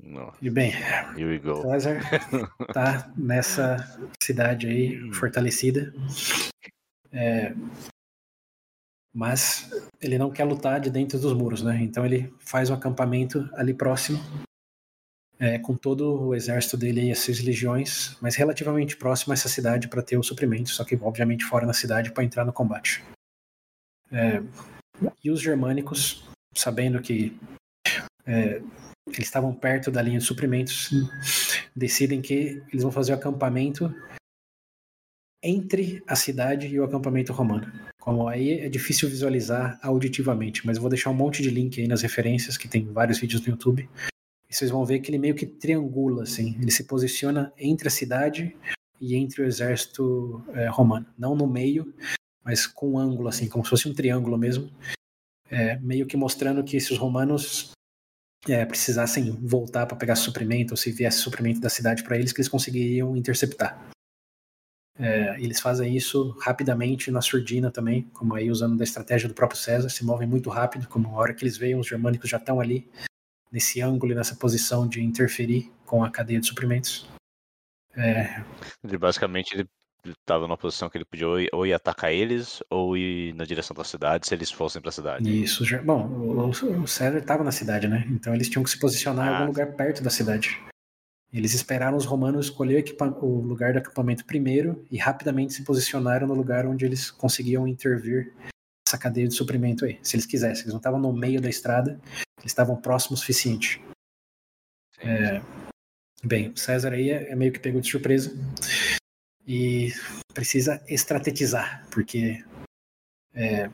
No. E bem, Here we go. César tá nessa cidade aí fortalecida. É, mas ele não quer lutar de dentro dos muros, né? Então ele faz um acampamento ali próximo, é, com todo o exército dele e as seis legiões, mas relativamente próximo a essa cidade para ter o suprimento, só que obviamente fora na cidade para entrar no combate. É, e os germânicos, sabendo que é, eles estavam perto da linha de suprimentos, decidem que eles vão fazer o acampamento entre a cidade e o acampamento romano. Como aí é difícil visualizar auditivamente, mas eu vou deixar um monte de link aí nas referências, que tem vários vídeos no YouTube. E vocês vão ver que ele meio que triangula, assim. Ele se posiciona entre a cidade e entre o exército é, romano. Não no meio, mas com um ângulo, assim, como se fosse um triângulo mesmo. É, meio que mostrando que se os romanos é, precisassem voltar para pegar suprimento, ou se viesse suprimento da cidade para eles, que eles conseguiriam interceptar. É, eles fazem isso rapidamente na surdina também, como aí usando da estratégia do próprio César, se movem muito rápido, como a hora que eles veem, os germânicos já estão ali nesse ângulo e nessa posição de interferir com a cadeia de suprimentos. É... Ele basicamente ele estava numa posição que ele podia ou ir, atacar eles ou ir na direção da cidade se eles fossem para a cidade. Isso, bom, o, César estava na cidade, né? Então eles tinham que se posicionar ah. em algum ah. lugar perto da cidade. Eles esperaram os romanos escolher o lugar do acampamento primeiro e rapidamente se posicionaram no lugar onde eles conseguiam intervir essa cadeia de suprimento aí, se eles quisessem. Eles não estavam no meio da estrada, eles estavam próximos o suficiente. É, bem, César aí é, é, meio que pegou de surpresa e precisa estrategizar, porque é,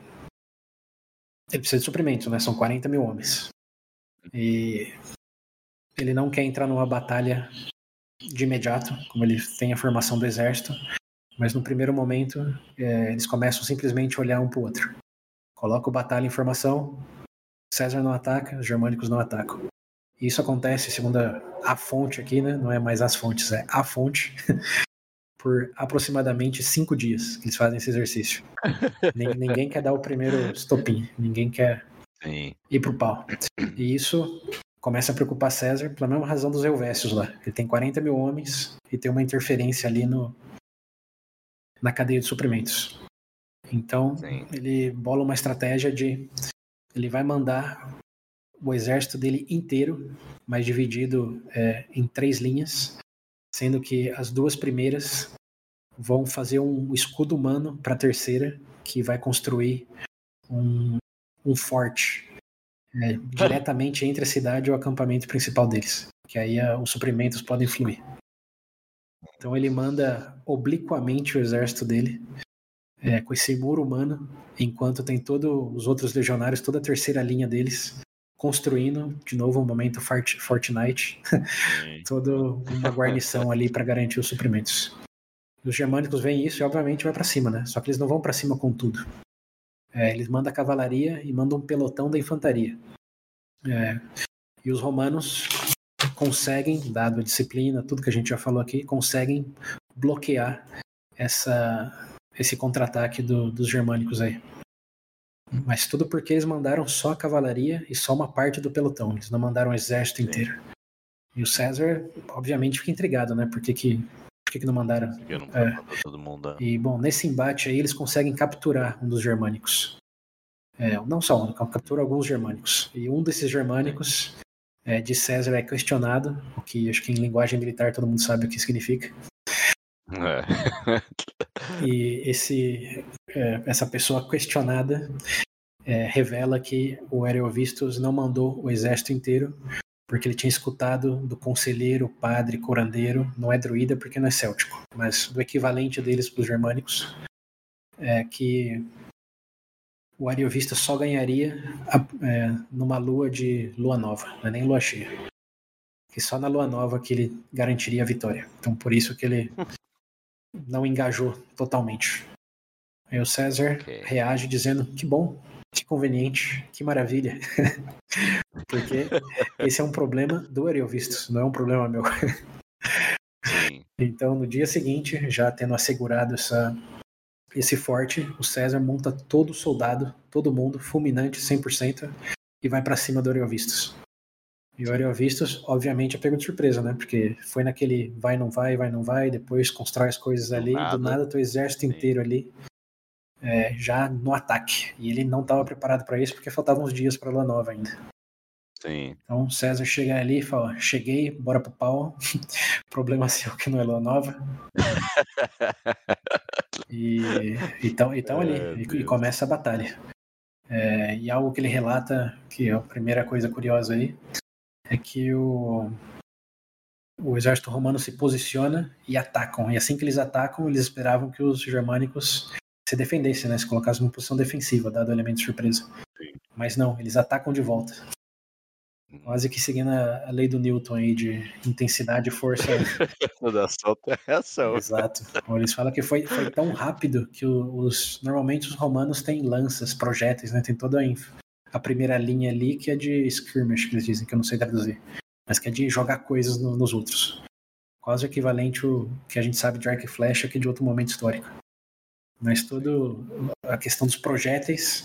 ele precisa de suprimento, né? São 40 mil homens. E ele não quer entrar numa batalha de imediato, como ele tem a formação do exército, mas no primeiro momento é, eles começam simplesmente a olhar um para o outro. Coloca o batalha em formação, César não ataca, os germânicos não atacam. Isso acontece, segundo a fonte aqui, né? não é mais as fontes, é a fonte, por aproximadamente cinco dias que eles fazem esse exercício. ninguém quer dar o primeiro estopim, ninguém quer Sim. ir pro pau. E isso começa a preocupar César pela mesma razão dos Helvécios lá. Ele tem 40 mil homens e tem uma interferência ali no, na cadeia de suprimentos. Então, Sim. ele bola uma estratégia de. Ele vai mandar o exército dele inteiro, mas dividido é, em três linhas, sendo que as duas primeiras vão fazer um escudo humano para a terceira, que vai construir um, um forte é, diretamente entre a cidade e o acampamento principal deles, que aí a, os suprimentos podem fluir. Então ele manda obliquamente o exército dele é, com esse muro humano, enquanto tem todos os outros legionários, toda a terceira linha deles construindo, de novo, um momento Fortnite, toda uma guarnição ali para garantir os suprimentos. Os germânicos veem isso e obviamente vai para cima, né? Só que eles não vão para cima com tudo. É, eles mandam a cavalaria e mandam um pelotão da infantaria. É, e os romanos conseguem, dado a disciplina, tudo que a gente já falou aqui, conseguem bloquear essa, esse contra-ataque do, dos germânicos aí. Mas tudo porque eles mandaram só a cavalaria e só uma parte do pelotão. Eles não mandaram o exército Sim. inteiro. E o César, obviamente, fica intrigado, né? Por que, que por que, que não mandaram? Não é. todo mundo. É. E, bom, nesse embate aí, eles conseguem capturar um dos germânicos. É, não só um, captura alguns germânicos. E um desses germânicos é, de César é questionado, o que acho que em linguagem militar todo mundo sabe o que significa. É. e esse, é, essa pessoa questionada é, revela que o Aerovistos não mandou o exército inteiro porque ele tinha escutado do conselheiro, padre, curandeiro, não é druida porque não é céltico, mas do equivalente deles para os germânicos, é que o Ariovista só ganharia é, numa lua de lua nova, não é nem lua cheia. Que só na lua nova que ele garantiria a vitória. Então por isso que ele não engajou totalmente. Aí o César okay. reage dizendo que bom, que conveniente, que maravilha. Porque esse é um problema do Ariovistos, não é um problema meu. Então, no dia seguinte, já tendo assegurado essa, esse forte, o César monta todo o soldado, todo mundo, fulminante 100%, e vai para cima do Ariovistos. E o Ariovistos, obviamente, é pego de surpresa, né? Porque foi naquele vai, não vai, vai, não vai, depois constrói as coisas ali, do nada, do nada teu exército inteiro ali é, já no ataque. E ele não estava preparado para isso porque faltavam uns dias para Lua Nova ainda. Sim. Então César chega ali e fala: Cheguei, bora pro pau. Problema seu que não é Lua Nova. e então, então ali, é, e, e, começa a batalha. É, e algo que ele relata, que é a primeira coisa curiosa aí, é que o, o exército romano se posiciona e atacam. E assim que eles atacam, eles esperavam que os germânicos se defendessem, né? Se colocassem numa posição defensiva, dado o elemento de surpresa. Sim. Mas não, eles atacam de volta. Quase que seguindo a, lei do Newton aí de intensidade e força. da solta é reação. Exato. Eles falam que foi, foi tão rápido que os normalmente os romanos têm lanças, projéteis, né? Tem toda a a primeira linha ali, que é de skirmish, que eles dizem, que eu não sei traduzir. Mas que é de jogar coisas no, nos outros. Quase equivalente ao que a gente sabe de arco e que é de outro momento histórico. Mas tudo a questão dos projéteis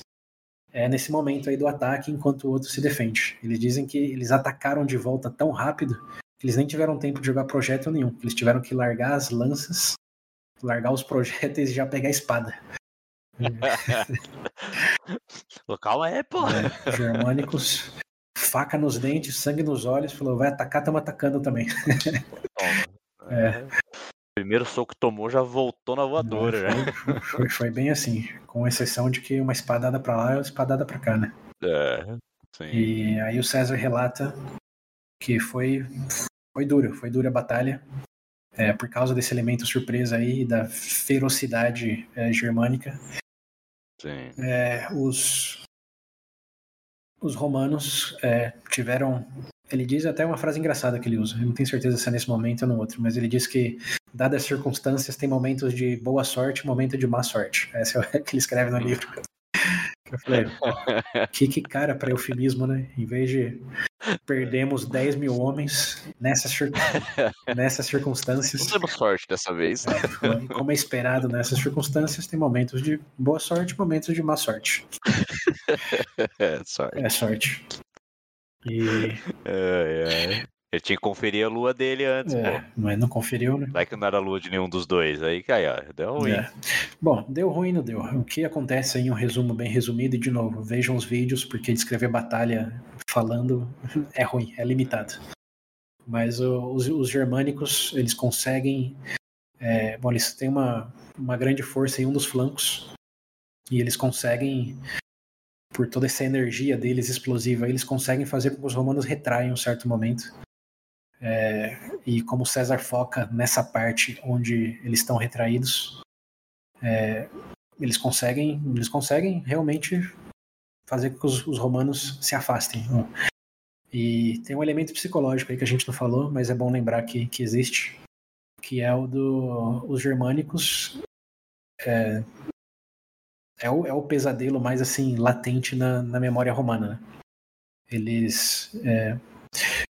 é nesse momento aí do ataque, enquanto o outro se defende. Eles dizem que eles atacaram de volta tão rápido que eles nem tiveram tempo de jogar projétil nenhum. Eles tiveram que largar as lanças, largar os projéteis e já pegar a espada. Calma aí, pô. É, germânicos, faca nos dentes, sangue nos olhos, falou, vai atacar, estamos atacando também. é. Primeiro soco que tomou já voltou na voadora. Foi, foi, foi, foi, bem assim, com exceção de que uma espadada para lá e uma espadada para cá, né? É, sim. E aí o César relata que foi, foi duro, foi dura a batalha. É, por causa desse elemento surpresa aí, da ferocidade é, germânica. É, os, os romanos é, tiveram. Ele diz até uma frase engraçada que ele usa. Eu não tenho certeza se é nesse momento ou no outro, mas ele diz que, dadas as circunstâncias, tem momentos de boa sorte e momento de má sorte. Essa é o que ele escreve no livro. Eu falei, que, que cara para eufemismo, né? Em vez de perdemos 10 mil homens nessas, nessas circunstâncias. Não temos sorte dessa vez. É, como é esperado nessas circunstâncias, tem momentos de boa sorte momentos de má sorte. É sorte. É sorte. E. É, é. Ele tinha que conferir a lua dele antes, é, pô. Mas não conferiu, né? Vai que não era a lua de nenhum dos dois. Aí, cai, ó, deu ruim. É. Bom, deu ruim, não deu. O que acontece aí, um resumo bem resumido, e de novo, vejam os vídeos, porque descrever batalha falando é ruim, é limitado. Mas os, os, germânicos, eles conseguem. É, bom, eles têm uma, uma grande força em um dos flancos, e eles conseguem por toda essa energia deles explosiva, eles conseguem fazer com que os romanos retraiam um certo momento. É, e como César foca nessa parte onde eles estão retraídos, é, eles conseguem, eles conseguem realmente fazer com que os, os, romanos se afastem. E tem um elemento psicológico aí que a gente não falou, mas é bom lembrar que, que existe, que é o dos do, germânicos. É, é, o, é o pesadelo mais assim latente na, na memória romana. Né? Eles é,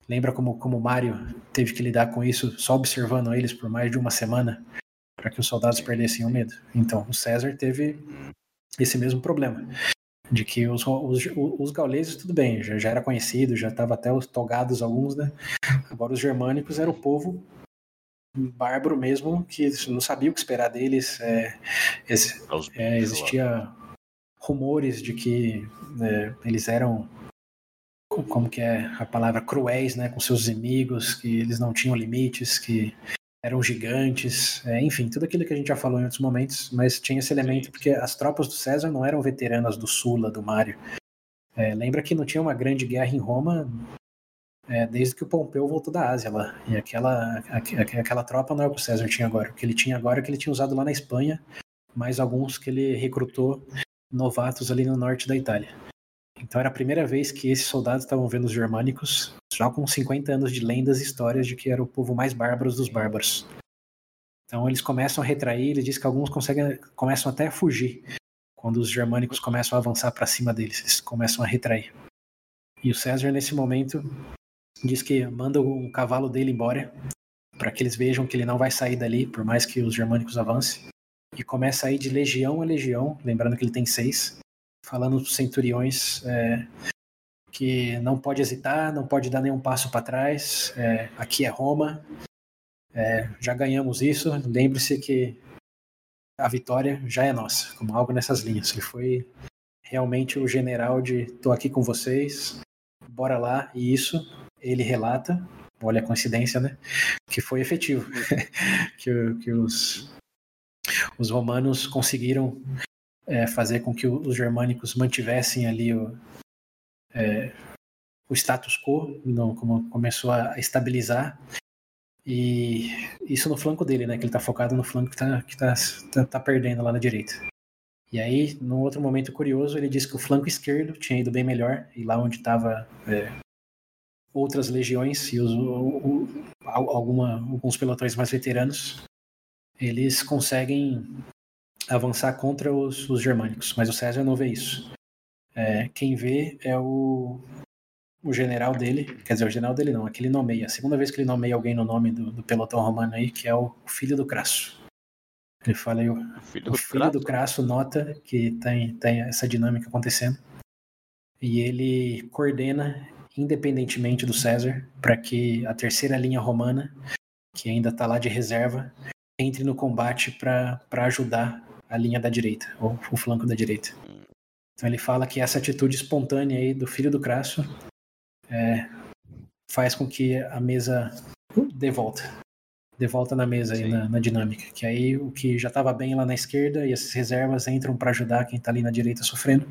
Lembra como, como Mario teve que lidar com isso só observando eles por mais de uma semana para que os soldados perdessem o medo? Então, o César teve esse mesmo problema. De que os, os, os gauleses, tudo bem, já, já era conhecido, já estava até os togados alguns, né? Agora os germânicos era o povo bárbaro mesmo, que não sabia o que esperar deles. É, é, existia rumores de que né, eles eram como que é a palavra cruéis, né, com seus inimigos, que eles não tinham limites, que eram gigantes, é, enfim, tudo aquilo que a gente já falou em outros momentos, mas tinha esse elemento porque as tropas do César não eram veteranas do Sula, do Mário. É, lembra que não tinha uma grande guerra em Roma é, desde que o Pompeu voltou da Ásia lá. E aquela, aquela tropa não é o que o César tinha agora. O que ele tinha agora é o que ele tinha usado lá na Espanha, mais alguns que ele recrutou novatos ali no norte da Itália. Então era a primeira vez que esses soldados estavam vendo os germânicos, já com 50 anos de lendas e histórias de que era o povo mais bárbaro dos bárbaros. Então eles começam a retrair, ele diz que alguns conseguem, começam até a fugir quando os germânicos começam a avançar para cima deles, eles começam a retrair. E o César nesse momento diz que manda o cavalo dele embora para que eles vejam que ele não vai sair dali, por mais que os germânicos avancem. E começa a ir de legião a legião, lembrando que ele tem seis, falando para os centuriões é, que não pode hesitar, não pode dar nenhum passo para trás. É, aqui é Roma, é, já ganhamos isso. Lembre-se que a vitória já é nossa, como algo nessas linhas. Ele foi realmente o general de tô aqui com vocês, bora lá. E isso ele relata, olha a coincidência, né? Que foi efetivo, que, que os os romanos conseguiram é, fazer com que os germânicos mantivessem ali o, é, o status quo, não, como começou a estabilizar. E isso no flanco dele, né? Que ele tá focado no flanco que tá, que tá, tá, tá perdendo lá na direita. E aí, num outro momento curioso, ele disse que o flanco esquerdo tinha ido bem melhor, e lá onde estava é, outras legiões e os, o, o, alguma, alguns pelotões mais veteranos, eles conseguem avançar contra os, os germânicos, mas o César não vê isso. É, quem vê é o, o general dele, quer dizer, o general dele não, aquele nomeia. A segunda vez que ele nomeia alguém no nome do, do pelotão romano aí, que é o, o filho do Crasso. Ele fala aí, o, o filho, do, filho do Crasso nota que tem, tem essa dinâmica acontecendo. E ele coordena, independentemente do César, para que a terceira linha romana, que ainda está lá de reserva, entre no combate para ajudar a linha da direita, ou o flanco da direita. Então ele fala que essa atitude espontânea aí do filho do Crasso é, faz com que a mesa dê volta. Dê volta na mesa aí, na, na, dinâmica. Que aí o que já estava bem lá na esquerda e essas reservas entram para ajudar quem está ali na direita sofrendo.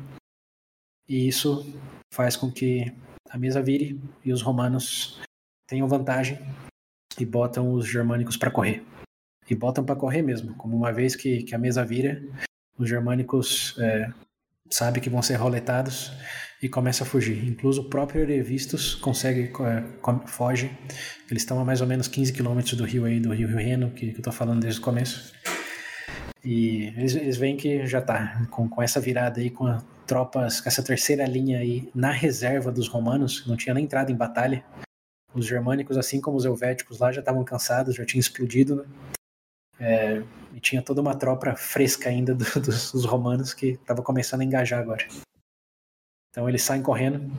E isso faz com que a mesa vire e os romanos tenham vantagem e botam os germânicos para correr e botam para correr mesmo. Como uma vez que, que a mesa vira, os germânicos é, sabem que vão ser roletados e começa a fugir. Incluso o próprio Erevistus consegue, é, foge. Eles estão a mais ou menos 15 quilômetros do rio aí, do rio, Reno, que, que eu estou falando desde o começo. E eles, eles veem que já tá com, com essa virada aí, com tropas, com essa terceira linha aí na reserva dos romanos, não tinha nem entrado em batalha. Os germânicos, assim como os helvéticos lá, já estavam cansados, já tinham explodido, né? É, e tinha toda uma tropa fresca ainda do, dos, dos, romanos que estava começando a engajar agora. Então eles saem correndo,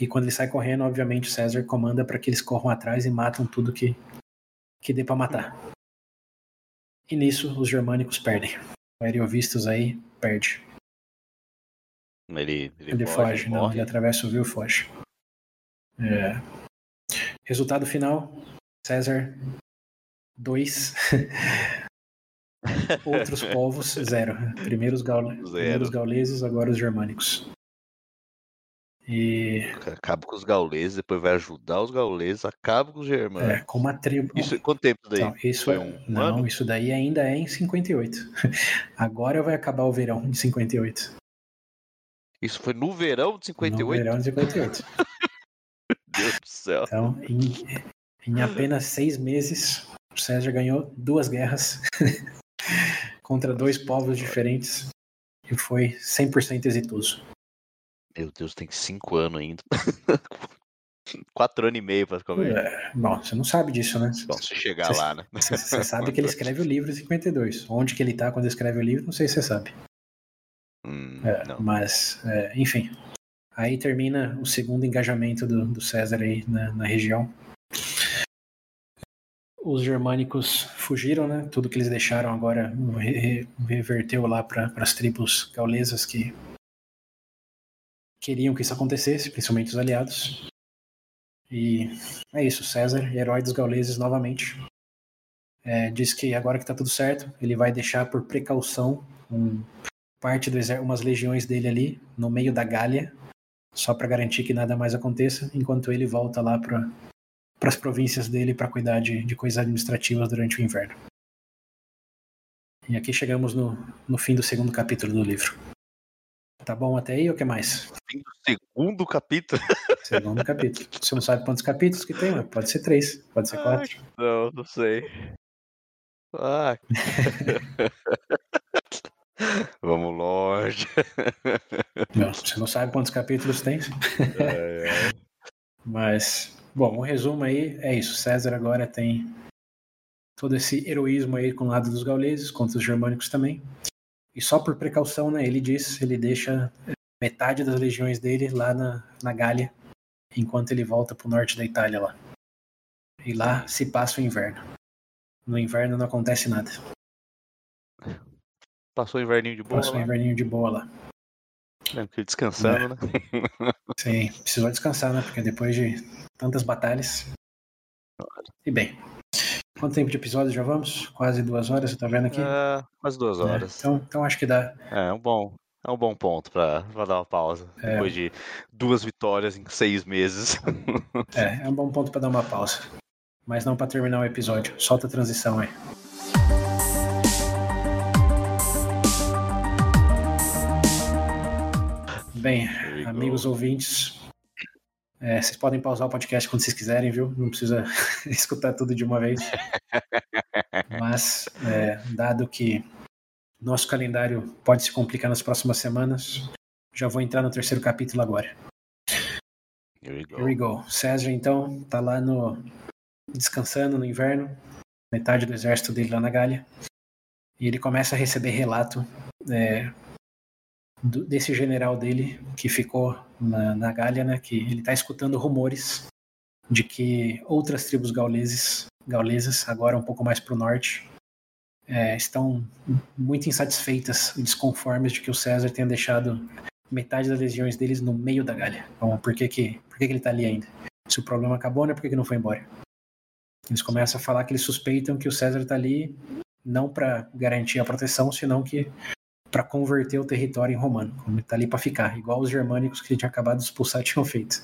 e quando eles saem correndo, obviamente César comanda para que eles corram atrás e matam tudo que, que dê para matar. E nisso os germânicos perdem. O Ariovistus aí perde. Ele, ele, ele foge, foge não, ele atravessa o rio e foge. É. Resultado final: César Dois. Outros povos, zero. Primeiro os, gaule... zero. Primeiro os gauleses, agora os germânicos. E... Acaba com os gauleses, depois vai ajudar os gauleses, acaba com os germânicos. É, com uma tribo. Isso, quanto tempo daí? Então, isso Foi é- um Não, ano? isso daí ainda é em 58. Agora vai acabar o verão de 58. Isso foi no verão de 58? No verão de 58. Deus do céu. Então, em, em apenas seis meses, César ganhou duas guerras contra dois povos diferentes e foi 100% exitoso. Meu Deus, tem cinco anos ainda. Quatro anos e meio para comer. É, bom, você não sabe disso, né? Bom, se chegar lá, né? Você, você sabe que ele escreve o livro em 52. Onde que ele tá quando escreve o livro, não sei se você sabe. Hum, é, mas, é, enfim. Aí termina o segundo engajamento do, do César aí na, na região os germânicos fugiram, né? Tudo que eles deixaram agora reverteu lá para as tribos gaulesas que queriam que isso acontecesse, principalmente os aliados. E é isso, César, herói dos gauleses novamente. É, diz que agora que está tudo certo, ele vai deixar por precaução um, parte do exército, umas legiões dele ali no meio da Gália, só para garantir que nada mais aconteça, enquanto ele volta lá para as províncias dele para cuidar de, de coisas administrativas durante o inverno. E aqui chegamos no, no fim do segundo capítulo do livro. Tá bom até aí ou o que mais? Fim do segundo capítulo? Segundo capítulo. Você não sabe quantos capítulos que tem, mas pode ser três, pode ser quatro. Ah, não, não sei. Ah. Vamos longe. Não, você não sabe quantos capítulos tem. É, é. Mas, bom, o um resumo aí é isso. César agora tem todo esse heroísmo aí com o lado dos gauleses, contra os germânicos também. E só por precaução, né, ele diz, ele deixa metade das legiões dele lá na, na Gália, enquanto ele volta para o norte da Itália lá. E lá se passa o inverno. No inverno não acontece nada. Passou o inverninho de boa. Passou o inverninho de boa lá. É, descansando, é. né? Sim, precisou descansar, né? Porque depois de tantas batalhas. E bem, Quanto tempo de episódio já vamos? Quase duas horas, você tá vendo aqui? É, quase duas é, horas. É, então, então acho que dá. É, um bom, é um bom ponto para dar uma pausa. É. Depois de duas vitórias em seis meses. É, é um bom ponto para dar uma pausa. Mas não para terminar o episódio. Solta a transição aí. Bem, amigos go. ouvintes, é, vocês podem pausar o podcast quando vocês quiserem, viu? Não precisa escutar tudo de uma vez. Mas, é, dado que nosso calendário pode se complicar nas próximas semanas, já vou entrar no terceiro capítulo agora. Here we go. Here we go. César, então, tá lá no descansando no inverno, metade do exército dele lá na Gália, e ele começa a receber relato é, do, desse general dele que ficou na, na Gália, né, que ele está escutando rumores de que outras tribos gauleses, gaulesas, agora um pouco mais para o norte, é, estão muito insatisfeitas e desconformes de que o César tenha deixado metade das legiões deles no meio da Gália. Então, por que, que, por que, que ele está ali ainda? Se o problema acabou, né, por que, que não foi embora? Eles começam a falar que eles suspeitam que o César está ali não para garantir a proteção, senão que para converter o território em romano, como está ali para ficar, igual os germânicos que ele tinha acabado de expulsar tinham feito.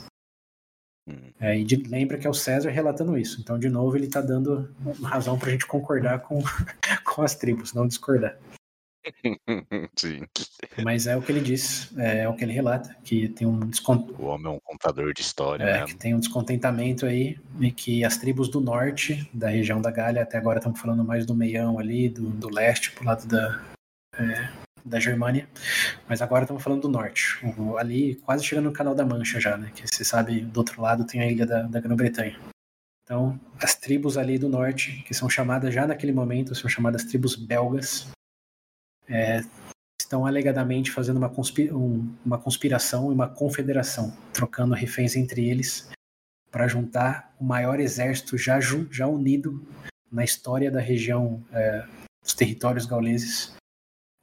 Hum. É, e de, lembra que é o César relatando isso. Então, de novo, ele está dando razão para a gente concordar com, com as tribos, não discordar. Sim. Mas é o que ele diz, é, é o que ele relata, que tem um desconto. O homem é um contador de história. É, né? que tem um descontentamento aí, e que as tribos do norte, da região da Gália, até agora estamos falando mais do meião ali, do, do leste, pro lado da, é, da Germânia, mas agora estamos falando do norte, ali quase chegando no Canal da Mancha já, né? Que você sabe, do outro lado tem a ilha da, da Grã-Bretanha. Então, as tribos ali do norte, que são chamadas já naquele momento, são chamadas tribos belgas, é, estão alegadamente fazendo uma, conspira um, uma conspiração e uma confederação, trocando reféns entre eles para juntar o maior exército já, já unido na história da região é, dos territórios gauleses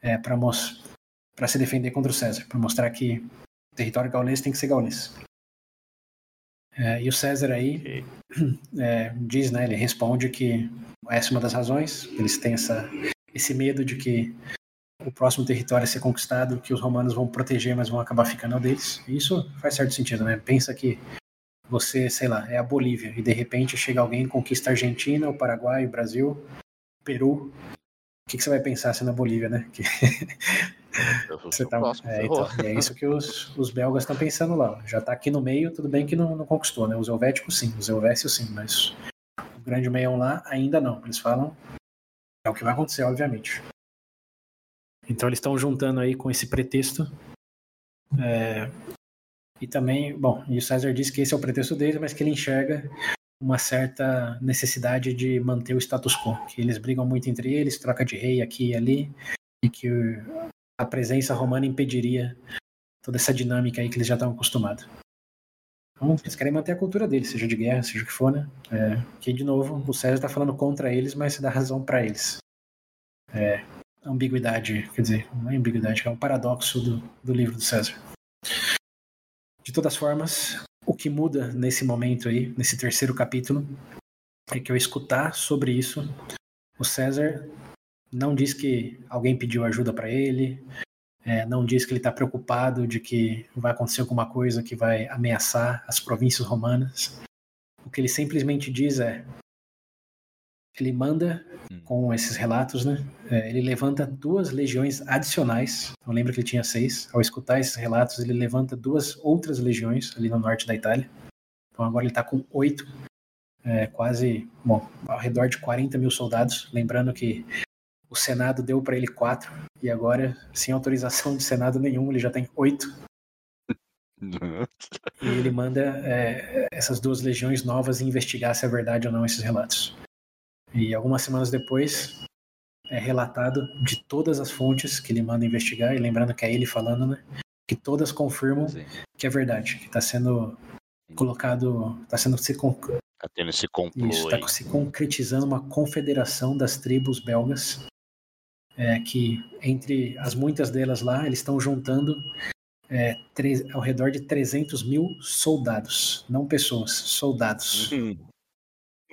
é, para se defender contra o César, para mostrar que o território gaulês tem que ser gaulês. É, e o César aí é, diz, né, ele responde que essa é uma das razões, eles têm essa, esse medo de que o próximo território a ser conquistado, que os romanos vão proteger, mas vão acabar ficando deles. E isso faz certo sentido, né? Pensa que você, sei lá, é a Bolívia e de repente chega alguém conquista a Argentina, o Paraguai, o Brasil, o Peru, que, que você vai pensar se na Bolívia, né? Que... você tá... é, então, é isso que os, os belgas estão pensando lá. Já está aqui no meio, tudo bem que não, não conquistou, né? Os helvéticos sim, os helvécios sim, mas o grande meião lá ainda não. Eles falam é o que vai acontecer, obviamente. Então eles estão juntando aí com esse pretexto. É, e também, bom, e o César disse que esse é o pretexto dele, mas que ele enxerga uma certa necessidade de manter o status quo, que eles brigam muito entre eles, troca de rei aqui e ali, e que a presença romana impediria toda essa dinâmica aí que eles já estão acostumados. Então, eles querem manter a cultura deles, seja de guerra, seja o que for, né? É, que, de novo, o César está falando contra eles, mas dá razão para eles. É, ambiguidade, quer dizer, não é ambiguidade, é um paradoxo do, do livro do César. De todas formas, o que muda nesse momento aí, nesse terceiro capítulo, é que eu escutar sobre isso, o César não diz que alguém pediu ajuda para ele, é, não diz que ele está preocupado de que vai acontecer alguma coisa que vai ameaçar as províncias romanas. O que ele simplesmente diz é: ele manda hum. com esses relatos, né? É, ele levanta duas legiões adicionais. Eu lembro que ele tinha seis. Ao escutar esses relatos, ele levanta duas outras legiões ali no norte da Itália. Então agora ele está com oito, é, quase, bom, ao redor de 40 mil soldados. Lembrando que o Senado deu para ele quatro e agora, sem autorização de Senado nenhum, ele já tem oito. e ele manda é, essas duas legiões novas investigar se é verdade ou não esses relatos. E algumas semanas depois é relatado de todas as fontes que ele manda investigar, e lembrando que é ele falando, né? Que todas confirmam Sim. que é verdade, que está sendo colocado, está sendo se tá tendo esse complô Isso, está se concretizando uma confederação das tribos belgas, é, que entre as muitas delas lá, eles estão juntando é, ao redor de 300 mil soldados, não pessoas, soldados. Hum.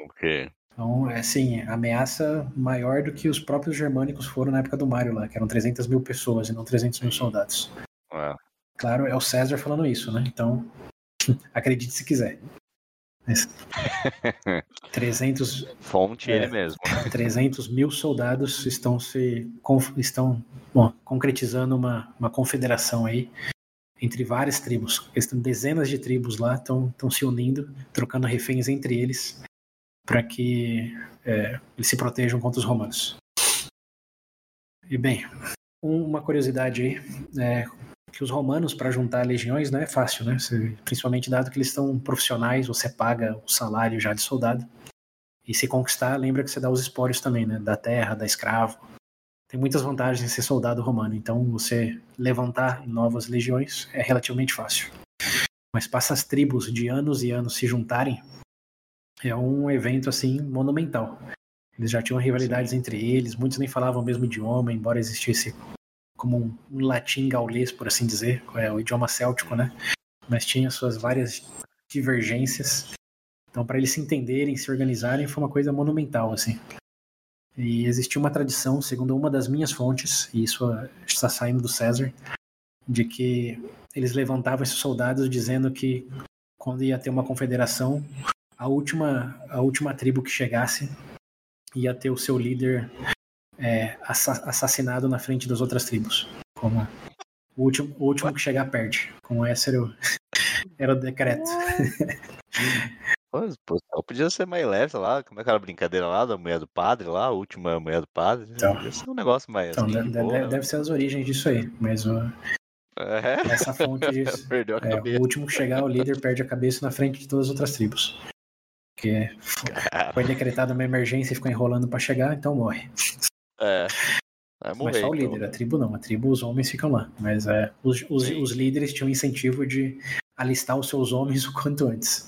Ok. Então, é assim, ameaça maior do que os próprios germânicos foram na época do Mário lá, que eram 300 mil pessoas e não 300 mil soldados. É. Claro, é o César falando isso, né? Então, acredite se quiser. Mas, 300 fonte é, ele mesmo 300 mil soldados estão se estão bom, concretizando uma, uma confederação aí entre várias tribos estão dezenas de tribos lá estão se unindo trocando reféns entre eles para que é, eles se protejam contra os romanos. E bem, uma curiosidade aí é que os romanos para juntar legiões não é fácil, né? Principalmente dado que eles estão profissionais, você paga o salário já de soldado. E se conquistar, lembra que você dá os espólios também, né? Da terra, da escravo. Tem muitas vantagens em ser soldado romano, então você levantar novas legiões é relativamente fácil. Mas passa as tribos de anos e anos se juntarem, é um evento assim monumental. Eles já tinham rivalidades Sim. entre eles, muitos nem falavam o mesmo idioma, embora existisse como um, um latim gaulês, por assim dizer, é o idioma céltico, né? Mas tinha suas várias divergências. Então, para eles se entenderem, se organizarem, foi uma coisa monumental, assim. E existia uma tradição, segundo uma das minhas fontes, e isso está saindo do César, de que eles levantavam esses soldados dizendo que quando ia ter uma confederação, a última, a última tribo que chegasse ia ter o seu líder é, assassinado na frente das outras tribos. Como o último, o último que chegar perde. Como esse era o, era o decreto. Pô, podia ser mais leve, lá, como é aquela brincadeira lá da mulher do padre lá, a última mulher do padre. Então, podia ser um negócio mais. Então, assim, deve, deve, deve, ser as origens disso aí, mas o, é? essa fonte diz. é, o último que chegar, o líder perde a cabeça na frente de todas as outras tribos. Porque foi decretada uma emergência e ficou enrolando para chegar, então morre. É. Vai morrer, Mas só o então. líder, a tribo não. A tribo, os homens ficam lá. Mas é, os, os, os líderes tinham incentivo de alistar os seus homens o quanto antes.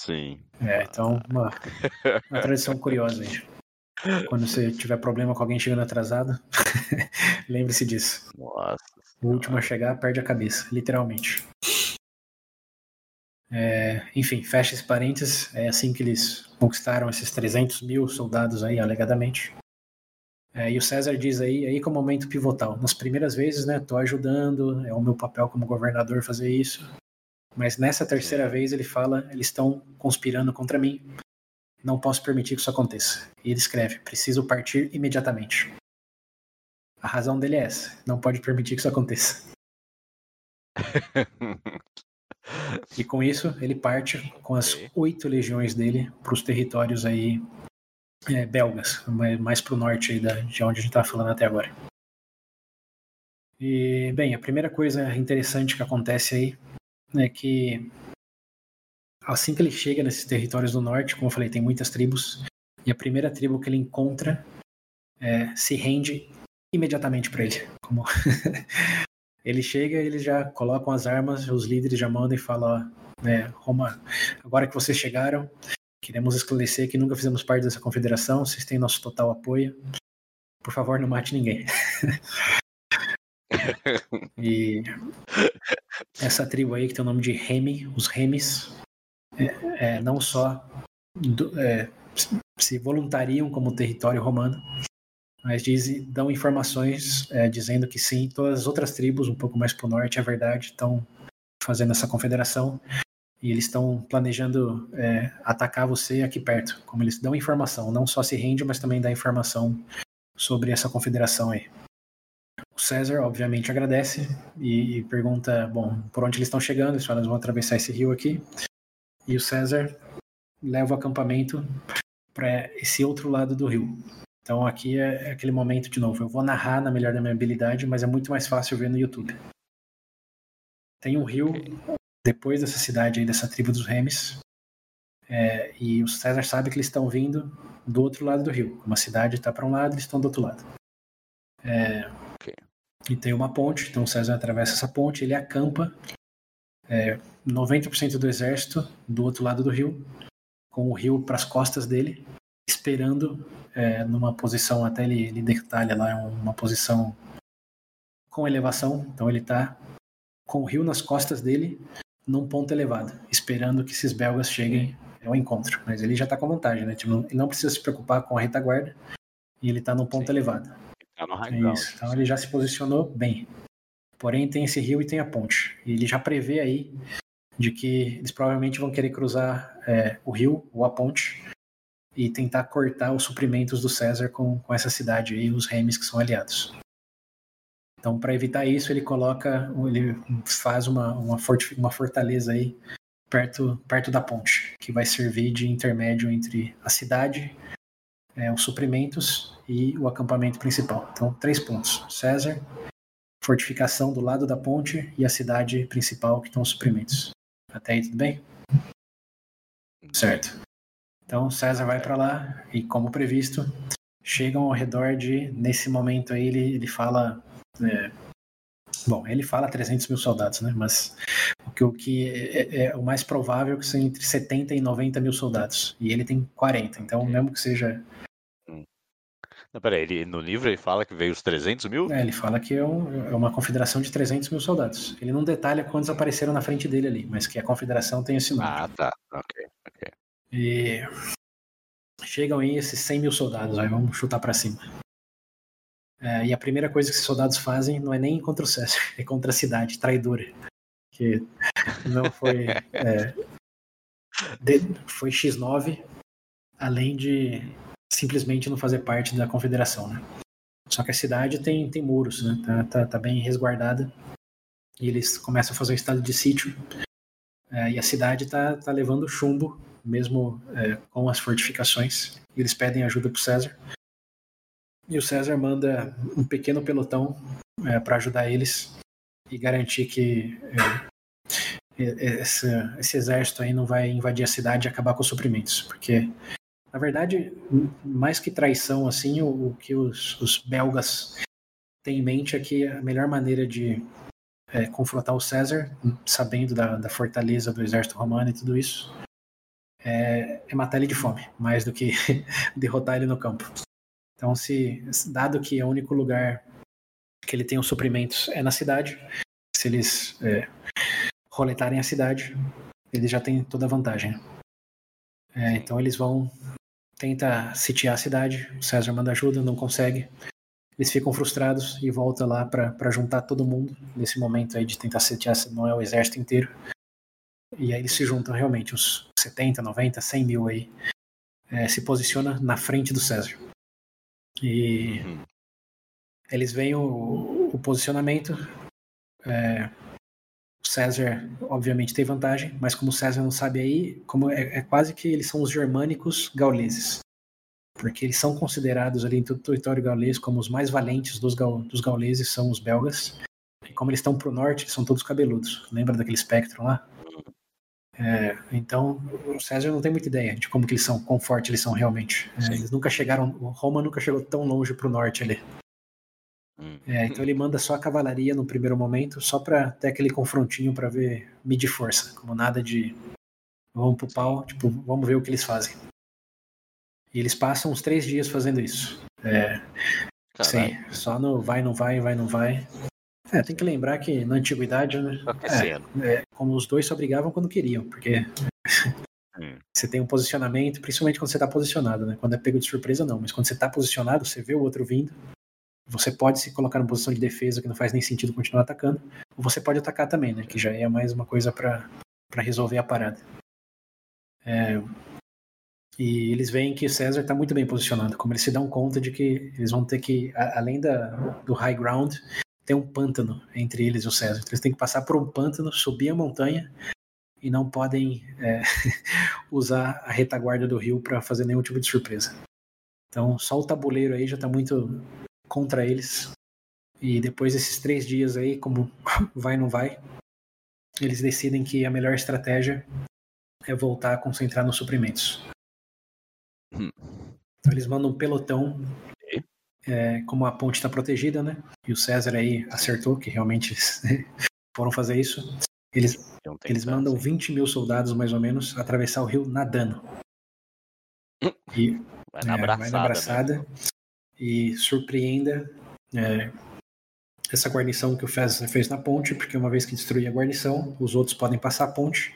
Sim. É, então, uma, uma tradição curiosa aí. Quando você tiver problema com alguém chegando atrasado, lembre-se disso. Nossa. O último a chegar perde a cabeça, literalmente. É, enfim, fecha esse parênteses. É assim que eles conquistaram esses 300 mil soldados aí, alegadamente. É, e o César diz aí, aí é o momento pivotal. Nas primeiras vezes, né, tô ajudando, é o meu papel como governador fazer isso. Mas nessa terceira vez ele fala, eles estão conspirando contra mim. Não posso permitir que isso aconteça. E ele escreve, preciso partir imediatamente. A razão dele é essa, não pode permitir que isso aconteça. E com isso, ele parte com as oito legiões dele para os territórios aí é, belgas, mais para o norte aí da, de onde a gente está falando até agora. E, bem, a primeira coisa interessante que acontece aí é que assim que ele chega nesses territórios do norte, como eu falei, tem muitas tribos, e a primeira tribo que ele encontra é, se rende imediatamente para ele. Como Ele chega, eles já colocam as armas, os líderes já mandam e falam, ó, né, Roma, agora que vocês chegaram, queremos esclarecer que nunca fizemos parte dessa confederação, vocês têm nosso total apoio. Por favor, não mate ninguém. e essa tribo aí que tem o nome de Remi, os Remis, é, é, não só do, é, se voluntariam como território romano, Mas diz, dão informações é, dizendo que sim, todas as outras tribos, um pouco mais para o norte, é verdade, estão fazendo essa confederação e eles estão planejando é, atacar você aqui perto. Como eles dão informação, não só se rende, mas também dá informação sobre essa confederação aí. O César, obviamente, agradece e, e pergunta, bom, por onde eles estão chegando, eles vão atravessar esse rio aqui. E o César leva o acampamento para esse outro lado do rio. Então aqui é, é aquele momento de novo. Eu vou narrar na melhor da minha habilidade, mas é muito mais fácil ver no YouTube. Tem um rio depois dessa cidade aí, dessa tribo dos Remes. É, e o César sabe que eles estão vindo do outro lado do rio. Uma cidade está para um lado, eles estão do outro lado. É, okay. E tem uma ponte, então o César atravessa essa ponte, ele acampa é, 90% do exército do outro lado do rio, com o rio para as costas dele, esperando é, numa posição, até ele, ele detalha lá, uma posição com elevação, então ele está com o rio nas costas dele, num ponto elevado, esperando que esses belgas cheguem ao encontro. Mas ele já está com vantagem, né? Tipo, ele não precisa se preocupar com a retaguarda e ele está num ponto Sim. elevado. Tá no high é Então ele já se posicionou bem. Porém, tem esse rio e tem a ponte. E ele já prevê aí de que eles provavelmente vão querer cruzar é, o rio ou a ponte e tentar cortar os suprimentos do César com, com essa cidade aí, os remes que são aliados. Então, para evitar isso, ele coloca, ele faz uma, uma, uma fortaleza aí perto, perto da ponte, que vai servir de intermédio entre a cidade, é, os suprimentos e o acampamento principal. Então, três pontos: César, fortificação do lado da ponte e a cidade principal, que estão os suprimentos. Até aí, tudo bem? Certo. Então César vai para lá e, como previsto, chegam ao redor de. Nesse momento aí, ele, ele fala. É, bom, ele fala 300 mil soldados, né? Mas o que, o que é, é, é o mais provável é que são entre 70 e 90 mil soldados. E ele tem 40. Então, mesmo que seja não, peraí, ele, no livro ele fala que veio os 300 mil? É, ele fala que é, um, é, uma confederação de 300 mil soldados. Ele não detalha quantos apareceram na frente dele ali, mas que a confederação tem esse número. Ah, tá. Ok, ok. E chegam aí esses 100 mil soldados, aí vamos chutar para cima. É, e a primeira coisa que esses soldados fazem não é nem contra o César, é contra a cidade, traidora. Que não foi. É, de, foi X9, além de simplesmente não fazer parte da confederação, né? Só que a cidade tem, tem muros, né? Tá, tá, tá bem resguardada. E eles começam a fazer um estado de sítio. É, e a cidade tá, tá levando chumbo, mesmo é, com as fortificações. Eles pedem ajuda pro César. E o César manda um pequeno pelotão é, para ajudar eles e garantir que é, esse, esse exército aí não vai invadir a cidade e acabar com os suprimentos. Porque na verdade, mais que traição, assim, o, o que os, os, belgas têm em mente é que a melhor maneira de é, confrontar o César, sabendo da, da, fortaleza do exército romano e tudo isso, é, é matar ele de fome, mais do que derrotar ele no campo. Então, se dado que é o único lugar que ele tem os suprimentos é na cidade, se eles é, roletarem a cidade, eles já têm toda a vantagem. É, então eles vão tenta sitiar a cidade, o César manda ajuda, não consegue. Eles ficam frustrados e volta lá para juntar todo mundo nesse momento aí de tentar sitiar, não é o exército inteiro. E aí eles se juntam realmente, os 70, 90, 100 mil aí, é, se posiciona na frente do César. E uhum. eles veem o, o posicionamento. É, o César, obviamente, tem vantagem, mas como o César não sabe aí, como é, é quase que eles são os germânicos gauleses. Porque eles são considerados ali em todo o território gaulês como os mais valentes dos, gaul dos gauleses, são os belgas. E como eles estão para o norte, são todos cabeludos. Lembra daquele espectro lá? É, então, o César não tem muita ideia de como que eles são, quão forte eles são realmente. É, eles nunca chegaram, Roma nunca chegou tão longe para o norte ali. Hum. É, então ele manda só a cavalaria no primeiro momento, só para ter aquele confrontinho para ver medir força, como nada de vamos pro pau, tipo, vamos ver o que eles fazem. E eles passam uns três dias fazendo isso. É, sim, só no vai, não vai, vai, não vai. É, tem que lembrar que na antiguidade, né? É, é, como os dois só brigavam quando queriam, porque Hum. Você tem um posicionamento, principalmente quando você está posicionado, né? Quando é pego de surpresa, não. Mas quando você está posicionado, você vê o outro vindo. Você pode se colocar numa posição de defesa que não faz nem sentido continuar atacando. Ou você pode atacar também, né? Que já é mais uma coisa para resolver a parada. É, e eles veem que o César está muito bem posicionado, como eles se dão conta de que eles vão ter que, além da, do high ground, tem um pântano entre eles e o César. Então eles têm que passar por um pântano, subir a montanha e não podem é, usar a retaguarda do rio para fazer nenhum tipo de surpresa. Então só o tabuleiro aí já está muito contra eles. E depois desses três dias aí, como vai não vai, eles decidem que a melhor estratégia é voltar a concentrar nos suprimentos. Hum. Então eles mandam um pelotão é, como a ponte está protegida, né? E o César aí acertou que realmente foram fazer isso. Eles, eles mandam 20 mil soldados, mais ou menos, atravessar o rio nadando. E, vai na abraçada. É, vai na abraçada né? e surpreenda é, essa guarnição que o César fez na ponte, porque uma vez que destruir a guarnição, os outros podem passar a ponte.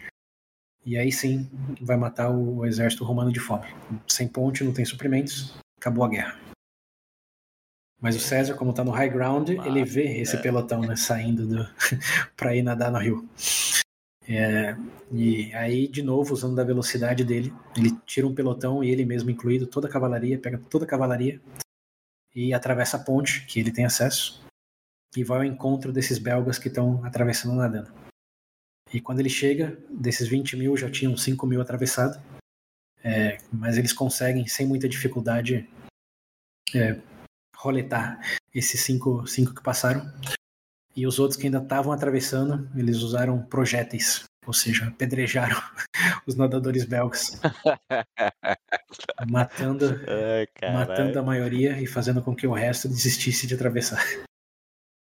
E aí sim vai matar o exército romano de fome. Sem ponte, não tem suprimentos, acabou a guerra. Mas o César, como tá no high ground, ah, ele vê esse é. pelotão né, saindo do... para ir nadar no rio. É, e aí, de novo, usando da velocidade dele, ele tira um pelotão e ele mesmo incluído, toda a cavalaria, pega toda a cavalaria e atravessa a ponte, que ele tem acesso, e vai ao encontro desses belgas que estão atravessando nadando. E quando ele chega, desses 20 mil já tinham 5 mil atravessado, é, mas eles conseguem, sem muita dificuldade, é, roletar esses cinco, cinco que passaram. E os outros que ainda estavam atravessando, eles usaram projéteis, ou seja, apedrejaram os nadadores belgas, matando, Ai, matando a maioria e fazendo com que o resto desistisse de atravessar.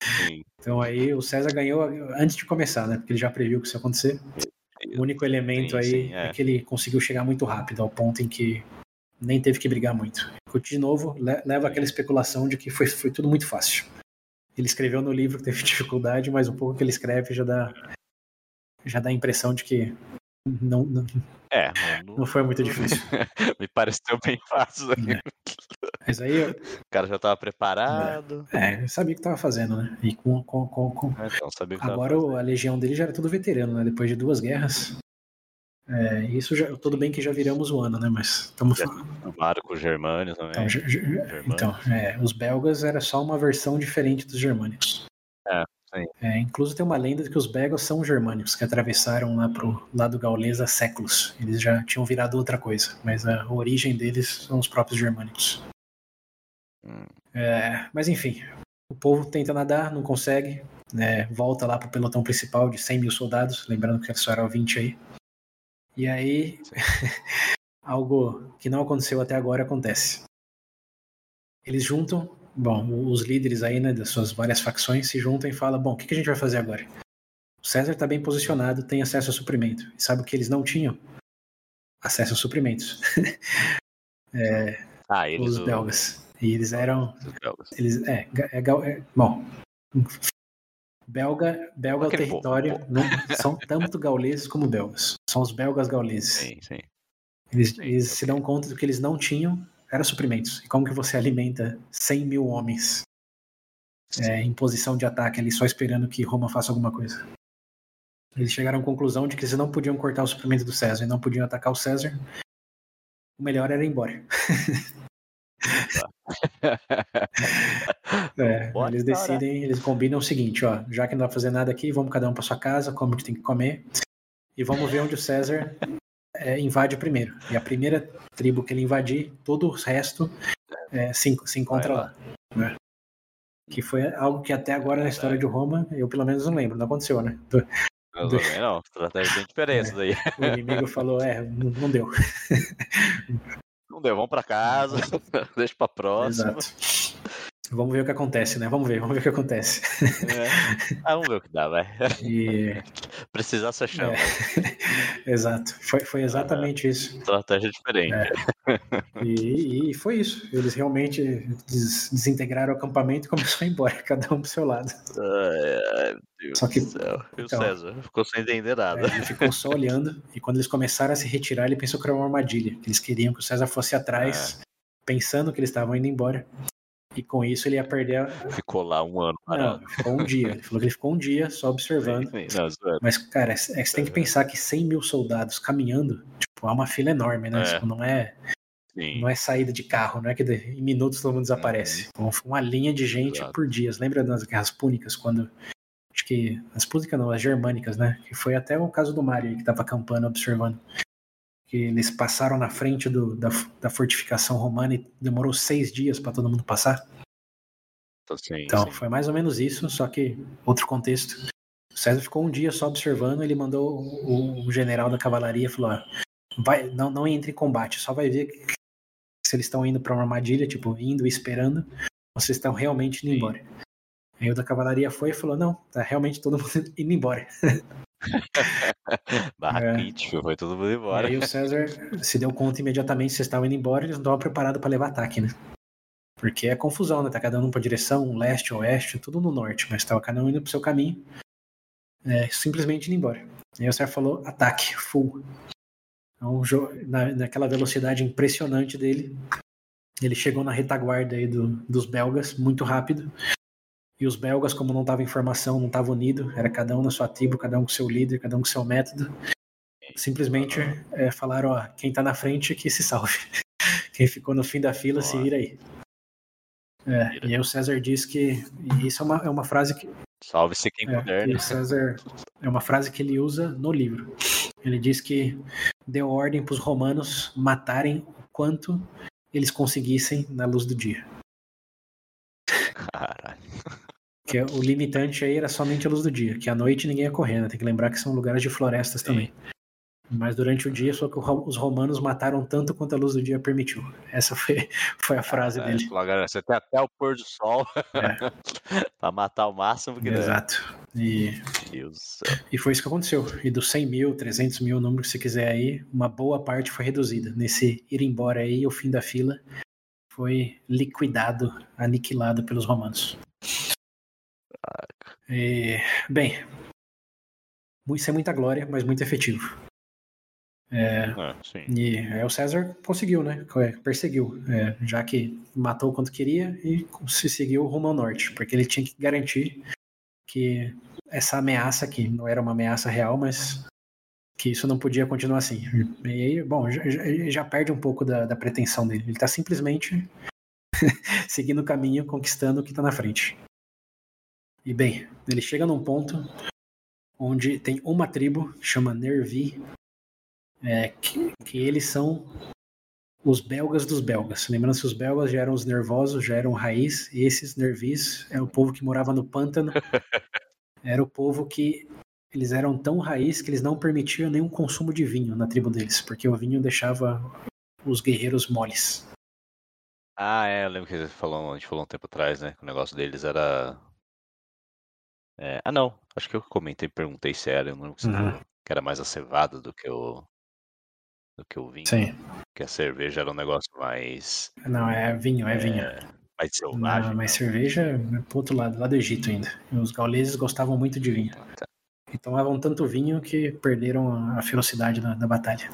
Sim. Então aí o César ganhou antes de começar, né? Porque ele já previu que isso ia acontecer. O único elemento sim, aí sim, é. é que ele conseguiu chegar muito rápido, ao ponto em que nem teve que brigar muito. De novo, leva aquela especulação de que foi, foi tudo muito fácil. Ele escreveu no livro que teve dificuldade, mas um pouco que ele escreve já dá, já dá a impressão de que não, não, é, não, não foi muito difícil. Me pareceu bem fácil. É. Mas aí eu... O cara já estava preparado. É, sabia o que estava fazendo, né? E com, com, com, com... É, então, Agora a legião dele já era tudo veterano, né? Depois de duas guerras. É, isso já, tudo bem que já viramos o ano, né? Mas estamos falando. com os germânicos também. Então, então é, os belgas era só uma versão diferente dos germânicos. É, sim. É, incluso tem uma lenda de que os belgas são germânicos, que atravessaram lá pro lado gaulês há séculos. Eles já tinham virado outra coisa, mas a origem deles são os próprios germânicos. Hum. É, mas enfim, o povo tenta nadar, não consegue. Né, volta lá pro pelotão principal de 100 mil soldados, lembrando que só eram 20 aí. E aí, algo que não aconteceu até agora acontece. Eles juntam, bom, os líderes aí, né, das suas várias facções se juntam e falam, bom, o que, que a gente vai fazer agora? O César está bem posicionado, tem acesso a suprimento. E sabe o que eles não tinham? Acesso a suprimentos. é, ah, os belgas. E eles eram. Eles, é, é, é, bom, Belga, belga é o território, não, são tanto gauleses como belgas. São os belgas gauleses. Sim, sim. Eles, sim, eles okay. se dão conta do que eles não tinham era suprimentos. E como que você alimenta 100 mil homens é, em posição de ataque ali, só esperando que Roma faça alguma coisa? Eles chegaram à conclusão de que eles não podiam cortar o suprimento do César e não podiam atacar o César. O melhor era ir embora. é, eles decidem, eles combinam o seguinte, ó, já que não vai fazer nada aqui, vamos cada um para sua casa, como que tem que comer, e vamos ver onde o César é, invade primeiro. E a primeira tribo que ele invadir, todo o resto é, se, se encontra lá. Né? Que foi algo que até agora na história de Roma, eu pelo menos não lembro, não aconteceu, né? Do, também não, estratégia tem diferença daí. O inimigo falou, é, não deu. Não deu, vamos para casa, deixa para próxima. Exato. Vamos ver o que acontece, né? Vamos ver, vamos ver o que acontece. É. Ah, vamos ver o que dá, vai. E... Precisar você chama. É. Exato. Foi, foi exatamente isso. Estratégia diferente. É. E, e, foi isso. Eles realmente des desintegraram o acampamento e começou a ir embora, cada um pro seu lado. Ai, ai, Deus Só que, do céu. E o então, César ficou sem entender nada. É, ele ficou só olhando e quando eles começaram a se retirar, ele pensou que era uma armadilha. Eles queriam que o César fosse atrás, é. pensando que eles estavam indo embora. E com isso ele ia perder. A... Ficou lá um ano parado. Não, ficou um dia. Ele falou que ele ficou um dia só observando. Não, Mas, cara, é, é, você tem que pensar que 100 mil soldados caminhando, tipo, é uma fila enorme, né? É. Tipo, não é. Sim. Não é saída de carro, não é que em minutos todo mundo desaparece. Uhum. Então, uma linha de gente Exato. por dias. Lembra das guerras púnicas, quando. Acho que. As púnicas não, as germânicas, né? Que foi até o caso do Mário que tava acampando, observando que eles passaram na frente do, da, da, fortificação romana e demorou seis dias para todo mundo passar. Sim, então, sim. foi mais ou menos isso, só que outro contexto. O César ficou um dia só observando, ele mandou o, o general da cavalaria falou: ó, vai, não, não entre em combate, só vai ver se eles estão indo para uma armadilha, tipo, indo e esperando, ou se estão realmente indo sim. embora. Aí o da cavalaria foi e falou: não, tá realmente todo mundo indo embora. Barra é. crítico, foi todo mundo embora. E aí o César se deu conta imediatamente que vocês estavam indo embora eles não estavam preparados para levar ataque, né? Porque é confusão, né? Tá cada um pra direção, leste, oeste, tudo no norte, mas tava cada um indo pro seu caminho, é, simplesmente indo embora. E aí o César falou: ataque, full. Então, na, naquela velocidade impressionante dele, ele chegou na retaguarda aí do, dos belgas muito rápido e os belgas, como não tava informação, não estavam unidos, era cada um na sua tribo, cada um com seu líder, cada um com seu método. Simplesmente é, falaram: ó, quem tá na frente que se salve. Quem ficou no fim da fila, se vira aí. É, e aí o César diz que. E isso é uma, é uma frase que. Salve-se quem é, puder. O César é uma frase que ele usa no livro. Ele diz que deu ordem para os romanos matarem o quanto eles conseguissem na luz do dia. Caralho. Que é, o limitante aí era somente a luz do dia, que à noite ninguém ia correr, né? Tem que lembrar que são lugares de florestas Sim. também. Mas durante o dia, só que os romanos mataram tanto quanto a luz do dia permitiu. Essa foi, foi a frase dele. Agora, você tem até o pôr do sol é. para matar o máximo que Exato. E, e foi isso que aconteceu. E dos 100 mil, 300 mil, número que você quiser aí, uma boa parte foi reduzida. Nesse ir embora aí, o fim da fila foi liquidado, aniquilado pelos romanos. E, bem, isso é muita glória, mas muito efetivo. É, é, e aí o César conseguiu, né? Perseguiu, é, já que matou quanto queria e se seguiu rumo ao norte, porque ele tinha que garantir que essa ameaça, que não era uma ameaça real, mas que isso não podia continuar assim. E aí, bom, já, já perde um pouco da, da pretensão dele. Ele está simplesmente seguindo o caminho, conquistando o que está na frente. E bem, ele chega num ponto onde tem uma tribo que chama Nervi, é, que, que, eles são os belgas dos belgas. Lembrando que os belgas já eram os nervosos, já eram raiz, e esses nervis é o povo que morava no pântano. Era o povo que eles eram tão raiz que eles não permitiam nenhum consumo de vinho na tribo deles, porque o vinho deixava os guerreiros moles. Ah, é, eu lembro que gente falou, a gente falou um tempo atrás, né? Que o negócio deles era é, ah, não. Acho que eu comentei, perguntei sério, não que, uhum. que era mais a cevada do que o do que o vinho. Sim. Que a cerveja era um negócio mais. Não, é vinho, é, é vinho. Mais selvagem. Não, mas cerveja é pro outro lado, lá do Egito ainda. Os gauleses gostavam muito de vinho. Ah, tá. E tomavam tanto vinho que perderam a velocidade da, da batalha.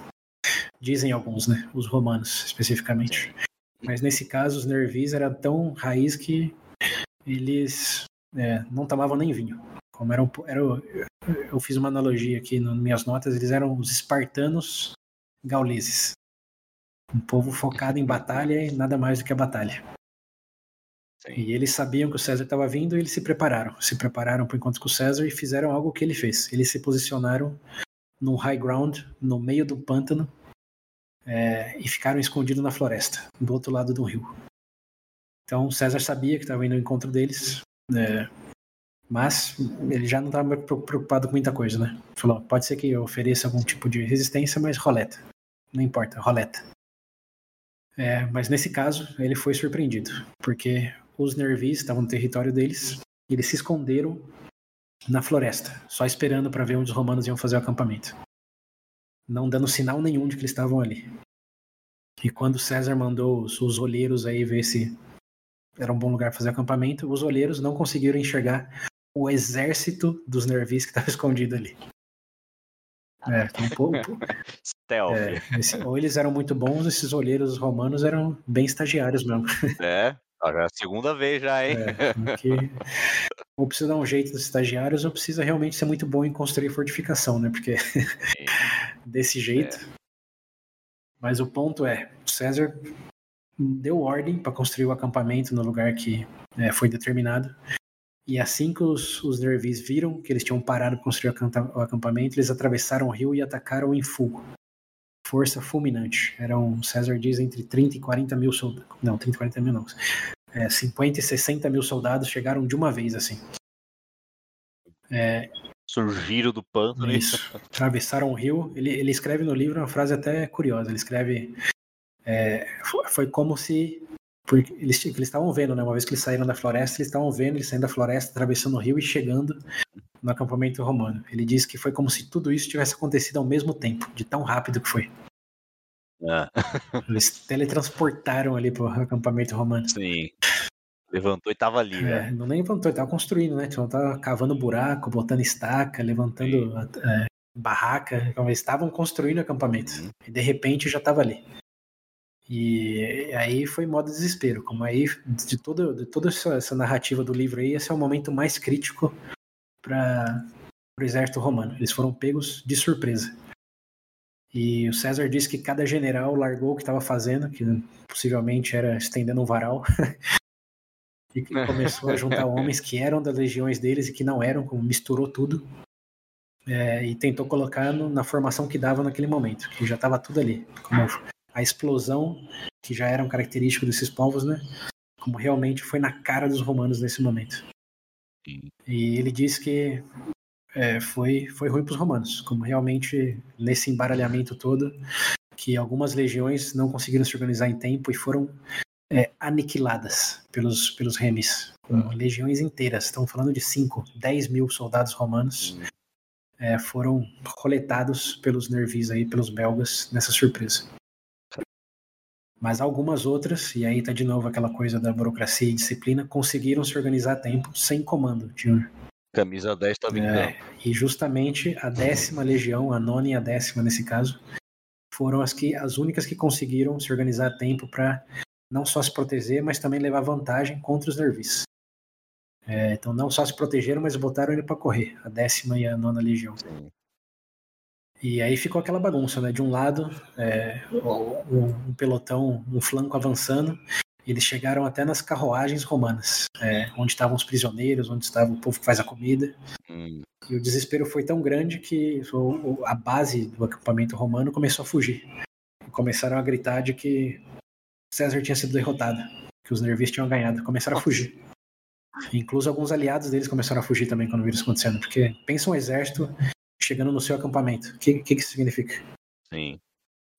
Dizem alguns, né? Os romanos, especificamente. Mas nesse caso, os nervis eram tão raiz que eles é, não tomavam nem vinho. Como eram, era, eu fiz uma analogia aqui nas minhas notas, eles eram os espartanos gauleses. Um povo focado em batalha e nada mais do que a batalha. Sim. E eles sabiam que o César estava vindo e eles se prepararam. Se prepararam para o encontro com o César e fizeram algo que ele fez. Eles se posicionaram no high ground, no meio do pântano, é, e ficaram escondidos na floresta, do outro lado do rio. Então César sabia que estava indo ao encontro deles, é, mas ele já não estava preocupado com muita coisa, né? Falou, pode ser que eu ofereça algum tipo de resistência, mas roleta. Não importa, roleta. É, mas nesse caso, ele foi surpreendido, porque os Nervis estavam no território deles, e eles se esconderam na floresta, só esperando para ver onde os romanos iam fazer o acampamento. Não dando sinal nenhum de que eles estavam ali. E quando César mandou os, os olheiros aí ver se era um bom lugar para fazer acampamento, os olheiros não conseguiram enxergar o exército dos Nervis que estava escondido ali. É, um pouco. É, esse, ou eles eram muito bons, esses olheiros romanos eram bem estagiários mesmo. É, é a segunda vez já, hein? É, porque ou precisa dar um jeito dos estagiários, ou precisa realmente ser muito bom em construir fortificação, né? Porque desse jeito. É. Mas o ponto é, César deu ordem para construir o acampamento no lugar que é, foi determinado. E assim que os, os Nervis viram que eles tinham parado de construir o acampamento, eles atravessaram o rio e atacaram em full. Força fulminante. Eram, César diz, entre 30 e 40 mil soldados. Não, 30 e 40 mil não. É, 50 e 60 mil soldados chegaram de uma vez, assim. É, Surgiram do pântano. Isso. Atravessaram o rio. Ele, ele escreve no livro uma frase até curiosa. Ele escreve... É, foi como se porque eles estavam vendo, né? Uma vez que eles saíram da floresta, eles estavam vendo eles saindo da floresta, atravessando o rio e chegando no acampamento romano. Ele diz que foi como se tudo isso tivesse acontecido ao mesmo tempo, de tão rápido que foi. Ah. eles teletransportaram ali pro acampamento romano. Sim. Levantou e tava ali, né? É, não nem levantou, ele tava construindo, né? Então, tava cavando buraco, botando estaca, levantando é, barraca. Então, eles estavam construindo acampamento. Uhum. E de repente já tava ali. E aí foi modo desespero, como aí de toda, de toda essa, narrativa do livro aí, esse é o momento mais crítico para o exército romano. Eles foram pegos de surpresa. E o César disse que cada general largou o que estava fazendo, que possivelmente era estendendo um varal, e que começou a juntar homens que eram das legiões deles e que não eram, como misturou tudo, é, e tentou colocar no, na formação que dava naquele momento, que já estava tudo ali, como a explosão que já era um característico desses povos, né? Como realmente foi na cara dos romanos nesse momento. E ele disse que é, foi, foi ruim para os romanos, como realmente nesse embaralhamento todo, que algumas legiões não conseguiram se organizar em tempo e foram é, aniquiladas pelos, pelos remes. Legiões inteiras, estão falando de 5, 10 mil soldados romanos é, foram roletados pelos nervis aí, pelos belgas, nessa surpresa. Mas algumas outras, e aí tá de novo aquela coisa da burocracia e disciplina, conseguiram se organizar a tempo sem comando. Tinha... Camisa 10 tá vindo. É, e justamente a décima legião, a nona e a décima nesse caso, foram as, que, as únicas que conseguiram se organizar a tempo para não só se proteger, mas também levar vantagem contra os nervis. É, então não só se protegeram, mas botaram ele para correr, a décima e a nona legião. Sim. E aí ficou aquela bagunça, né? De um lado, é, um, um, pelotão, um flanco avançando, eles chegaram até nas carruagens romanas, é, onde estavam os prisioneiros, onde estava o povo que faz a comida. Hum. E o desespero foi tão grande que a base do acampamento romano começou a fugir. Começaram a gritar de que César tinha sido derrotado, que os nervis tinham ganhado. Começaram a fugir. Incluso alguns aliados deles começaram a fugir também quando viram isso acontecendo, porque pensa um exército chegando no seu acampamento. O que, que, que isso significa? Sim.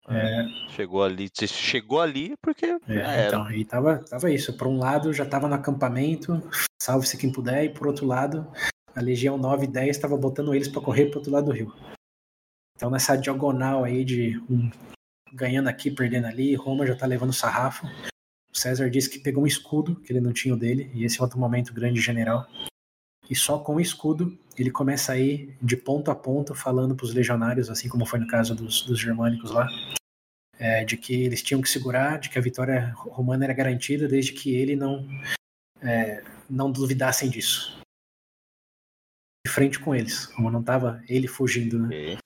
É... Chegou ali, chegou ali porque. É, então, e tava, tava isso. Por um lado, já tava no acampamento, salve-se quem puder, e por outro lado, a Legião 9 e 10 estava botando eles para correr pro outro lado do rio. Então, nessa diagonal aí de um, ganhando aqui, perdendo ali, Roma já tá levando sarrafo. O César disse que pegou um escudo, que ele não tinha o dele, e esse é outro momento grande general e só com o escudo ele começa a ir de ponto a ponto falando para os legionários, assim como foi no caso dos, dos germânicos lá, é, de que eles tinham que segurar, de que a vitória romana era garantida desde que ele não é, não duvidassem disso. De frente com eles, como não estava ele fugindo, né?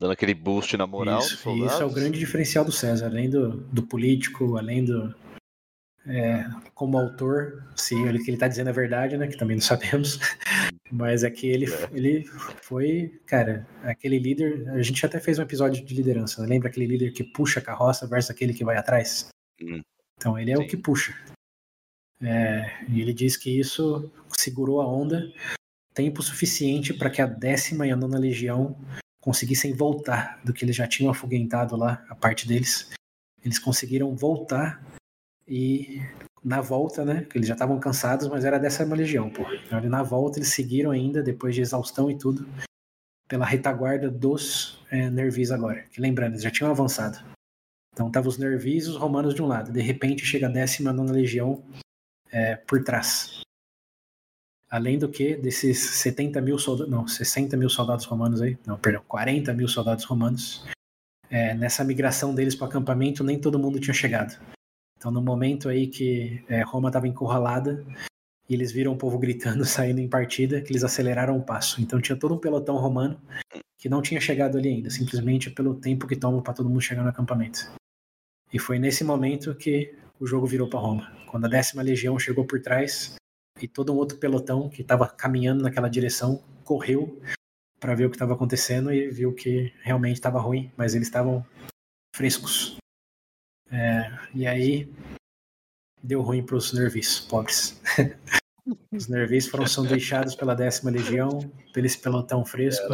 Dando aquele boost na moral. Isso, isso é o grande diferencial do César, além do, do político, além do, é, como autor, se ele que ele está dizendo a verdade, né? Que também não sabemos. Mas é que ele, é. ele foi, cara, aquele líder. A gente até fez um episódio de liderança. Né? Lembra aquele líder que puxa a carroça versus aquele que vai atrás? Hum. Então ele é Sim. o que puxa. É, e ele diz que isso segurou a onda tempo suficiente para que a décima e a nona legião conseguissem voltar do que eles já tinham afuguentado lá, a parte deles. Eles conseguiram voltar e na volta, né? Que eles já estavam cansados, mas era dessa legião, pô. Então, na volta eles seguiram ainda, depois de exaustão e tudo, pela retaguarda dos é, Nervis agora. Que lembrando, eles já tinham avançado. Então tava os Nervis e os romanos de um lado. De repente chega a 19 legião é, por trás. Além do que, desses 70 mil soldados, não, 60 mil soldados romanos aí, não, perdão, 40 mil soldados romanos, é, nessa migração deles para o acampamento, nem todo mundo tinha chegado. Então, no momento aí que é, Roma estava encurralada, e eles viram o povo gritando, saindo em partida, que eles aceleraram o passo. Então, tinha todo um pelotão romano que não tinha chegado ali ainda, simplesmente pelo tempo que toma para todo mundo chegar no acampamento. E foi nesse momento que o jogo virou para Roma. Quando a décima legião chegou por trás, e todo um outro pelotão que estava caminhando naquela direção correu para ver o que estava acontecendo e viu que realmente estava ruim, mas eles estavam frescos. É, e aí deu ruim para os nervis, pobres. os nervis foram são deixados pela décima legião, pelo esse pelotão fresco.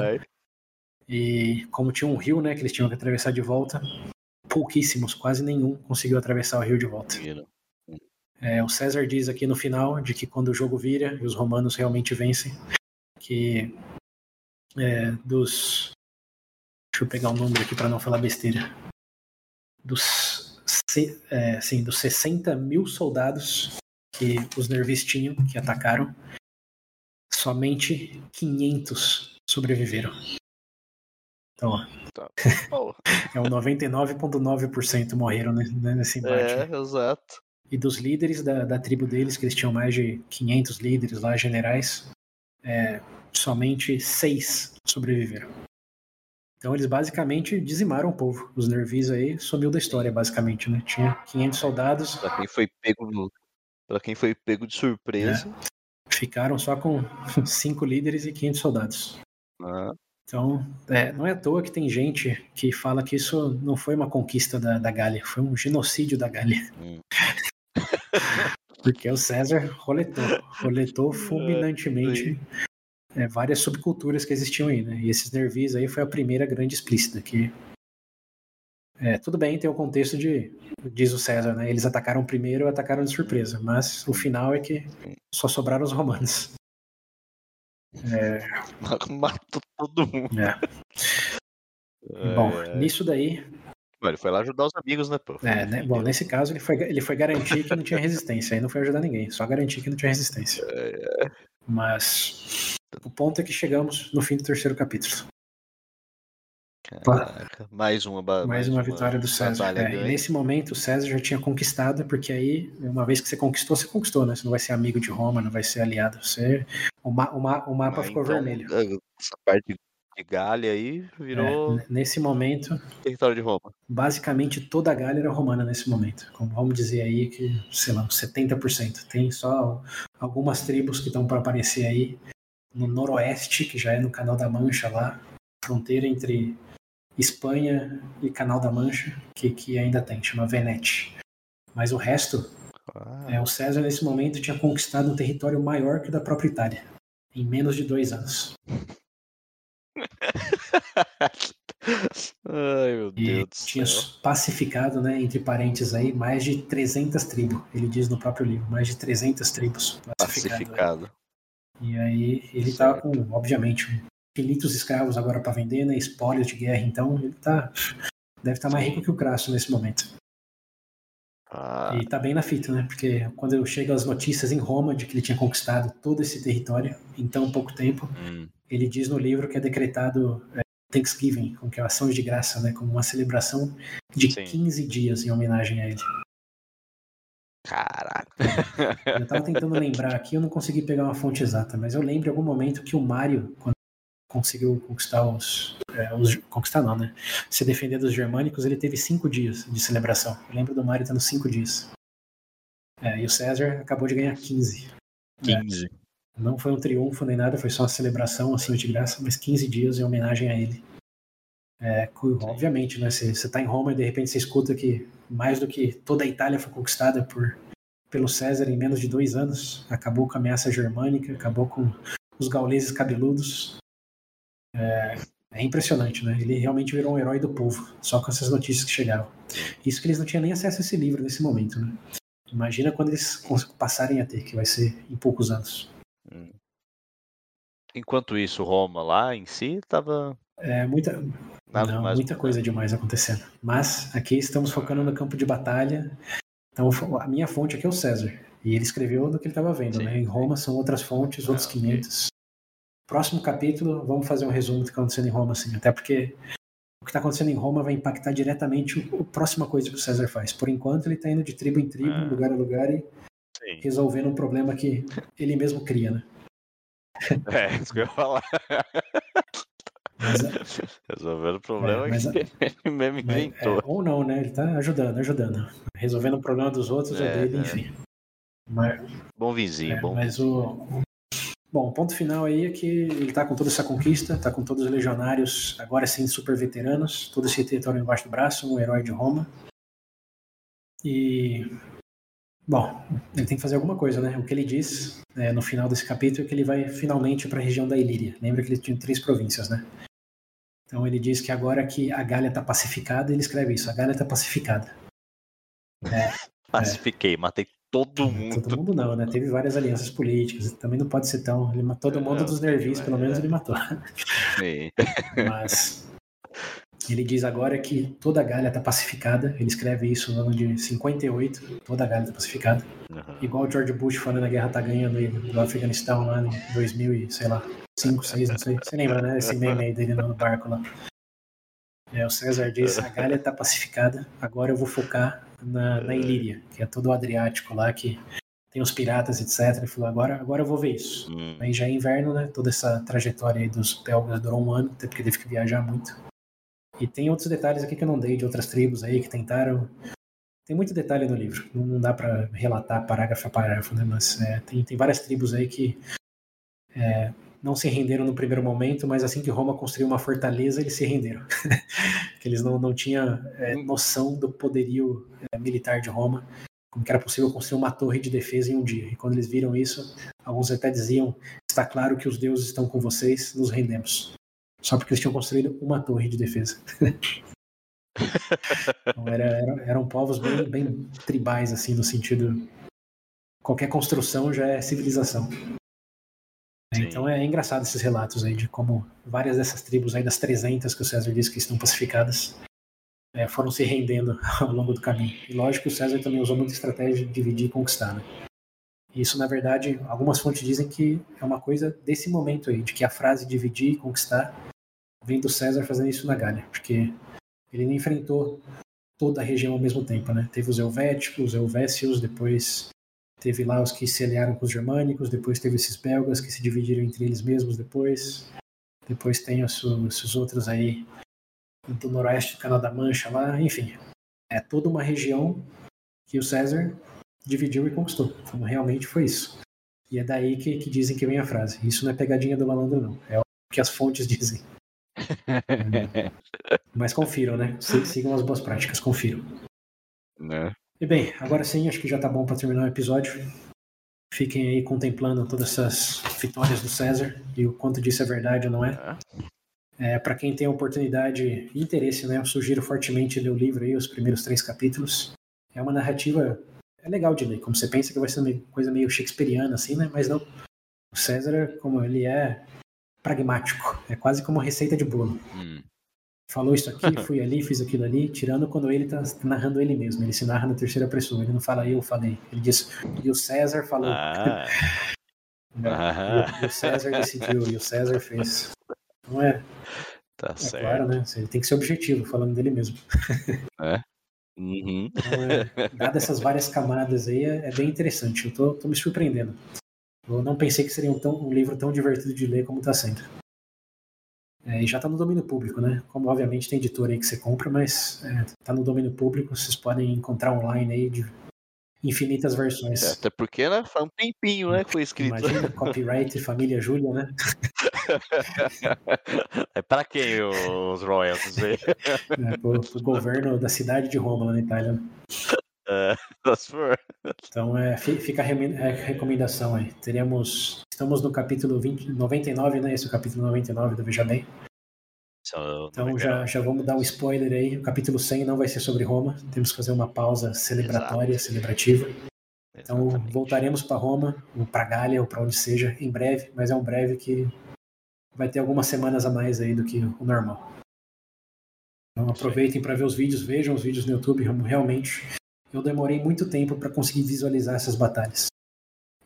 E como tinha um rio, né, que eles tinham que atravessar de volta, pouquíssimos, quase nenhum conseguiu atravessar o rio de volta. É, o César diz aqui no final de que quando o jogo vira e os romanos realmente vencem, que é, dos. Deixa eu pegar o um número aqui para não falar besteira. Dos, é, sim, dos 60 mil soldados que os nervis tinham, que atacaram, somente 500 sobreviveram. Então, ó. Tá. é um 99,9% morreram nesse embate. É, exato e dos líderes da, da tribo deles, que eles tinham mais de 500 líderes lá, generais, é, somente seis sobreviveram. Então eles basicamente dizimaram o povo. Os Nervis aí sumiu da história, basicamente, né? Tinha 500 soldados. Pra quem foi pego, pra quem foi pego de surpresa. É, ficaram só com cinco líderes e 500 soldados. Ah. Então, é, não é à toa que tem gente que fala que isso não foi uma conquista da, da Gália, foi um genocídio da Gália. Hum. Porque o César roletou, roletou é, fulminantemente é, várias subculturas que existiam aí, né? E esses nervis aí foi a primeira grande explícita que é, tudo bem, tem o contexto de, diz o César, né? Eles atacaram primeiro, atacaram de surpresa, mas o final é que só sobraram os romanos. É... Matou todo mundo. É. Bom, nisso daí, ele foi lá ajudar os amigos, né, pô? É, né? Bom, nesse caso ele foi, ele foi garantir que não tinha resistência. Aí não foi ajudar ninguém, só garantir que não tinha resistência. É, é. Mas o ponto é que chegamos no fim do terceiro capítulo. Caraca, mais uma mais, mais uma, uma vitória do César. É, nesse momento o César já tinha conquistado, porque aí, uma vez que você conquistou, você conquistou, né? Você não vai ser amigo de Roma, não vai ser aliado. Você, o, ma, o, ma, o mapa ficou então, vermelho. Essa parte de Gália aí virou. É, nesse momento. Território de Roma. Basicamente toda a Gália era romana nesse momento. Como vamos dizer aí que, sei lá, 70%. Tem só algumas tribos que estão para aparecer aí no noroeste, que já é no Canal da Mancha lá, fronteira entre Espanha e Canal da Mancha, que, que ainda tem, chama Venete. Mas o resto, ah. é, o César nesse momento tinha conquistado um território maior que o da própria Itália, em menos de dois anos. Ai, meu Deus e tinha pacificado, né, entre parentes aí, mais de 300 tribos. Ele diz no próprio livro, mais de 300 tribos pacificado. pacificado. E aí ele tá com, obviamente, infinitos escravos agora para vender, né, espólios de guerra, então ele tá deve estar tá mais rico que o Crasso nesse momento. Ah. E tá bem na fita, né? Porque quando chegam as notícias em Roma de que ele tinha conquistado todo esse território em tão pouco tempo, hum. ele diz no livro que é decretado é, Thanksgiving, como que é ação de graça, né? Como uma celebração de Sim. 15 dias em homenagem a ele. Caraca. Eu tava tentando lembrar aqui, eu não consegui pegar uma fonte exata, mas eu lembro em algum momento que o Mário, quando conseguiu conquistar os, é, os, Conquistar não, né? Se defender dos germânicos, ele teve cinco dias de celebração. Eu lembro do Mário tendo cinco dias. É, e o César acabou de ganhar 15. 15. É, não foi um triunfo nem nada, foi só uma celebração assim de graça, mas 15 dias em homenagem a ele. É, obviamente, né? Você está em Roma e de repente você escuta que mais do que toda a Itália foi conquistada por, pelo César em menos de dois anos. Acabou com a ameaça germânica, acabou com os gauleses cabeludos. É, é, impressionante, né? Ele realmente virou um herói do povo, só com essas notícias que chegaram. Isso que eles não tinham nem acesso a esse livro nesse momento, né? Imagina quando eles passarem a ter, que vai ser em poucos anos. Hum. Enquanto isso, Roma lá em si estava. É, muita, não, muita coisa demais acontecendo. Mas aqui estamos focando no campo de batalha. Então, a minha fonte aqui é o César. E ele escreveu do que ele estava vendo, Sim. né? Em Roma são outras fontes, outros ah, 500. Okay. Próximo capítulo, vamos fazer um resumo do que está acontecendo em Roma, assim. Até porque o que está acontecendo em Roma vai impactar diretamente a próxima coisa que o César faz. Por enquanto, ele está indo de tribo em tribo, ah. lugar a lugar e Sim. resolvendo um problema que ele mesmo cria, né? É, isso que eu ia falar. Mas, é Resolvendo o problema é, mas, que ele mesmo inventou. É, ou não, né? Ele tá ajudando, ajudando. Resolvendo o problema dos outros é, dele, é. enfim. Mas, bom vizinho, bom. Mas o, Bom, o ponto final aí é que ele está com toda essa conquista, está com todos os legionários, agora sim super veteranos, todo esse território embaixo do braço, um herói de Roma. E. Bom, ele tem que fazer alguma coisa, né? O que ele diz é, no final desse capítulo é que ele vai finalmente para a região da Ilíria. Lembra que ele tinha três províncias, né? Então ele diz que agora que a Gália está pacificada, ele escreve isso: a Gália está pacificada. É, Pacifiquei, é. matei todo mundo. Todo mundo não, né? Teve várias alianças políticas, também não pode ser tão. Ele matou todo mundo dos nervis, pelo menos ele matou. Sim. Mas ele diz agora que toda a Gália está pacificada. Ele escreve isso no ano de 58. Toda a Gália está pacificada. Uhum. Igual o George Bush falando a guerra tá ganhando aí do Afeganistão lá em 2000 e sei lá, 5, 6, não sei. Você lembra, né? Esse meme aí dele no barco lá. É, o César diz: a Gália está pacificada. Agora eu vou focar na, na Ilíria, que é todo o Adriático lá, que tem os piratas, etc. Ele falou, agora, agora eu vou ver isso. Hum. Aí já é inverno, né? Toda essa trajetória aí dos belgas durou um ano, até porque teve que viajar muito. E tem outros detalhes aqui que eu não dei de outras tribos aí que tentaram. Tem muito detalhe no livro, não dá para relatar parágrafo a parágrafo, né? Mas é, tem, tem várias tribos aí que é, não se renderam no primeiro momento, mas assim que Roma construiu uma fortaleza, eles se renderam. que eles não, não tinham é, hum. noção do poderio é, militar de Roma, como que era possível construir uma torre de defesa em um dia. E quando eles viram isso, alguns até diziam: está claro que os deuses estão com vocês, nos rendemos. Só porque eles tinham construído uma torre de defesa. então era, era, eram povos bem, bem tribais, assim, no sentido. Qualquer construção já é civilização. Então é engraçado esses relatos aí de como várias dessas tribos aí das 300 que o César disse que estão pacificadas é, foram se rendendo ao longo do caminho. E lógico que o César também usou muita estratégia de dividir e conquistar, né? Isso, na verdade, algumas fontes dizem que é uma coisa desse momento aí, de que a frase dividir e conquistar vem do César fazendo isso na Gália, porque ele não enfrentou toda a região ao mesmo tempo, né? Teve os helvéticos, os helvécios, depois Teve lá os que se aliaram com os germânicos, depois teve esses belgas que se dividiram entre eles mesmos depois. Depois tem esses outros aí do noroeste do Canal da Mancha lá, enfim. É toda uma região que o César dividiu e conquistou. Então, realmente foi isso. E é daí que, que dizem que vem a frase. Isso não é pegadinha do malandro, não. É o que as fontes dizem. Mas confiram, né? Sigam as boas práticas, confiram. Né? E bem, agora sim, acho que já tá bom para terminar o episódio. Fiquem aí contemplando todas essas vitórias do César e o quanto disso é verdade ou não é. é para quem tem oportunidade e interesse, né, eu sugiro fortemente ler o livro aí, os primeiros três capítulos. É uma narrativa é legal de ler, como você pensa que vai ser uma coisa meio shakespeariana assim, né? Mas não. O César, como ele é pragmático, é quase como receita de bolo. Hum falou isso aqui, fui ali, fiz aquilo ali, tirando quando ele está narrando ele mesmo. Ele se narra na terceira pessoa, ele não fala eu falei. Ele diz, e o César falou. Ah. ah. E, o César decidiu, e o César fez. Não é? Tá é certo. claro, né? Ele tem que ser objetivo, falando dele mesmo. É? Uhum. Então, é, dado essas várias camadas aí, é, é, bem interessante. Eu tô, tô me surpreendendo. Eu não pensei que seria um, tão, um livro tão divertido de ler como está sendo. É, e já está no domínio público, né? Como obviamente tem editora aí que você compra, mas está é, tá no domínio público, vocês podem encontrar online aí de infinitas versões. É, até porque, né? Faz um tempinho, né? Foi escrito. Imagina, copyright Família Júlia, né? é para quem os royalties aí? É, pro, pro governo da cidade de Roma, lá na Itália. É, então é, fica a é, recomendação aí. Teremos. Estamos no capítulo 20, 99, né? Esse é o capítulo 99 do Veja Bem. Então já, já vamos dar um spoiler aí. O capítulo 100 não vai ser sobre Roma. Temos que fazer uma pausa celebratória, Exato. celebrativa. Então Exatamente. voltaremos para Roma, ou para Gália, ou para onde seja, em breve, mas é um breve que vai ter algumas semanas a mais aí do que o normal. Então aproveitem para ver os vídeos, vejam os vídeos no YouTube, realmente. Eu demorei muito tempo para conseguir visualizar essas batalhas.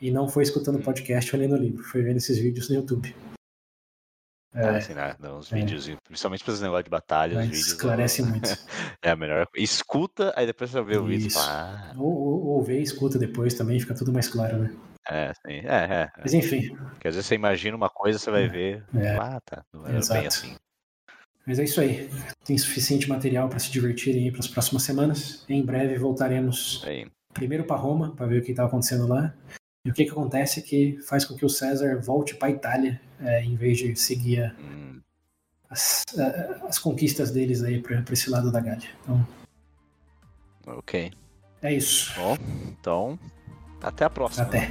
E não foi escutando podcast ou lendo livro, foi vendo esses vídeos no YouTube. É, ah, assim, né? Uns é. vídeos, principalmente para esse negócio de batalha, os vídeos. Esclarece não... muito. é a melhor Escuta, aí depois você vê o vídeo fala. Ah. Ou, ou, ou vê e escuta depois também, fica tudo mais claro, né? É, sim. É, é, Mas enfim. Porque às vezes você imagina uma coisa, você vai é, ver. É. Ah, tá. Não era bem assim. Mas é isso aí. Tem suficiente material para se divertirem aí para as próximas semanas. Em breve voltaremos primeiro para Roma para ver o que estava acontecendo lá. E o que, que acontece é que faz com que o César volte para a Itália é, em vez de seguir a, Hum, as, a- as conquistas deles aí para esse lado da Gália. Então ok. é isso. Bom, então. Até a próxima. Até.